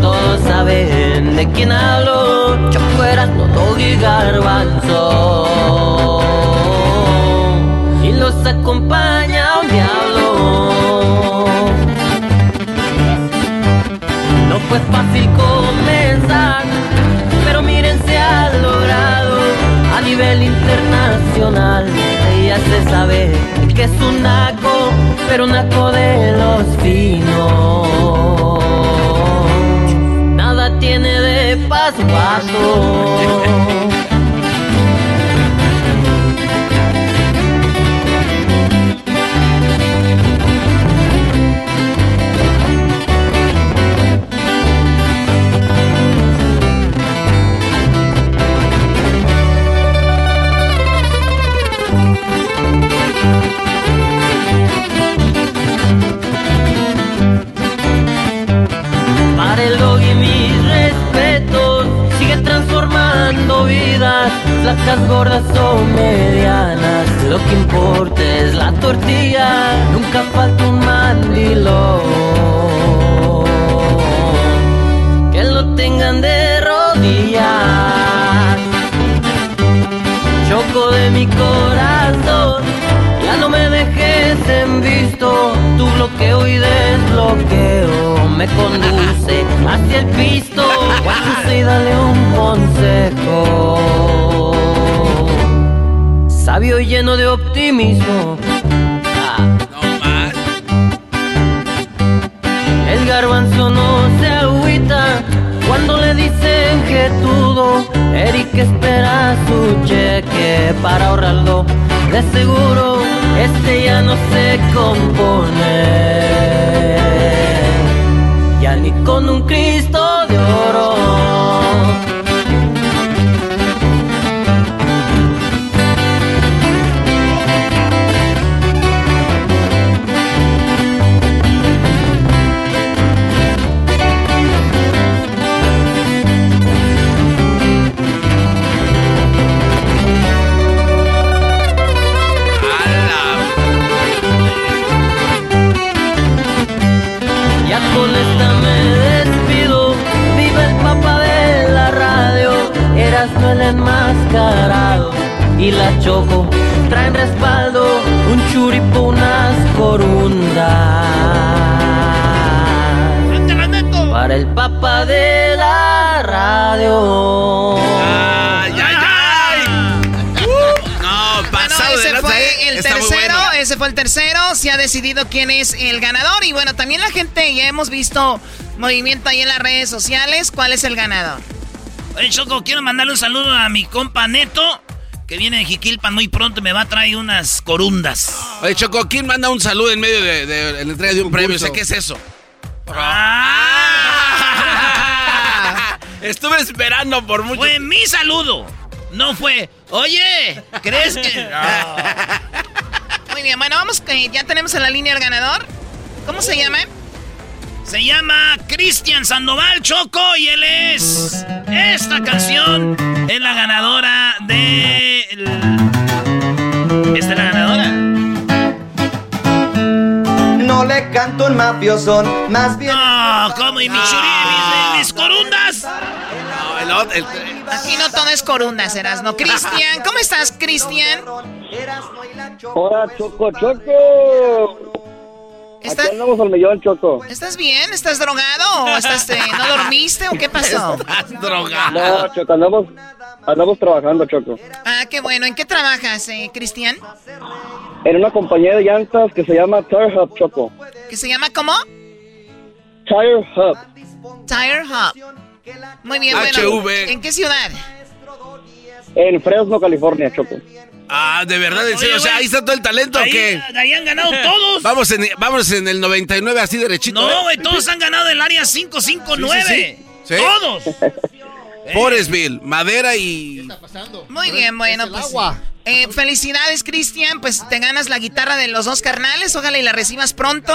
Speaker 13: Todos saben de quién hablo. Choco no Doggy Garbanzo. Y los acompaña un diablo. No fue fácil comenzar, pero miren se ha logrado a nivel internacional. Ya se sabe que es un naco, pero un naco de los finos. Nada tiene de paso. Vidas, flacas, gordas o medianas. Lo que importa es la tortilla, nunca falta un mandilón. Que lo tengan de rodillas. Choco de mi corazón, en visto. Tu bloqueo y desbloqueo me conduce hacia el pisto. Y dale un consejo. Sabio y lleno de optimismo. Ah. El garbanzo no se agüita cuando le dicen que todo. Eric espera su cheque para ahorrarlo. De seguro este ya no se compone. Ya ni con un Cristo Y la choco traen respaldo. Un churipo, unas corundas. Para el papá de la radio.
Speaker 7: ¡Ay, ay, ay! No,
Speaker 34: Bueno,
Speaker 7: pasado de
Speaker 34: ese fue
Speaker 7: ¿eh?
Speaker 34: el
Speaker 7: Está
Speaker 34: tercero,
Speaker 7: bueno.
Speaker 34: ese fue el tercero, se ha decidido quién es el ganador y bueno, también la gente ya hemos visto movimiento ahí en las redes sociales, ¿cuál es el ganador?
Speaker 1: Oye, Choco, quiero mandarle un saludo a mi compa Neto, que viene de Jiquilpan muy pronto, me va a traer unas corundas.
Speaker 7: Oye, Choco, ¿quién manda un saludo en medio de, de- de la entrega de un premio? O sea, ¿qué es eso?
Speaker 1: Ah.
Speaker 7: Estuve esperando por mucho
Speaker 1: Fue mi saludo. No fue, oye, ¿crees que...?
Speaker 34: Muy bien, bueno, vamos, que ya tenemos en la línea el ganador. ¿Cómo se llama?
Speaker 1: Se llama Cristian Sandoval Choco y él es... Esta canción es la ganadora de... Esta es la ganadora.
Speaker 33: No le canto un mafiosón, más bien.
Speaker 1: No, como y mi churi, mis, mis corundas.
Speaker 7: No, el otro- el-
Speaker 34: Aquí no todo es corunda, serás, ¿no? Cristian, ¿cómo estás, Cristian?
Speaker 24: Hola, Choco, Choco.
Speaker 34: ¿Está-
Speaker 24: Aquí andamos al millón, Choco.
Speaker 34: ¿Estás bien? ¿Estás drogado o estás, eh, no dormiste o qué pasó?
Speaker 24: No, Choco, andamos,
Speaker 35: Andamos trabajando, Choco.
Speaker 4: Ah, qué bueno. ¿En qué trabajas, eh, Cristian?
Speaker 35: En una compañía de llantas que se llama Tire Hub, Choco.
Speaker 4: ¿Que se llama cómo?
Speaker 35: Tire Hub.
Speaker 4: Tire Hub. Muy bien, bueno.
Speaker 7: HV.
Speaker 4: ¿En qué ciudad?
Speaker 35: En Fresno, California, Choco.
Speaker 7: Ah, de verdad, en serio. O sea, ahí está todo el talento, ¿o
Speaker 1: Ahí,
Speaker 7: qué?
Speaker 1: ahí han ganado todos.
Speaker 7: Vamos en, vamos en el 99 así derechito.
Speaker 1: No,
Speaker 7: ¿eh?
Speaker 1: güey, todos han ganado el área 559.
Speaker 7: Sí, sí, sí. Sí.
Speaker 1: Todos.
Speaker 7: Forestville, madera y...
Speaker 4: Muy bien, bueno, pues. eh, felicidades, Cristian. Pues te ganas la guitarra de los dos carnales. Ojalá y la recibas pronto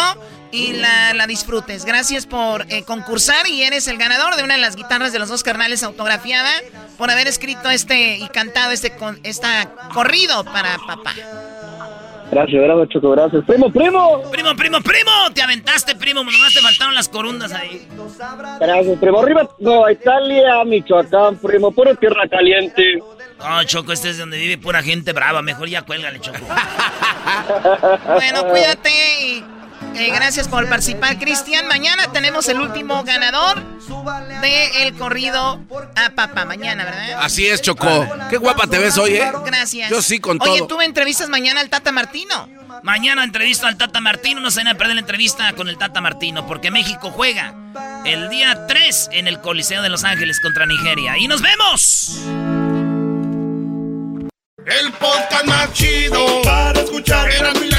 Speaker 4: y la, la disfrutes. Gracias por eh, concursar y eres el ganador de una de las guitarras de los dos carnales autografiada por haber escrito este y cantado este con, esta corrido para papá.
Speaker 35: Gracias, gracias, Choco, gracias. ¡Primo, primo!
Speaker 1: Primo, primo, primo. Te aventaste, primo. Nomás te faltaron las corundas ahí.
Speaker 35: Gracias, primo. Arriba, Nueva Italia, Michoacán, primo. Puro tierra caliente.
Speaker 1: No, Choco, este es donde vive pura gente brava. Mejor ya cuélgale, Choco.
Speaker 4: Bueno, cuídate y eh, gracias por participar, Cristian. Mañana tenemos el último ganador de el corrido a papá. Mañana, ¿verdad?
Speaker 7: Así es, Choco. Qué guapa te ves hoy, ¿eh?
Speaker 4: Gracias.
Speaker 7: Yo sí, con
Speaker 4: Oye,
Speaker 7: todo.
Speaker 4: tú me entrevistas mañana al Tata Martino.
Speaker 1: Mañana entrevisto al Tata Martino. No se vayan a perder la entrevista con el Tata Martino. Porque México juega el día 3 en el Coliseo de Los Ángeles contra Nigeria. ¡Y nos vemos!
Speaker 2: El podcast más chido para escuchar. Era mi la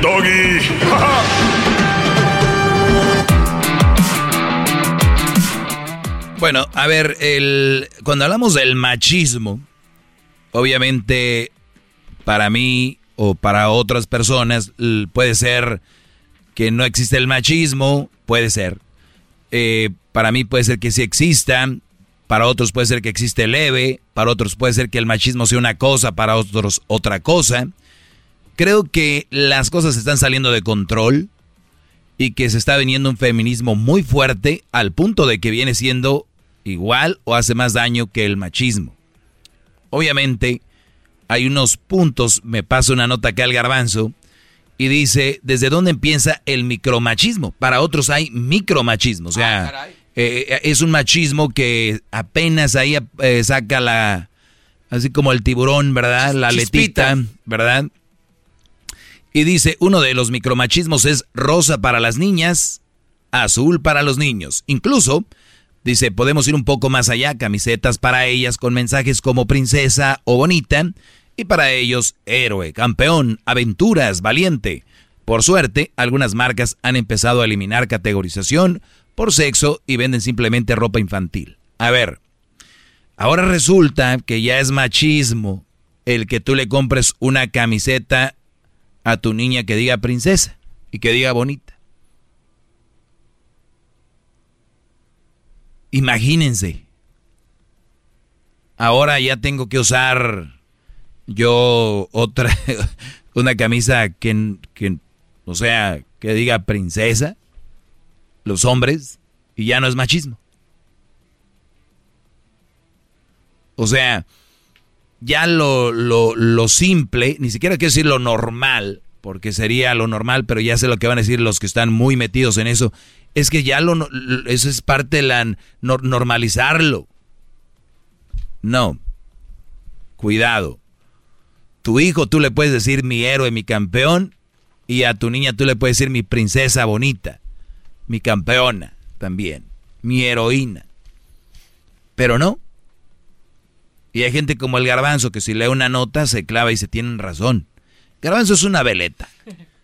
Speaker 23: doggy.
Speaker 3: Bueno, a ver, el, cuando hablamos del machismo, obviamente para mí o para otras personas puede ser que no existe el machismo, puede ser. Eh, para mí puede ser que sí exista, para otros puede ser que existe leve, para otros puede ser que el machismo sea una cosa, para otros otra cosa. Creo que las cosas están saliendo de control y que se está viniendo un feminismo muy fuerte al punto de que viene siendo igual o hace más daño que el machismo. Obviamente, hay unos puntos, me pasa una nota acá al garbanzo, y dice, ¿desde dónde empieza el micromachismo? Para otros hay micromachismo, o sea, eh, es un machismo que apenas ahí eh, saca la, así como el tiburón, ¿verdad? La
Speaker 7: Chispita.
Speaker 3: letita, ¿verdad? Y dice, uno de los micromachismos es rosa para las niñas, azul para los niños. Incluso, dice, podemos ir un poco más allá, camisetas para ellas con mensajes como princesa o bonita, y para ellos, héroe, campeón, aventuras, valiente. Por suerte, algunas marcas han empezado a eliminar categorización por sexo y venden simplemente ropa infantil. A ver, ahora resulta que ya es machismo el que tú le compres una camiseta a tu niña que diga princesa y que diga bonita. Imagínense. Ahora ya tengo que usar yo otra, una camisa que, que, o sea, que diga princesa, los hombres, y ya no es machismo. O sea, ya lo, lo, lo simple, ni siquiera quiero decir lo normal, porque sería lo normal, pero ya sé lo que van a decir los que están muy metidos en eso, es que ya lo, eso es parte de la nor- normalizarlo. No, cuidado. Tu hijo tú le puedes decir mi héroe, mi campeón, y a tu niña tú le puedes decir mi princesa bonita, mi campeona también, mi heroína. Pero no. Y hay gente como el garbanzo que si lee una nota se clava y se tienen razón. Garbanzo es una veleta.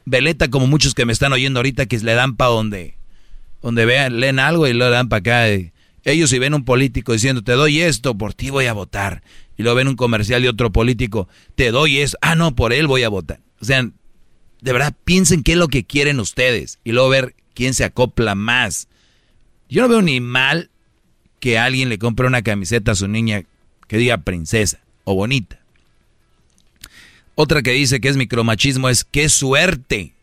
Speaker 3: Veleta como muchos que me están oyendo ahorita que le dan para donde, donde vean, leen algo y lo dan para acá. Ellos si ven un político diciendo te doy esto, por ti voy a votar. Y lo ven un comercial de otro político, te doy eso, ah no, por él voy a votar. O sea, de verdad piensen qué es lo que quieren ustedes y luego ver quién se acopla más. Yo no veo ni mal que alguien le compre una camiseta a su niña que diga princesa o bonita. Otra que dice que es micromachismo es qué suerte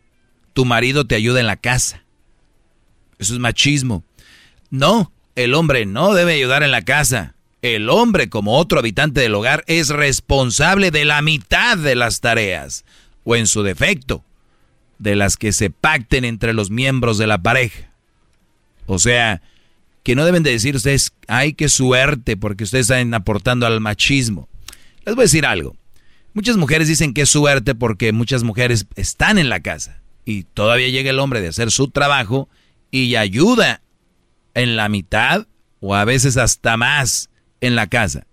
Speaker 3: tu marido te ayuda en la casa. Eso es machismo. No, el hombre no debe ayudar en la casa. El hombre, como otro habitante del hogar, es responsable de la mitad de las tareas, o en su defecto, de las que se pacten entre los miembros de la pareja. O sea, que no deben de decir ustedes, ay, qué suerte, porque ustedes están aportando al machismo. Les voy a decir algo. Muchas mujeres dicen que es suerte porque muchas mujeres están en la casa y todavía llega el hombre de hacer su trabajo y ayuda en la mitad o a veces hasta más en la casa.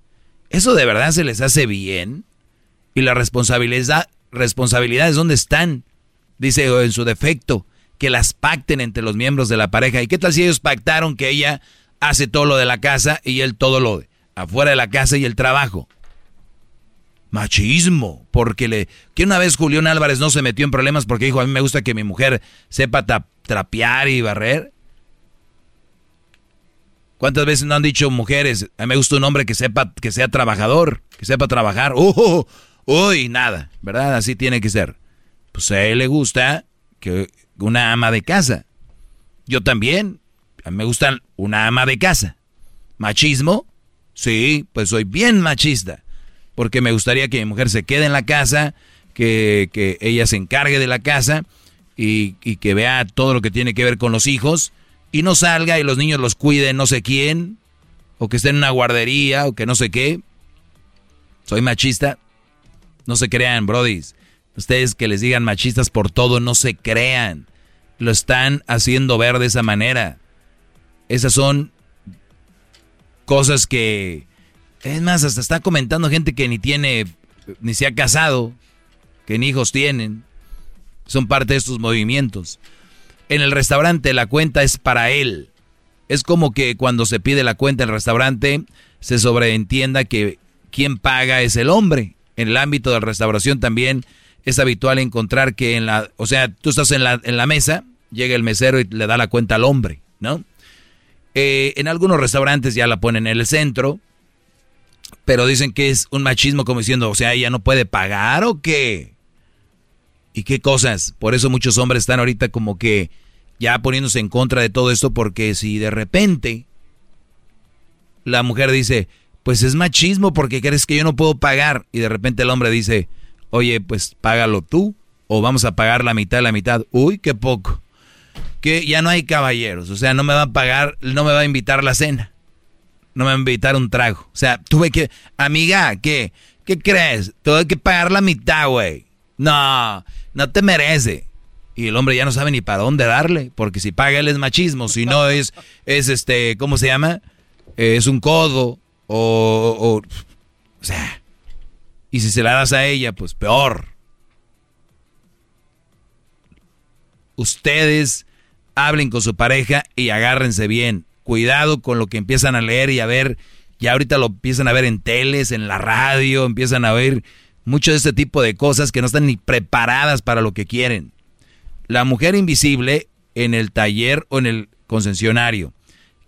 Speaker 3: ¿Eso de verdad se les hace bien? ¿Y la responsabilidad, responsabilidades dónde están? Dice en su defecto, que las pacten entre los miembros de la pareja. ¿Y qué tal si ellos pactaron que ella hace todo lo de la casa y él todo lo de afuera de la casa y el trabajo? Machismo, porque le que una vez Julián Álvarez no se metió en problemas porque dijo, a mí me gusta que mi mujer sepa trapear y barrer. ¿Cuántas veces no han dicho mujeres, a mí me gusta un hombre que sepa que sea trabajador, que sepa trabajar? ¡Uh! ¡Uy! Nada, ¿verdad? Así tiene que ser. Pues a él le gusta que una ama de casa. Yo también. A mí me gusta una ama de casa. ¿Machismo? Sí, pues soy bien machista porque me gustaría que mi mujer se quede en la casa, que, ella se encargue de la casa y, que vea todo lo que tiene que ver con los hijos y no salga y los niños los cuiden no sé quién, o que esté en una guardería, o que no sé qué. Soy machista. No se crean, brodis. Ustedes que les digan machistas por todo, no se crean. Lo están haciendo ver de esa manera. Esas son cosas que es más, hasta está comentando gente que ni tiene, ni se ha casado, que ni hijos tienen. Son parte de estos movimientos. En el restaurante la cuenta es para él. Es como que cuando se pide la cuenta en el restaurante se sobreentienda que quien paga es el hombre. En el ámbito de la restauración también es habitual encontrar que en la, o sea, tú estás en la, en la mesa, llega el mesero y le da la cuenta al hombre, ¿no? Eh, en algunos restaurantes ya la ponen en el centro, pero dicen que es un machismo como diciendo, o sea, ella no puede pagar o qué. ¿Y qué cosas? Por eso muchos hombres están ahorita como que ya poniéndose en contra de todo esto porque si de repente la mujer dice, pues es machismo porque crees que yo no puedo pagar y de repente el hombre dice, oye, pues págalo tú o vamos a pagar la mitad de la mitad. Uy, qué poco. Que ya no hay caballeros, o sea, no me va a pagar, no me va a invitar la cena no me va a invitar un trago. O sea, tuve que, amiga, ¿qué? ¿Qué crees? Tuve que pagar la mitad, güey. No, no te merece. Y el hombre ya no sabe ni para dónde darle, porque si paga él es machismo, si no es, es este, ¿cómo se llama? es un codo, o, o, o sea, y si se la das a ella, pues peor. Ustedes hablen con su pareja y agárrense bien cuidado con lo que empiezan a leer y a ver, ya ahorita lo empiezan a ver en teles, en la radio, empiezan a ver mucho de este tipo de cosas que no están ni preparadas para lo que quieren. La mujer invisible en el taller o en el concesionario.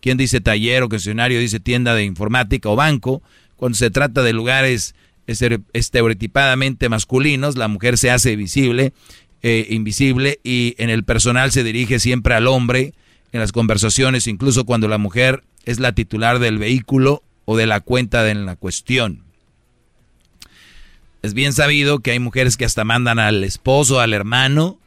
Speaker 3: ¿Quién dice taller o concesionario? Dice tienda de informática o banco. Cuando se trata de lugares estereotipadamente masculinos, la mujer se hace visible, eh, invisible y en el personal se dirige siempre al hombre en las conversaciones, incluso cuando la mujer es la titular del vehículo o de la cuenta de la cuestión. Es bien sabido que hay mujeres que hasta mandan al esposo, al hermano,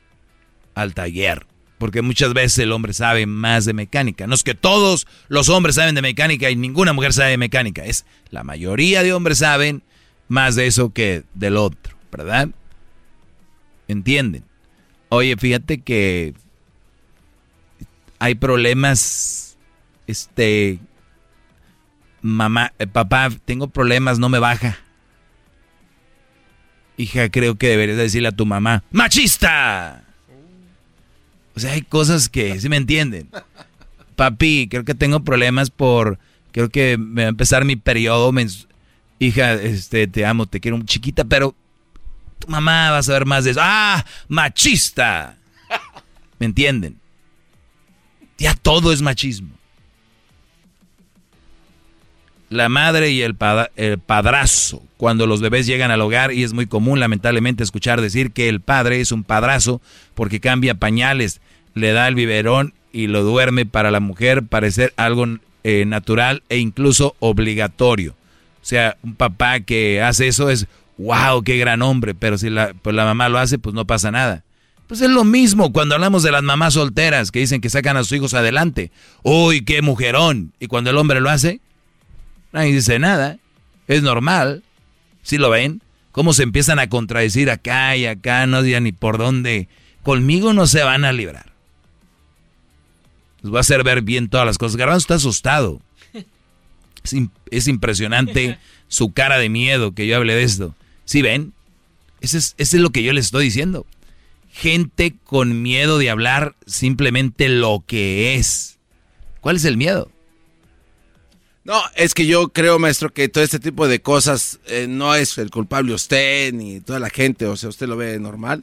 Speaker 3: al taller. Porque muchas veces el hombre sabe más de mecánica. No es que todos los hombres saben de mecánica y ninguna mujer sabe de mecánica. Es la mayoría de hombres saben más de eso que del otro, ¿verdad? ¿Entienden? Oye, fíjate que hay problemas, este, mamá, eh, papá, tengo problemas, no me baja. Hija, creo que deberías decirle a tu mamá, ¡machista! O sea, hay cosas que, ¿sí me entienden? Papi, creo que tengo problemas por, creo que me va a empezar mi periodo. Hija, este, te amo, te quiero chiquita, pero tu mamá va a saber más de eso. ¡Ah! ¡Machista! ¿Me entienden? Ya todo es machismo. la madre y el, el, padrazo, cuando los bebés llegan al hogar y es muy común lamentablemente escuchar decir que el padre es un padrazo porque cambia pañales, le da el biberón y lo duerme para la mujer parecer algo eh, natural e incluso obligatorio. Sea, un papá que hace eso es, wow, qué gran hombre, pero si la, pues la mamá lo hace, pues no pasa nada. Pues es lo mismo cuando hablamos de las mamás solteras que dicen que sacan a sus hijos adelante. Uy, qué mujerón. Y cuando el hombre lo hace, nadie dice nada. Es normal. ¿Sí lo ven? Cómo se empiezan a contradecir acá y acá, no digan ni por dónde. Conmigo no se van a librar. Les voy a hacer ver bien todas las cosas. Garbanzo está asustado. Es, impresionante su cara de miedo que yo hable de esto. ¿Sí ven? Ese es, ese es lo que yo les estoy diciendo. Gente con miedo de hablar simplemente lo que es. ¿Cuál es el miedo?
Speaker 7: No, es que yo creo, maestro, que todo este tipo de cosas eh, no es el culpable usted ni toda la gente, o sea, usted lo ve normal.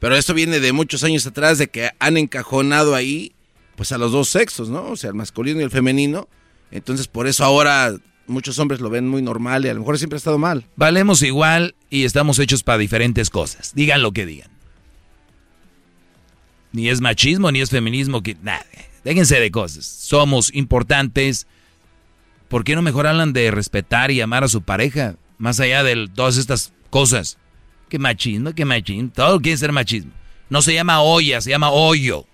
Speaker 7: Pero esto viene de muchos años atrás de que han encajonado ahí, pues a los dos sexos, ¿no? O sea, el masculino y el femenino. Entonces, por eso ahora muchos hombres lo ven muy normal y a lo mejor siempre ha estado mal.
Speaker 3: Valemos igual y estamos hechos para diferentes cosas. Digan lo que digan. Ni es machismo, ni es feminismo, que nada. Déjense de cosas. Somos importantes ¿por qué no mejor hablan de respetar y amar a su pareja? Más allá de todas estas cosas. ¿Qué machismo? ¿Qué machismo? Todo quiere ser machismo. No se llama olla, se llama hoyo.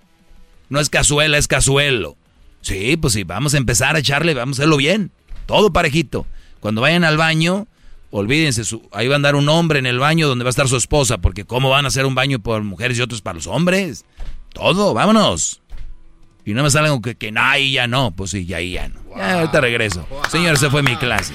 Speaker 3: No es cazuela, es cazuelo. Sí, pues sí, vamos a empezar a echarle, vamos a hacerlo bien. Todo parejito. Cuando vayan al baño, olvídense, ahí va a andar un hombre en el baño donde va a estar su esposa, porque ¿cómo van a hacer un baño por mujeres y otros para los hombres? Todo, vámonos. Y no me salen que, que no, ahí ya no. Pues sí, ya ahí ya no. Ya, ahorita regreso. Señor, esa fue mi clase.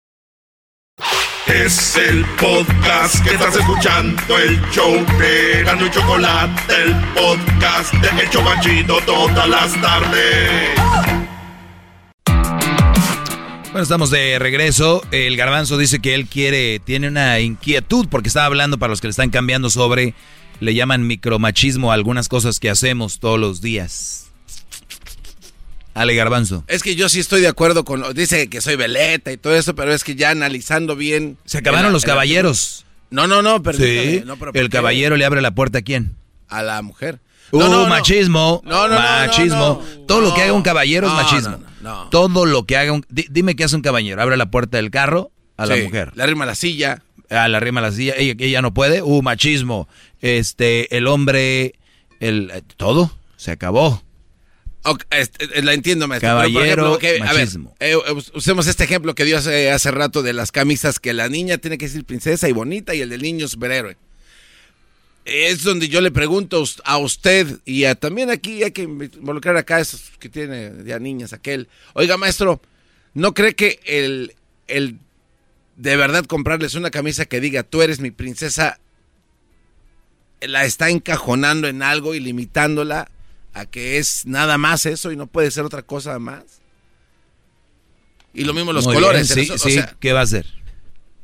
Speaker 6: Es el podcast que estás escuchando, el show de Gano y Chocolate, el podcast de Hecho Banchito todas las tardes.
Speaker 3: Bueno, estamos de regreso. El garbanzo dice que él quiere, tiene una inquietud porque estaba hablando para los que le están cambiando sobre, le llaman micromachismo a algunas cosas que hacemos todos los días. Ale Garbanzo.
Speaker 7: Es que yo sí estoy de acuerdo con. Lo, dice que soy veleta y todo eso, pero es que ya analizando bien.
Speaker 3: Se acabaron los caballeros.
Speaker 7: No, no, no, pero.
Speaker 3: Sí, el caballero le abre la puerta a quién?
Speaker 7: A la mujer.
Speaker 3: Uh, no, machismo. No, no, machismo. Todo lo que haga un caballero es machismo. Todo lo que haga un. Dime qué hace un caballero. Abre la puerta del carro a la mujer.
Speaker 7: Le arrima la silla.
Speaker 3: A la arrima la silla. Ella, ella no puede. Uh, machismo. Este, el hombre. El, todo. Se acabó.
Speaker 7: Este, la entiendo, maestro.
Speaker 3: Caballero, a ver,
Speaker 7: eh, usemos este ejemplo que dio hace, hace, rato de las camisas que la niña tiene que ser princesa y bonita y el del niño superhéroe. Es donde yo le pregunto a usted y a, también aquí hay que involucrar acá esos que tiene ya niñas, aquel. Oiga, maestro, ¿no cree que el, el de verdad comprarles una camisa que diga tú eres mi princesa la está encajonando en algo y limitándola? A que es nada más eso y no puede ser otra cosa más. Y lo mismo los colores.
Speaker 3: sí, ¿qué va a hacer?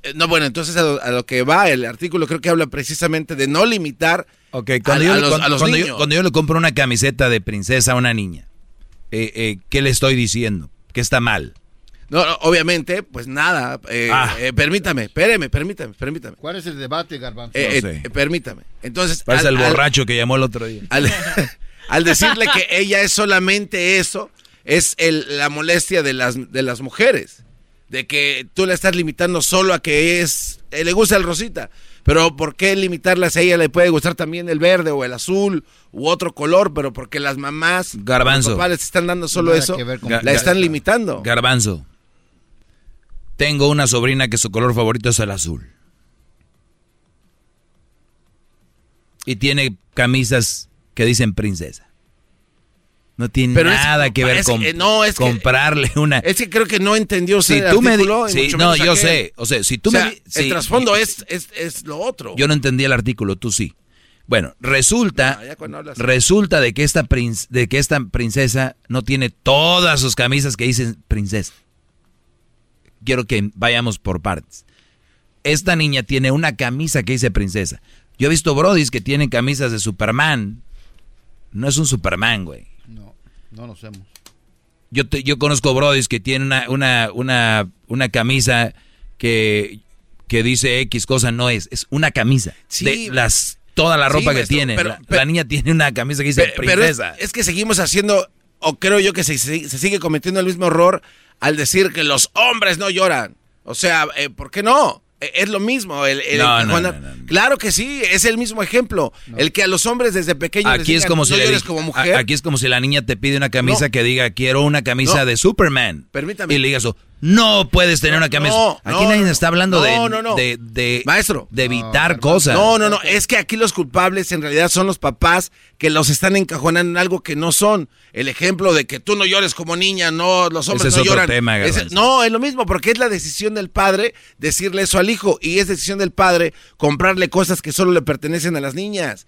Speaker 7: Eh, no, bueno, entonces a lo, que va el artículo creo que habla precisamente de no limitar
Speaker 3: cuando, yo, le, cuando, Yo, le compro una camiseta de princesa a una niña, eh, eh, ¿qué le estoy diciendo? ¿Qué está mal?
Speaker 7: No, obviamente, pues nada. Ah. permítame, espéreme, permítame, permítame.
Speaker 5: ¿Cuál es el debate, Garbanzo?
Speaker 7: permítame. Entonces,
Speaker 3: Parece el borracho que llamó el otro día.
Speaker 7: al decirle que ella es solamente eso, es el, la molestia de las, de las mujeres. De que tú la estás limitando solo a que es, eh, le gusta el rosita. Pero ¿por qué limitarlas a ella? Le puede gustar también el verde o el azul u otro color, pero porque las mamás,
Speaker 3: Garbanzo.
Speaker 7: los papás están dando solo eso, la están limitando.
Speaker 3: Garbanzo. Tengo una sobrina que su color favorito es el azul. Y tiene camisas que dicen princesa. No tiene
Speaker 7: Pero es-
Speaker 3: nada que ver con
Speaker 7: que- no, es que-
Speaker 3: comprarle una.
Speaker 7: Es que creo que no entendió
Speaker 3: Si tú me sí, no, yo
Speaker 7: aquel.
Speaker 3: sé. O sea, si tú
Speaker 7: O sea,
Speaker 3: me di-
Speaker 7: El
Speaker 3: sí.
Speaker 7: trasfondo es, es, es lo otro.
Speaker 3: Yo no entendí el artículo, tú sí. Bueno, resulta,
Speaker 7: Ah, hablas-
Speaker 3: resulta de que esta de que esta princesa no tiene todas sus camisas que dicen princesa. Quiero que vayamos por partes. Esta niña tiene una camisa que dice princesa. Yo he visto brodis que tienen camisas de Superman. No es un Superman, güey.
Speaker 5: No, no lo hacemos.
Speaker 3: Yo, te- yo conozco brodis que tienen una, una, una, una camisa que, que dice X cosa, no es, es una camisa.
Speaker 7: Sí.
Speaker 3: de las, toda la
Speaker 7: Sí,
Speaker 3: ropa que
Speaker 7: maestro,
Speaker 3: tiene.
Speaker 7: pero-
Speaker 3: la,
Speaker 7: pero-
Speaker 3: la niña tiene una camisa que dice
Speaker 7: es,
Speaker 3: princesa.
Speaker 7: es que seguimos haciendo, o creo yo que se, se- se sigue cometiendo el mismo error al decir que los hombres no lloran. O sea, eh, ¿por qué no? Eh, Es lo mismo. El, el
Speaker 3: No, no,
Speaker 7: encajonar-
Speaker 3: no,
Speaker 7: Claro que sí, es el mismo ejemplo. El que a los hombres desde pequeños les
Speaker 3: Aquí es
Speaker 7: digan,
Speaker 3: como si
Speaker 7: "No
Speaker 3: le
Speaker 7: llores
Speaker 3: di-
Speaker 7: como mujer.
Speaker 3: aquí es como si la niña te pide una camisa
Speaker 7: No.
Speaker 3: que diga quiero una camisa
Speaker 7: No.
Speaker 3: de Superman.
Speaker 7: Permítame.
Speaker 3: Y le digas, no puedes tener una camisa.
Speaker 7: No,
Speaker 3: aquí
Speaker 7: no,
Speaker 3: nadie
Speaker 7: no,
Speaker 3: está hablando
Speaker 7: no,
Speaker 3: de,
Speaker 7: no, no.
Speaker 3: de, de-
Speaker 7: Maestro.
Speaker 3: de evitar cosas.
Speaker 7: No, no, no. Es que aquí los culpables en realidad son los papás que los están encajonando en algo que no son. El ejemplo de que tú no llores como niña, no, los hombres
Speaker 3: Ese es
Speaker 7: no
Speaker 3: otro
Speaker 7: lloran.
Speaker 3: tema, Garbanzo.
Speaker 7: no, es lo mismo, porque es la decisión del padre decirle eso al hijo. Y es decisión del padre comprarle cosas que solo le pertenecen a las niñas.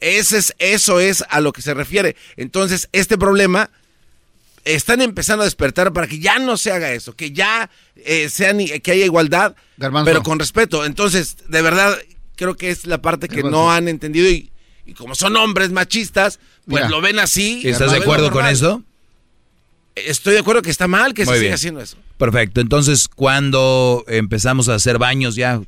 Speaker 7: Ese es, eso es a lo que se refiere. Entonces, este problema están empezando a despertar para que ya no se haga eso, que ya eh, sean, que haya igualdad, pero con respeto. Entonces, de verdad, creo que es la parte que
Speaker 5: Garbanzo.
Speaker 7: no han entendido y, y como son hombres machistas, pues
Speaker 5: Mira.
Speaker 7: lo ven así.
Speaker 3: ¿Estás de acuerdo con eso?
Speaker 7: Estoy de acuerdo que está mal que
Speaker 3: Muy
Speaker 7: se siga haciendo eso.
Speaker 3: Perfecto. Entonces, cuando empezamos a hacer baños ya?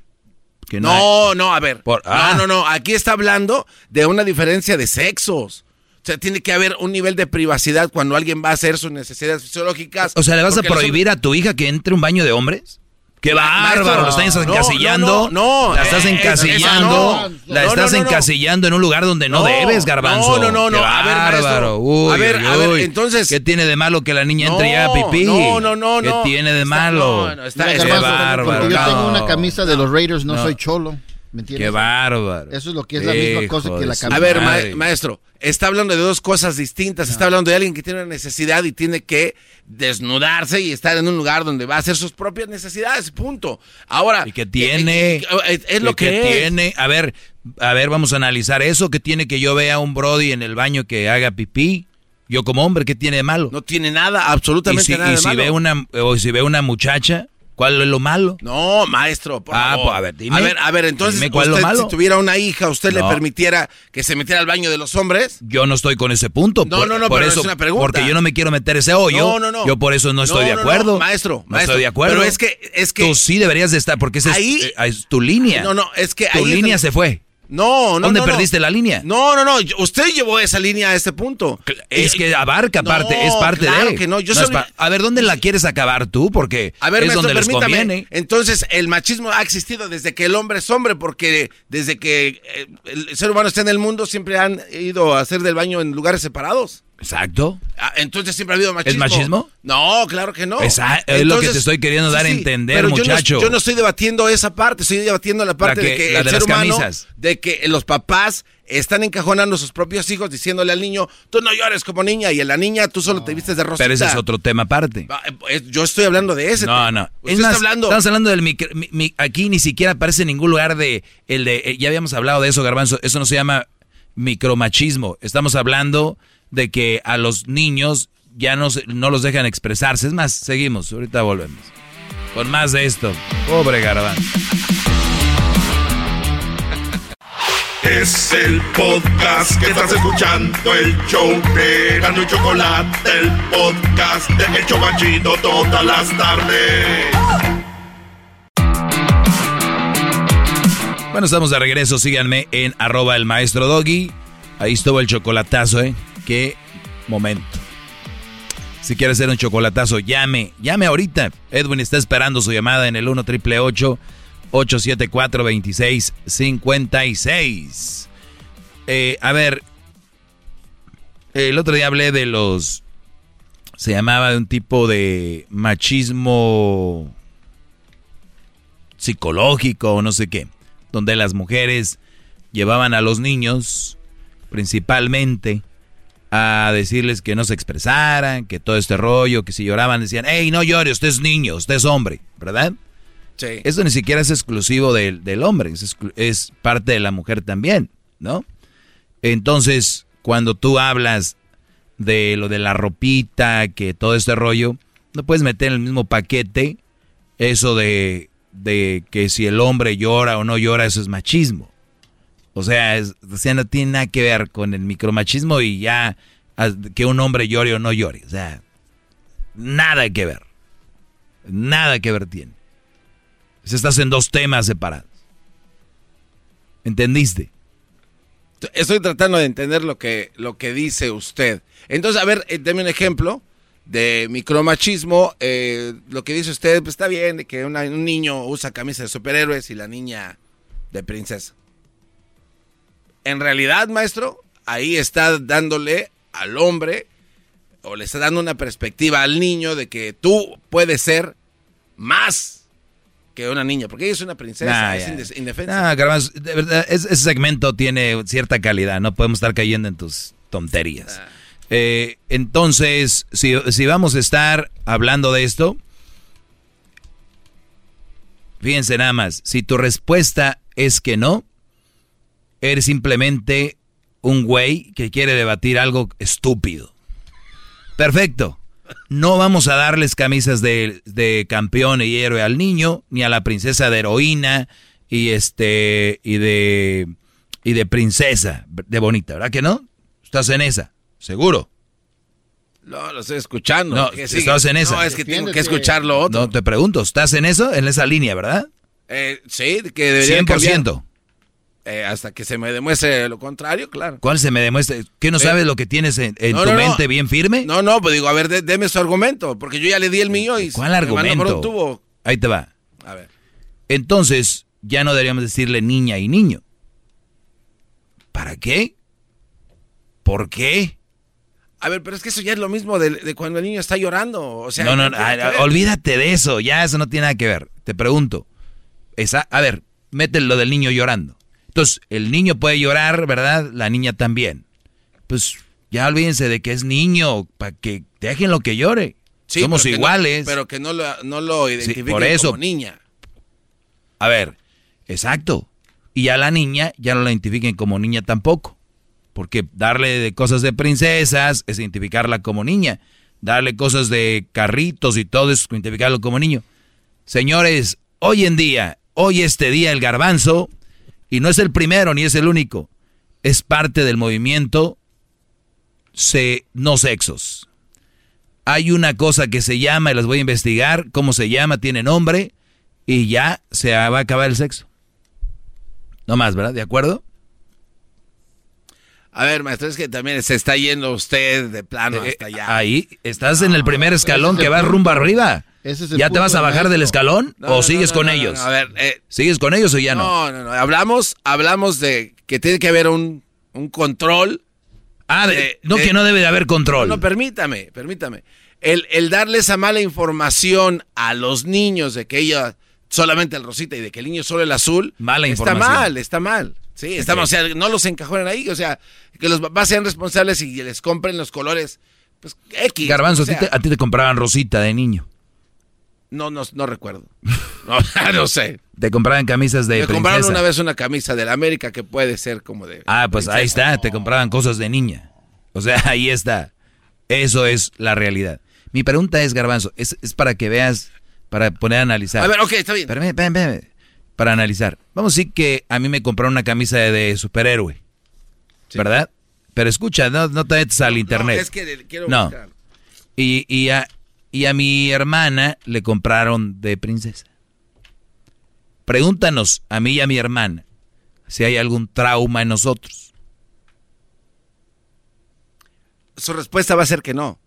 Speaker 3: Que no
Speaker 7: No, no, a ver.
Speaker 3: Por- ah.
Speaker 7: No, no, no. Aquí está hablando de una diferencia de sexos. O sea, tiene que haber un nivel de privacidad cuando alguien va a hacer sus necesidades fisiológicas.
Speaker 3: O sea, ¿le vas a
Speaker 7: los
Speaker 3: prohibir a tu hija que entre un baño de hombres? ¡Qué bárbaro! ¿Lo estás encasillando?
Speaker 7: no, no, no,
Speaker 3: la estás
Speaker 7: eh,
Speaker 3: encasillando.
Speaker 7: esa no.
Speaker 3: La estás
Speaker 7: no, no, no.
Speaker 3: encasillando en un lugar donde no,
Speaker 7: No,
Speaker 3: debes, garbanzo.
Speaker 7: no, no, no, no.
Speaker 3: ¡Qué
Speaker 7: A
Speaker 3: bárbaro! Uy,
Speaker 7: A ver,
Speaker 3: uy,
Speaker 7: a ver,
Speaker 3: uy.
Speaker 7: entonces-
Speaker 3: ¿Qué tiene de malo que la niña entre y haga
Speaker 7: No,
Speaker 3: pipí?
Speaker 7: no, no, no,
Speaker 3: ¿Qué
Speaker 7: no.
Speaker 3: tiene de
Speaker 7: Está-
Speaker 3: malo?
Speaker 7: no, no, está-
Speaker 5: Mira,
Speaker 7: ¡Qué
Speaker 5: Garbanzo,
Speaker 3: bárbaro!
Speaker 5: yo tengo una camisa de los Raiders, no,
Speaker 3: No.
Speaker 5: soy cholo. ¿Me entiendes?
Speaker 3: ¡Qué bárbaro!
Speaker 5: Eso es lo que es la misma cosa que la camisa.
Speaker 7: A ver, ma- maestro, está hablando de dos cosas distintas. Está hablando de alguien que tiene una necesidad y tiene que desnudarse y estar en un lugar donde va a hacer sus propias necesidades, punto. Ahora,
Speaker 3: ¿Y qué tiene?
Speaker 7: eh, eh, es, es lo
Speaker 3: ¿Qué
Speaker 7: que es.
Speaker 3: tiene? A ver, a ver, vamos a analizar eso. ¿Qué tiene que yo vea a un Brody en el baño que haga pipí? Yo como hombre, ¿qué tiene de malo?
Speaker 7: No tiene nada,
Speaker 3: y
Speaker 7: absolutamente
Speaker 3: si,
Speaker 7: nada
Speaker 3: y
Speaker 7: de
Speaker 3: si
Speaker 7: malo.
Speaker 3: ve una o si ve una muchacha, ¿cuál es lo malo?
Speaker 7: No, maestro, por
Speaker 3: Ah,
Speaker 7: favor.
Speaker 3: pues, a ver, dime.
Speaker 7: A ver, a ver, entonces,
Speaker 3: Dime cuál es lo
Speaker 7: usted,
Speaker 3: malo.
Speaker 7: si tuviera una hija, ¿usted le permitiera que se metiera al baño de los hombres?
Speaker 3: Yo no estoy con ese punto.
Speaker 7: No,
Speaker 3: por,
Speaker 7: no, no,
Speaker 3: por
Speaker 7: pero
Speaker 3: eso,
Speaker 7: es una pregunta.
Speaker 3: Porque yo no me quiero meter ese hoyo.
Speaker 7: No, no, no.
Speaker 3: Yo por eso no estoy
Speaker 7: No,
Speaker 3: de acuerdo.
Speaker 7: maestro,
Speaker 3: No
Speaker 7: maestro.
Speaker 3: estoy de acuerdo.
Speaker 7: Pero es que, es que.
Speaker 3: Tú sí deberías de estar, porque esa es-
Speaker 7: Ahí-
Speaker 3: eh, es, tu línea.
Speaker 7: No, no, es que
Speaker 3: Tu
Speaker 7: ahí
Speaker 3: línea se fue.
Speaker 7: No, no,
Speaker 3: ¿Dónde
Speaker 7: no, no.
Speaker 3: perdiste la línea?
Speaker 7: No, no, no. Usted llevó esa línea a este punto.
Speaker 3: Es que abarca parte,
Speaker 7: no,
Speaker 3: es parte
Speaker 7: claro
Speaker 3: de.
Speaker 7: que no, yo
Speaker 3: pa- a ver, ¿dónde la quieres acabar tú? Porque
Speaker 7: A ver,
Speaker 3: es
Speaker 7: maestro,
Speaker 3: donde les conviene.
Speaker 7: Entonces, el machismo ha existido desde que el hombre es hombre, porque desde que eh, el ser humano está en el mundo, siempre han ido a hacer del baño en lugares separados.
Speaker 3: Exacto.
Speaker 7: Ah, Entonces siempre ha habido machismo.
Speaker 3: ¿Es machismo?
Speaker 7: No, claro que no.
Speaker 3: Esa- es lo que te estoy queriendo dar a entender,
Speaker 7: pero yo no-
Speaker 3: muchacho.
Speaker 7: Yo no, estoy debatiendo esa parte, estoy debatiendo la parte
Speaker 3: La
Speaker 7: de
Speaker 3: que-
Speaker 7: el
Speaker 3: de
Speaker 7: ser
Speaker 3: las
Speaker 7: humano,
Speaker 3: camisas.
Speaker 7: de que los papás están encajonando a sus propios hijos diciéndole al niño, tú no llores como niña, y a la niña tú solo te vistes de rosita.
Speaker 3: Pero ese es otro tema aparte.
Speaker 7: Eh, Yo estoy hablando de ese.
Speaker 3: No,
Speaker 7: tema.
Speaker 3: no.
Speaker 7: Usted
Speaker 3: Es más,
Speaker 7: está hablando.
Speaker 3: estamos hablando del micro, mi- mi- aquí ni siquiera aparece en ningún lugar de el de eh, ya habíamos hablado de eso, Garbanzo. Eso no se llama micromachismo. Estamos hablando de que a los niños ya no no los dejan expresarse. Es más, seguimos, ahorita volvemos. Con más de esto. Pobre Garbanzo.
Speaker 6: Es el podcast que estás escuchando, el show de Gano y Chocolate, el podcast de El Chobachito todas las tardes.
Speaker 3: Bueno, estamos de regreso. Síganme en arroba el maestro Doggy. Ahí estuvo el chocolatazo, ¿eh? Qué momento. Si quieres hacer un chocolatazo, llame. Llame ahorita. Edwin está esperando su llamada en el 1 triple 874 2656 eh, A ver, el otro día hablé de los... Se llamaba de un tipo de machismo psicológico o no sé qué, donde las mujeres llevaban a los niños principalmente a decirles que no se expresaran, que todo este rollo, que si lloraban decían, hey, no llore, usted es niño, usted es hombre, ¿verdad?
Speaker 7: Sí.
Speaker 3: Eso ni siquiera es exclusivo del, del hombre, es, es parte de la mujer también, ¿no? Entonces, cuando tú hablas de lo de la ropita, que todo este rollo, no puedes meter en el mismo paquete eso de, de que si el hombre llora o no llora, eso es machismo. O sea, es- o sea, no tiene nada que ver con el micromachismo y ya que un hombre llore o no llore. O sea, nada que ver. Nada que ver tiene. Se estás en dos temas separados. ¿Entendiste?
Speaker 7: Estoy tratando de entender lo que, lo que dice usted. Entonces, a ver, eh, deme un ejemplo de micromachismo. Eh, lo que dice usted, pues está bien, que un niño usa camisa de superhéroes y la niña de princesa. En realidad, maestro, ahí está dándole al hombre o le está dando una perspectiva al niño de que tú puedes ser más que una niña, porque ella es una princesa,
Speaker 3: Nah,
Speaker 7: es indefensa.
Speaker 3: Ah, Garbanzo, de verdad, es- ese segmento tiene cierta calidad, no podemos estar cayendo en tus tonterías. Eh, entonces, si, si vamos a estar hablando de esto, fíjense nada más, si tu respuesta es que no, eres simplemente un güey que quiere debatir algo estúpido. Perfecto. No vamos a darles camisas de, de campeón y héroe al niño, ni a la princesa de heroína y este y de y de princesa de bonita, ¿verdad que no? Estás en esa, seguro.
Speaker 7: No, lo estoy escuchando.
Speaker 3: No,
Speaker 7: ¿Qué sigue?
Speaker 3: estás en esa.
Speaker 7: No, es que tengo que escuchar lo otro.
Speaker 3: No te pregunto, ¿estás en eso? En esa línea, ¿verdad?
Speaker 7: Eh, sí, que debería
Speaker 3: 100%.
Speaker 7: Eh, hasta que se me demuestre lo contrario, claro.
Speaker 3: ¿Cuál se me demuestra? ¿Qué no
Speaker 7: Sí.
Speaker 3: sabes lo que tienes en, en
Speaker 7: No,
Speaker 3: tu
Speaker 7: no, no.
Speaker 3: mente bien firme?
Speaker 7: No, no, pues digo, a ver, dé- deme su argumento, porque yo ya le di el mío y
Speaker 3: ¿Cuál
Speaker 7: me mandó por un
Speaker 3: argumento?
Speaker 7: tubo.
Speaker 3: Ahí te va.
Speaker 7: A ver.
Speaker 3: Entonces, ya no deberíamos decirle niña y niño. ¿Para qué? ¿Por qué?
Speaker 7: A ver, pero es que eso ya es lo mismo de, de cuando el niño está llorando. O sea,
Speaker 3: no, no, olvídate de eso, ya eso no tiene nada que ver. Te pregunto. Esa, a ver, mete lo del niño llorando. Entonces, el niño puede llorar, ¿verdad? La niña también. Pues ya olvídense de que es niño, para que dejen lo que llore.
Speaker 7: Sí,
Speaker 3: Somos
Speaker 7: pero que no-
Speaker 3: iguales.
Speaker 7: pero que no lo, no lo identifiquen
Speaker 3: por eso.
Speaker 7: como niña.
Speaker 3: A ver, exacto. Y a la niña ya no la identifiquen como niña tampoco. Porque darle de cosas de princesas es identificarla como niña. Darle cosas de carritos y todo es identificarlo como niño. Señores, hoy en día, hoy este día el garbanzo, y no es el primero ni es el único, es parte del movimiento se, no sexos. Hay una cosa que se llama, y las voy a investigar, cómo se llama, tiene nombre, y ya se va a acabar el sexo. No más, ¿verdad? ¿De acuerdo?
Speaker 7: A ver, maestro, es que también se está yendo usted de plano
Speaker 3: Eh,
Speaker 7: hasta allá.
Speaker 3: Ahí, estás en el primer escalón
Speaker 7: es
Speaker 3: que
Speaker 7: punto.
Speaker 3: rumbo arriba.
Speaker 7: Ese es el
Speaker 3: ¿Ya te vas a bajar del escalón
Speaker 7: No,
Speaker 3: o
Speaker 7: no,
Speaker 3: sigues
Speaker 7: no,
Speaker 3: con ellos?
Speaker 7: no, a ver, eh,
Speaker 3: ¿Sigues con ellos o ya no?
Speaker 7: No, no, no. Hablamos, hablamos de que tiene que haber un, un control.
Speaker 3: Ah, de- no, que no debe de haber control.
Speaker 7: No, permítame, permítame. El, el darle esa mala información a los niños de que ella solamente el rosita y de que el niño solo el azul.
Speaker 3: Mala
Speaker 7: está
Speaker 3: información.
Speaker 7: mal, está mal. Sí, está mal. O sea, no los encajonen ahí. O sea, que los papás sean responsables y les compren los colores. Pues X.
Speaker 3: Garbanzo,
Speaker 7: o
Speaker 3: a ti
Speaker 7: sea,
Speaker 3: te- a ti te compraban rosita de niño.
Speaker 7: No, no, no recuerdo. No, no sé.
Speaker 3: Te compraban camisas de
Speaker 7: Me compraron una vez una camisa de la América que puede ser como de.
Speaker 3: Ah, pues ahí está, te compraban cosas de niña. O sea, ahí está. Eso es la realidad. Mi pregunta es, Garbanzo, es, es para que veas, para poner a analizar.
Speaker 7: A ver, ok, está bien.
Speaker 3: Espérame, espérame, espérame. Para analizar. Vamos a decir que a mí me compraron una camisa de, de superhéroe. ¿Verdad? Pero escucha, no, no te metas al internet.
Speaker 7: No, es que quiero
Speaker 3: No.
Speaker 7: buscar.
Speaker 3: Y, y, a, y a mi hermana le compraron de princesa. Pregúntanos a mí y a mi hermana si hay algún trauma en nosotros.
Speaker 7: Su respuesta va a ser que no.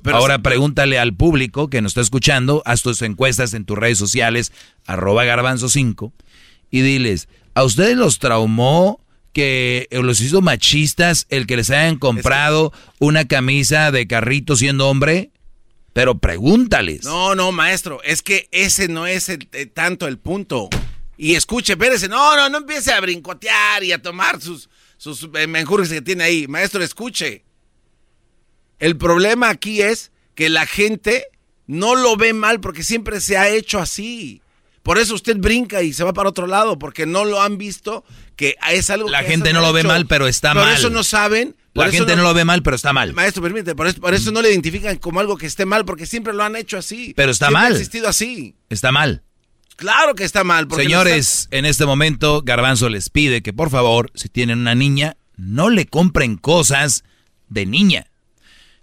Speaker 7: Pero
Speaker 3: Ahora pregúntale al público que nos está escuchando, haz tus encuestas en tus redes sociales, arroba garbanzo 5, y diles, ¿a ustedes los traumó que los hizo machistas el que les hayan comprado una camisa de carrito siendo hombre? Pero pregúntales.
Speaker 7: No, no, maestro, es que ese no es el- eh, tanto el punto. Y escuche, espérese, no, no, no empiece a brincotear y a tomar sus, sus eh, menjurjes que tiene ahí. Maestro, escuche. El problema aquí es que la gente no lo ve mal porque siempre se ha hecho así. Por eso usted brinca y se va para otro lado, porque no lo han visto que es algo
Speaker 3: La
Speaker 7: que
Speaker 3: gente no lo ve mal, pero está
Speaker 7: Por
Speaker 3: mal.
Speaker 7: eso no saben. por
Speaker 3: La gente no lo ve mal, pero está mal.
Speaker 7: Maestro, permite, por eso, por eso no le identifican como algo que esté mal, porque siempre lo han hecho así.
Speaker 3: Pero está
Speaker 7: Siempre
Speaker 3: mal.
Speaker 7: ha existido así.
Speaker 3: Está mal.
Speaker 7: Claro que está mal. porque
Speaker 3: Señores, en este momento Garbanzo les pide que por favor, si tienen una niña, no le compren cosas de niña.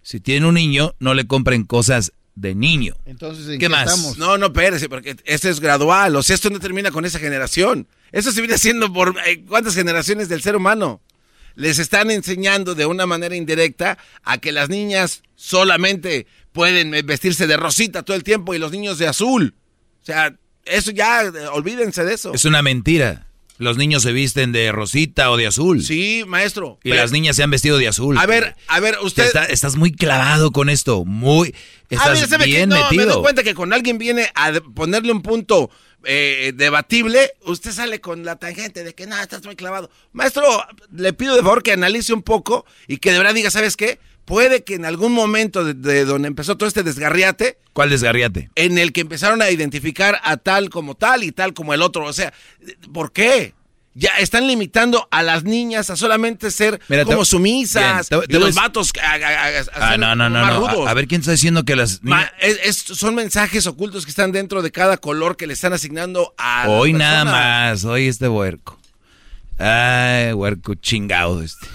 Speaker 3: Si tienen un niño, no le compren cosas de niño.
Speaker 5: Entonces, ¿en
Speaker 3: ¿Qué
Speaker 5: qué,
Speaker 3: más?
Speaker 5: estamos?
Speaker 7: No, no, espérese, porque esto es gradual. O sea, esto no termina con esa generación. Eso se viene haciendo por eh, cuántas generaciones del ser humano. Les están enseñando de una manera indirecta a que las niñas solamente pueden eh, vestirse de rosita todo el tiempo y los niños de azul. O sea, eso ya, eh, olvídense de eso.
Speaker 3: Es una mentira. Los niños se visten de rosita o de azul.
Speaker 7: Sí, maestro.
Speaker 3: Y
Speaker 7: pero-
Speaker 3: las niñas se han vestido de azul.
Speaker 7: A ver, a ver, usted...
Speaker 3: Está- estás muy clavado con esto. Muy. Estás
Speaker 7: ¿sabe qué?
Speaker 3: bien
Speaker 7: No, me
Speaker 3: metido.
Speaker 7: doy cuenta que cuando alguien viene a ponerle un punto eh, debatible, usted sale con la tangente de que no, estás muy clavado. Maestro, le pido de favor que analice un poco y que de verdad diga, ¿sabes qué? Puede que en algún momento de, de donde empezó todo este desgarriate,
Speaker 3: ¿Cuál desgarriate?
Speaker 7: en el que empezaron a identificar a tal como tal y tal como el otro. O sea, ¿por qué? Ya están limitando a las niñas a solamente ser
Speaker 3: Mira, te-
Speaker 7: como sumisas
Speaker 3: Bien, te- te
Speaker 7: y los vatos a, a- a- a
Speaker 3: Ah,
Speaker 7: ser
Speaker 3: no, no, no.
Speaker 7: más
Speaker 3: no.
Speaker 7: rudos.
Speaker 3: A, a ver quién está diciendo que las
Speaker 7: Ma-
Speaker 3: niñas.
Speaker 7: es- es- son mensajes ocultos que están dentro de cada color que le están asignando a.
Speaker 3: Hoy nada más. Hoy este huerco. Ay, huerco chingado este.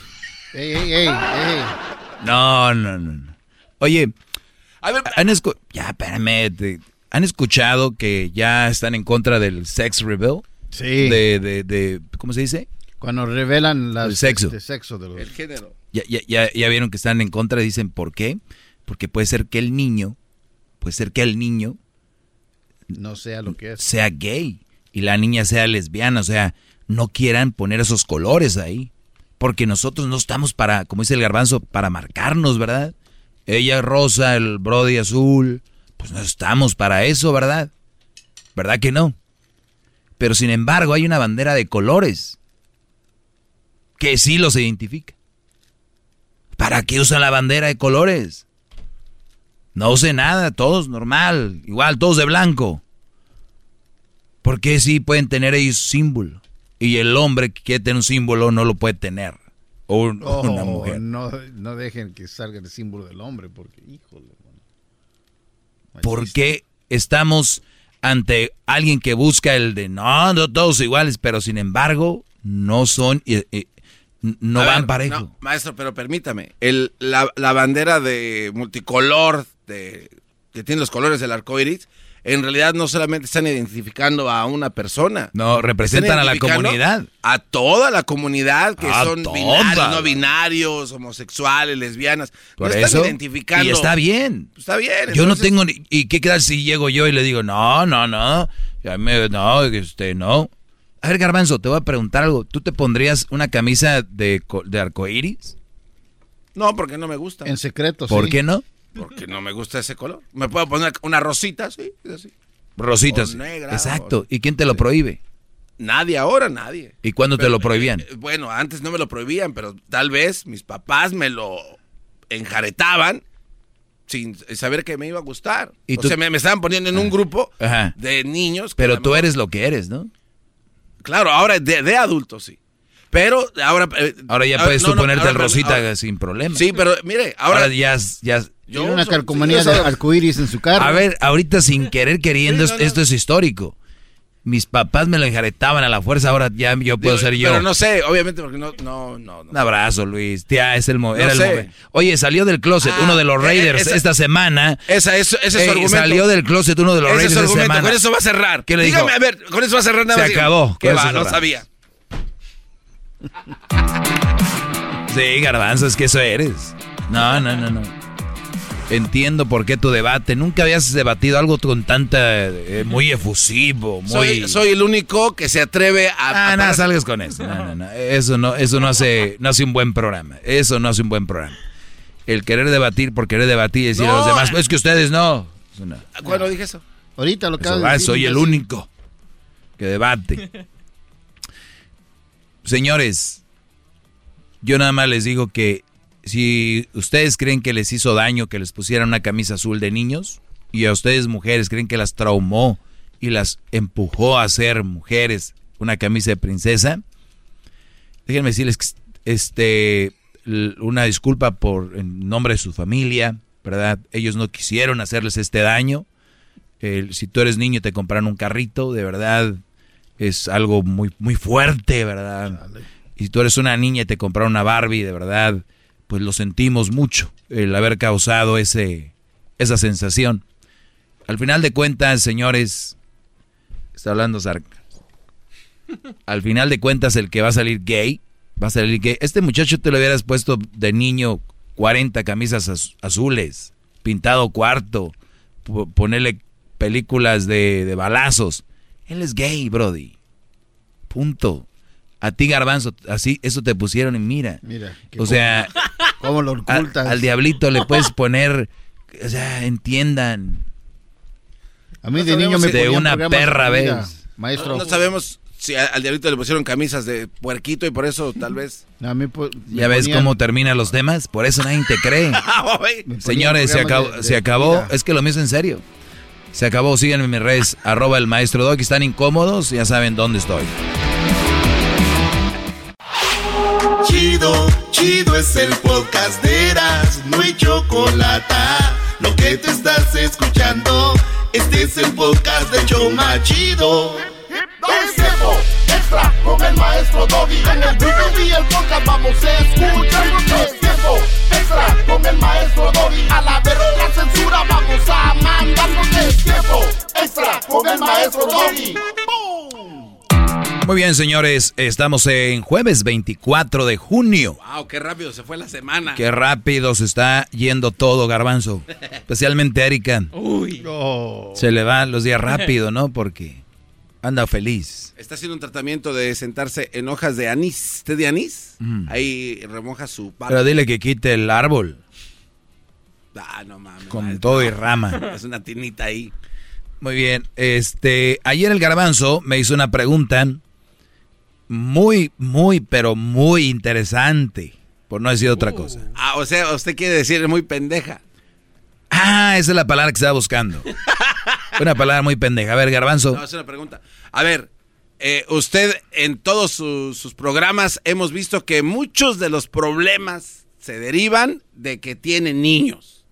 Speaker 5: Ey, ey, ey, ey.
Speaker 3: No, no, no. no. Oye,
Speaker 7: A ver,
Speaker 3: han escu- ya, espérame. te- ¿Han escuchado que ya están en contra del sex reveal?
Speaker 5: Sí.
Speaker 3: De, de, de, ¿cómo se dice?
Speaker 5: Cuando revelan las,
Speaker 3: El sexo.
Speaker 5: este, sexo de los...
Speaker 7: el género.
Speaker 3: Ya, ya, ya, ya vieron que están en contra, dicen, ¿por qué? Porque puede ser que el niño, puede ser que el niño
Speaker 5: No sea lo que es.
Speaker 3: sea gay y la niña sea lesbiana, o sea, no quieran poner esos colores ahí. Porque nosotros no estamos para, como dice el garbanzo, para marcarnos, ¿verdad? Ella rosa, el brody azul, pues no estamos para eso, ¿verdad? ¿Verdad que no? Pero sin embargo hay una bandera de colores que sí los identifica. ¿Para qué usan la bandera de colores? No use nada, todos normal, igual, todos de blanco. ¿Por qué sí pueden tener ellos símbolo? Y el hombre que quiere tener un símbolo no lo puede tener. O un-
Speaker 5: Oh,
Speaker 3: una mujer.
Speaker 5: No, no dejen que salga el símbolo del hombre, porque, híjole. mano.
Speaker 3: ¿Por qué estamos ante alguien que busca el de no, no todos iguales, pero sin embargo no son, eh, eh, no
Speaker 7: A
Speaker 3: van
Speaker 7: ver,
Speaker 3: parejo?
Speaker 7: no, maestro, pero permítame. El, la, la bandera de multicolor de, que tiene los colores del arco iris, en realidad no solamente están identificando a una persona.
Speaker 3: No, representan a la comunidad.
Speaker 7: A toda la comunidad que
Speaker 3: A
Speaker 7: son
Speaker 3: toda.
Speaker 7: binarios, no binarios, homosexuales, lesbianas.
Speaker 3: Por
Speaker 7: no están identificando.
Speaker 3: y está bien.
Speaker 7: Está bien.
Speaker 3: Yo no tengo ni, y qué tal si llego yo y le digo, no, no, no, ya me, no, este, no. A ver, Garbanzo, te voy a preguntar algo. ¿Tú te pondrías una camisa de, co- de arcoíris?
Speaker 7: No, porque no me gusta.
Speaker 5: En secreto,
Speaker 3: ¿Por
Speaker 5: sí.
Speaker 3: qué no?
Speaker 7: Porque no me gusta ese color. Me puedo poner una rosita, sí, así.
Speaker 3: Rositas.
Speaker 7: O negra,
Speaker 3: Exacto. ¿Y quién te lo prohíbe?
Speaker 7: Nadie ahora, nadie.
Speaker 3: ¿Y cuándo te lo prohibían?
Speaker 7: eh, bueno, antes no me lo prohibían, pero tal vez mis papás me lo enjaretaban sin saber que me iba a gustar.
Speaker 3: ¿Y
Speaker 7: o
Speaker 3: tú-
Speaker 7: sea, me, me estaban poniendo en un grupo
Speaker 3: Ajá.
Speaker 7: de niños.
Speaker 3: Pero tú eres lo que eres, ¿no?
Speaker 7: Claro, ahora de, de adultos sí. Pero ahora... eh,
Speaker 3: Ahora ya puedes tú
Speaker 7: no,
Speaker 3: ponerte
Speaker 7: ahora-
Speaker 3: el rosita
Speaker 7: ahora-
Speaker 3: sin problema.
Speaker 7: Sí, pero mire, ahora...
Speaker 3: Ahora ya, ya.
Speaker 7: Yo
Speaker 5: Tiene una
Speaker 7: so-
Speaker 5: calcomanía
Speaker 7: sí,
Speaker 5: de arcoíris en su carro.
Speaker 3: A ver, ahorita sin querer queriendo,
Speaker 7: Sí, no, no.
Speaker 3: esto es histórico. Mis papás me lo enjaretaban a la fuerza, ahora ya yo puedo
Speaker 7: digo,
Speaker 3: ser yo.
Speaker 7: Pero no sé, obviamente porque no... no, no, no.
Speaker 3: Un abrazo, Luis. Tía, es el, mo-
Speaker 7: No
Speaker 3: era el momento. Oye, salió del closet
Speaker 7: Ah,
Speaker 3: uno de los
Speaker 7: eh,
Speaker 3: Raiders
Speaker 7: esa-
Speaker 3: esta semana.
Speaker 7: Esa, eso, ese es su
Speaker 3: Ey,
Speaker 7: argumento.
Speaker 3: Salió del closet uno de los
Speaker 7: Ese
Speaker 3: Raiders
Speaker 7: es su
Speaker 3: esta
Speaker 7: argumento.
Speaker 3: semana.
Speaker 7: Con eso va a cerrar.
Speaker 3: ¿Qué le dijo?
Speaker 7: Dígame, a ver, con eso va a cerrar nada
Speaker 3: Se
Speaker 7: más.
Speaker 3: acabó,
Speaker 7: ¿Qué
Speaker 3: con
Speaker 7: va? No sabía.
Speaker 3: Sí, garbanzo, es que eso eres. No, no, no, no. Entiendo por qué tu debate. Nunca habías debatido algo con tanta... eh, muy efusivo, muy...
Speaker 7: Soy, soy el único que se atreve a...
Speaker 3: Ah,
Speaker 7: a
Speaker 3: no, salgas con eso. No, no, no. Eso no, eso no hace, no hace un buen programa. Eso no hace un buen programa. El querer debatir por querer debatir y decir a los demás, es que ustedes no. Eso no.
Speaker 7: ¿Cuándo dije eso?
Speaker 5: Ahorita lo acabo de decir,
Speaker 3: soy el único que debate. Señores, Yo nada más les digo que si ustedes creen que les hizo daño que les pusieran una camisa azul de niños, y a ustedes mujeres creen que las traumó y las empujó a ser mujeres una camisa de princesa, déjenme decirles que este una disculpa por en nombre de su familia, ¿verdad? Ellos no quisieron hacerles este daño. si tú eres niño te compraron un carrito, de verdad es algo muy muy fuerte, ¿verdad? Y si tú eres una niña y te compraron una Barbie, de verdad, pues lo sentimos mucho el haber causado ese esa sensación. Al final de cuentas, señores, está hablando Zarca. Al final de cuentas, el que va a salir gay, va a salir gay. Este muchacho te lo hubieras puesto de niño 40 camisas azules, pintado cuarto, ponerle películas de, de balazos. Él es gay, Brody. Punto. A ti, Garbanzo, así, eso te pusieron y mira.
Speaker 5: Mira.
Speaker 3: O sea,
Speaker 5: ¿cómo lo ocultas?
Speaker 3: al diablito le puedes poner, o sea, entiendan.
Speaker 5: A mí de niño me
Speaker 3: de una perra vez.
Speaker 5: Maestro.
Speaker 7: No, sabemos si a- al diablito le pusieron camisas de puerquito y por eso tal vez.
Speaker 5: A mí, pues,
Speaker 3: ¿Ya ves
Speaker 5: ponían-
Speaker 3: cómo terminan los temas? Por eso nadie te cree.
Speaker 7: Ah,
Speaker 3: Señores, se acabó,
Speaker 5: de-
Speaker 3: se acabó. Es que lo es en serio. Se acabó. Síganme en mis redes, arroba el maestro Dog. Están incómodos, ya saben dónde estoy.
Speaker 27: El podcast de no hay chocolate. Lo que te estás escuchando, este es el podcast de Choma Chido. Extra con el maestro Doggy. En el YouTube y el podcast vamos a escuchar. Es extra con el maestro Doggy. A la verga la censura vamos a mandar. Es tiempo extra con el maestro Doggy.
Speaker 3: Muy bien, señores. Estamos en jueves 24 de junio.
Speaker 7: Wow, qué rápido se fue la semana.
Speaker 3: Qué rápido se está yendo todo, Garbanzo. Especialmente Erika.
Speaker 7: Uy.
Speaker 3: Se le van los días rápido, ¿no? Porque anda feliz.
Speaker 7: Está haciendo un tratamiento de sentarse en hojas de anís. ¿Té de anís?
Speaker 3: Mm.
Speaker 7: Ahí remoja su barba.
Speaker 3: Pero dile que quite el árbol
Speaker 7: Ah, no mames.
Speaker 3: con
Speaker 7: maestro.
Speaker 3: todo y rama.
Speaker 7: Es una tinita ahí.
Speaker 3: Muy bien. Este, ayer el Garbanzo me hizo una pregunta muy, muy, pero muy interesante. Por no decir otra cosa.
Speaker 7: Ah, o sea, usted quiere decir muy pendeja.
Speaker 3: Ah, esa es la palabra que estaba buscando. Una palabra muy pendeja. A ver, Garbanzo.
Speaker 7: No, es una pregunta. A ver, eh, usted en todos sus, sus programas hemos visto que muchos de los problemas se derivan de que tienen niños.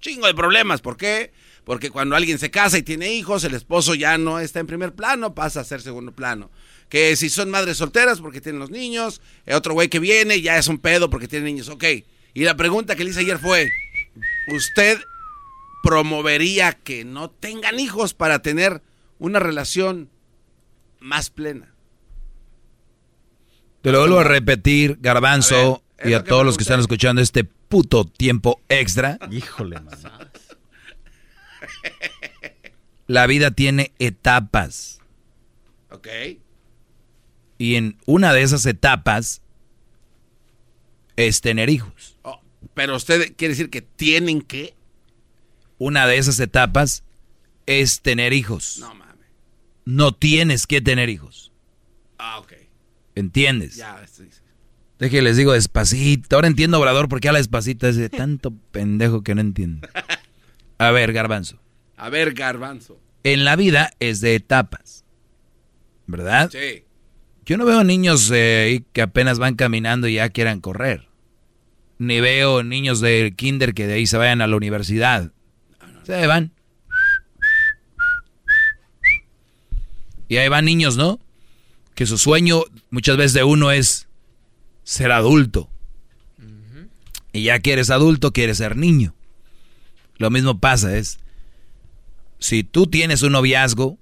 Speaker 7: Chingo de problemas. ¿Por qué? Porque cuando alguien se casa y tiene hijos, el esposo ya no está en primer plano, pasa a ser segundo plano. Que si son madres solteras porque tienen los niños, eh, otro güey que viene ya es un pedo porque tiene niños. Ok. Y la pregunta que le hice ayer fue, ¿usted promovería que no tengan hijos para tener una relación más plena?
Speaker 3: Te lo vuelvo a repetir, Garbanzo,
Speaker 7: A ver, es
Speaker 3: y a todos los que están escuchando este puto tiempo extra.
Speaker 5: Híjole, man.
Speaker 3: La vida tiene etapas.
Speaker 7: Ok.
Speaker 3: Y en una de esas etapas es tener hijos.
Speaker 7: Oh, pero usted quiere decir que tienen que.
Speaker 3: Una de esas etapas es tener hijos.
Speaker 7: No mames.
Speaker 3: No tienes que tener hijos.
Speaker 7: Ah, ok.
Speaker 3: ¿Entiendes?
Speaker 7: Ya.
Speaker 3: Deje, les digo despacito. Ahora entiendo, Obrador, por qué habla despacito. Es de tanto pendejo que no entiendo. A ver, Garbanzo.
Speaker 7: A ver, garbanzo.
Speaker 3: En la vida es de etapas. ¿Verdad?
Speaker 7: Sí.
Speaker 3: Yo no veo niños eh, que apenas van caminando y ya quieran correr. Ni veo niños de kinder que de ahí se vayan a la universidad. Se van. Y ahí van niños, ¿no? Que su sueño muchas veces de uno es ser adulto. Y ya que eres adulto, quieres ser niño. Lo mismo pasa, es... Si tú tienes un noviazgo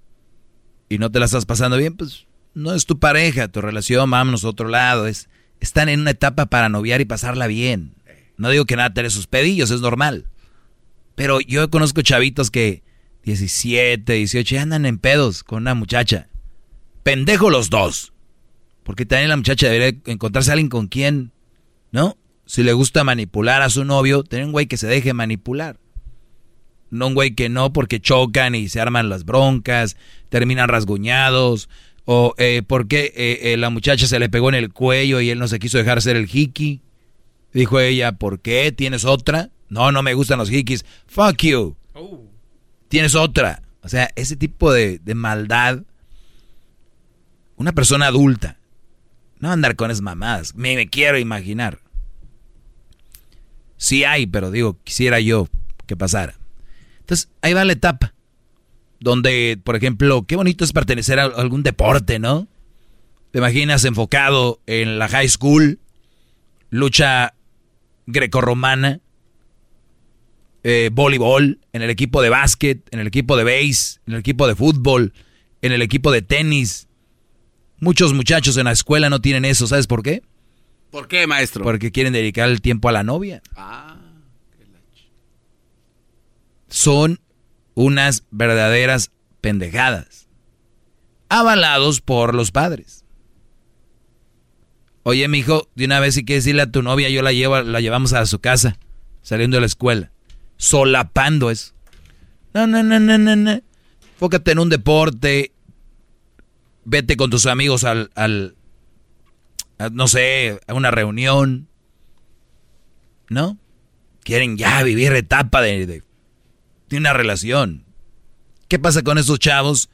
Speaker 3: y no te la estás pasando bien, pues no es tu pareja, tu relación, vámonos a otro lado. Es, están en una etapa para noviar y pasarla bien. No digo que nada tener sus pedillos, es normal. Pero yo conozco chavitos que 17, 18 ya andan en pedos con una muchacha. Pendejo los dos. Porque también la muchacha debería encontrarse a alguien con quien, ¿no? Si le gusta manipular a su novio, tener un güey que se deje manipular. No un güey que no, porque chocan y se arman las broncas, terminan rasguñados, O eh, por qué eh, eh, la muchacha se le pegó en el cuello y él no se quiso dejar hacer el hiki. Dijo ella, ¿por qué? ¿Tienes otra? No, no me gustan los hikis. Fuck you. Tienes otra. O sea, ese tipo de, de maldad. Una persona adulta. No andar con esas mamadas. Me, me quiero imaginar. Sí hay, pero digo, quisiera yo que pasara. Entonces, ahí va la etapa. Donde, por ejemplo, qué bonito es pertenecer a algún deporte, ¿no? Te imaginas enfocado en la high school, lucha grecorromana, eh, voleibol, en el equipo de básquet, en el equipo de base, en el equipo de fútbol, en el equipo de tenis. Muchos muchachos en la escuela no tienen eso, ¿sabes por qué?
Speaker 7: ¿Por qué, maestro?
Speaker 3: Porque quieren dedicar el tiempo a la novia.
Speaker 7: Ah.
Speaker 3: Son unas verdaderas pendejadas. Avalados por los padres. Oye, mijo, de una vez si quieres decirle a tu novia, yo la llevo, la llevamos a su casa, saliendo de la escuela. Solapando eso. No, no, no, no, no, no. Fócate en un deporte. Vete con tus amigos al, al no sé, a una reunión. ¿No? Quieren ya vivir etapa de, de una relación. ¿Qué pasa con esos chavos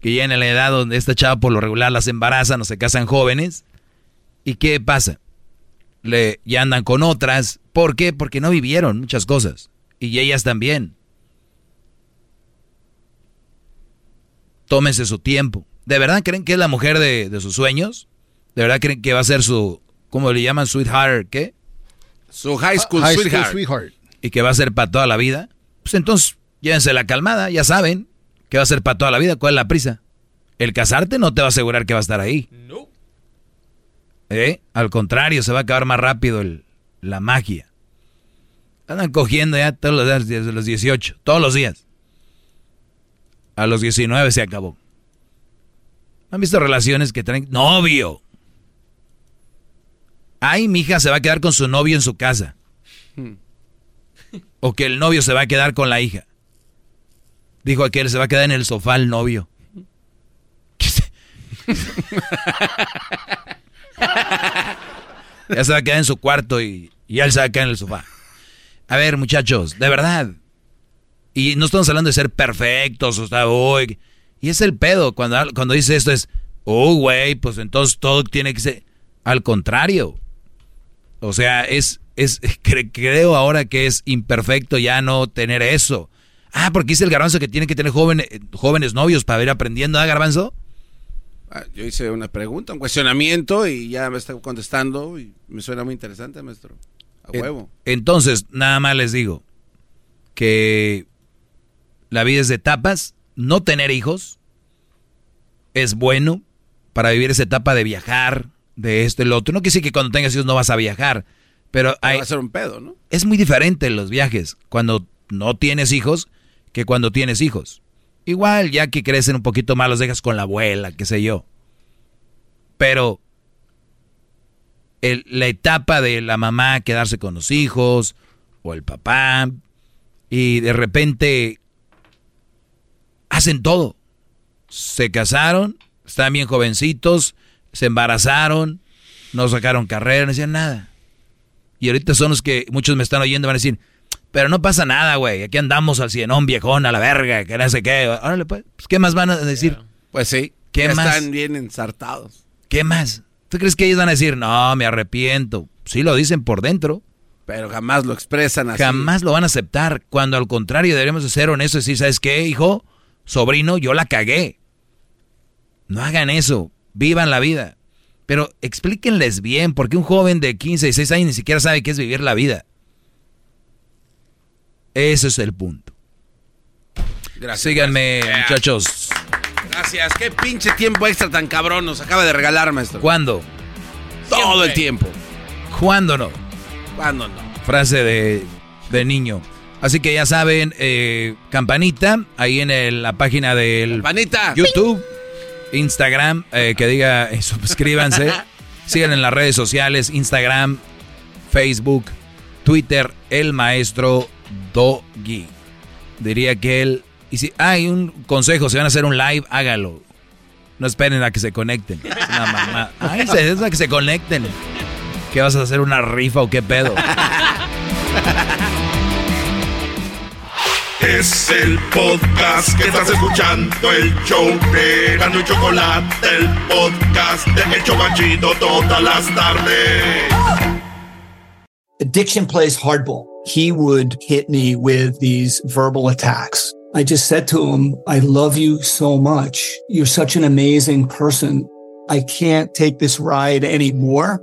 Speaker 3: que llegan a la edad donde esta chava por lo regular las embarazan o se casan jóvenes? ¿Y qué pasa? Le, ya andan con otras. ¿Por qué? Porque no vivieron muchas cosas. Y ellas también. Tómense su tiempo. ¿De verdad creen que es la mujer de, de sus sueños? ¿De verdad creen que va a ser su, ¿cómo le llaman? Sweetheart, ¿qué?
Speaker 7: Su high school,
Speaker 5: High
Speaker 7: sweetheart.
Speaker 5: school sweetheart.
Speaker 3: Y que va a ser para toda la vida. Pues entonces, llévense la calmada, ya saben que va a ser para toda la vida. ¿Cuál es la prisa? El casarte no te va a asegurar que va a estar ahí.
Speaker 26: No.
Speaker 3: ¿Eh? Al contrario, se va a acabar más rápido el- la magia. Andan cogiendo ya todos los días, desde los 18, todos los días. A los 19 se acabó. ¿Han visto relaciones que traen novio? Ay, mi hija se va a quedar con su novio en su casa. O que el novio se va a quedar con la hija. Dijo aquel, se va a quedar en el sofá el novio. ya se va a quedar en su cuarto y, y él se va a quedar en el sofá. A ver, muchachos, de verdad. Y no estamos hablando de ser perfectos, o sea, uy, Y es el pedo. Cuando, cuando dice esto es, oh, güey, pues entonces todo tiene que ser. Al contrario. O sea, es, es cre- creo ahora que es imperfecto ya no tener eso. Ah, porque dice el garbanzo que tiene que tener jóvenes, jóvenes novios para ir aprendiendo, ¿ah, garbanzo?
Speaker 7: Ah, Yo hice una pregunta, un cuestionamiento y ya me está contestando y me suena muy interesante, maestro. A huevo.
Speaker 3: Entonces, nada más les digo que la vida es de etapas. No tener hijos es bueno para vivir esa etapa de viajar, de esto y lo otro. No quiere decir que cuando tengas hijos no vas a viajar, pero hay,
Speaker 7: Va a ser un pedo, ¿no?
Speaker 3: es muy diferente los viajes cuando no tienes hijos que cuando tienes hijos. Igual, ya que crecen un poquito más, los dejas con la abuela, qué sé yo. Pero el- la etapa de la mamá quedarse con los hijos o el papá y de repente hacen todo. Se casaron, estaban bien jovencitos, se embarazaron, no sacaron carrera, no hacían nada. Y ahorita son los que muchos me están oyendo van a decir, pero no pasa nada, güey, aquí andamos al cienón viejón, a la verga, que no sé qué. Órale, pues, pues, ¿qué más van a decir?
Speaker 7: Pues sí.
Speaker 3: ¿Qué
Speaker 7: ya
Speaker 3: más?
Speaker 7: Están bien ensartados.
Speaker 3: ¿Qué más? ¿Tú crees que ellos van a decir, no, me arrepiento? Sí lo dicen por dentro.
Speaker 7: Pero jamás lo expresan así.
Speaker 3: Jamás lo van a aceptar. Cuando al contrario deberíamos de ser honestos y decir, ¿sabes qué, hijo? Sobrino, yo la cagué. No hagan eso. Vivan la vida. Pero explíquenles bien, porque un joven de 15, 16 años ni siquiera sabe qué es vivir la vida. Ese es el punto.
Speaker 7: Gracias.
Speaker 3: Síganme,
Speaker 7: gracias.
Speaker 3: muchachos.
Speaker 7: Gracias. Qué pinche tiempo extra tan cabrón nos acaba de regalar, maestro.
Speaker 3: ¿Cuándo?
Speaker 7: Todo el tiempo.
Speaker 3: ¿Cuándo no?
Speaker 7: ¿Cuándo no?
Speaker 3: Frase de, de niño. Así que ya saben, eh, campanita, ahí en el- la página del
Speaker 7: Campanita.
Speaker 3: YouTube, Instagram, eh, que diga, eh, suscríbanse. Sigan en las redes sociales, Instagram, Facebook, Twitter, el maestro No esperen a que se conecten. Es una mamá. Ay, se es a que se conecten. ¿Qué vas a hacer? ¿Una rifa o qué pedo?
Speaker 2: Es el podcast que estás escuchando, el show de Gano y Chocolate, el podcast de todas las tardes.
Speaker 36: Addiction plays hardball. He would hit me with these verbal attacks. I just said to him, I love you so much. You're such an amazing person. I can't take this ride anymore.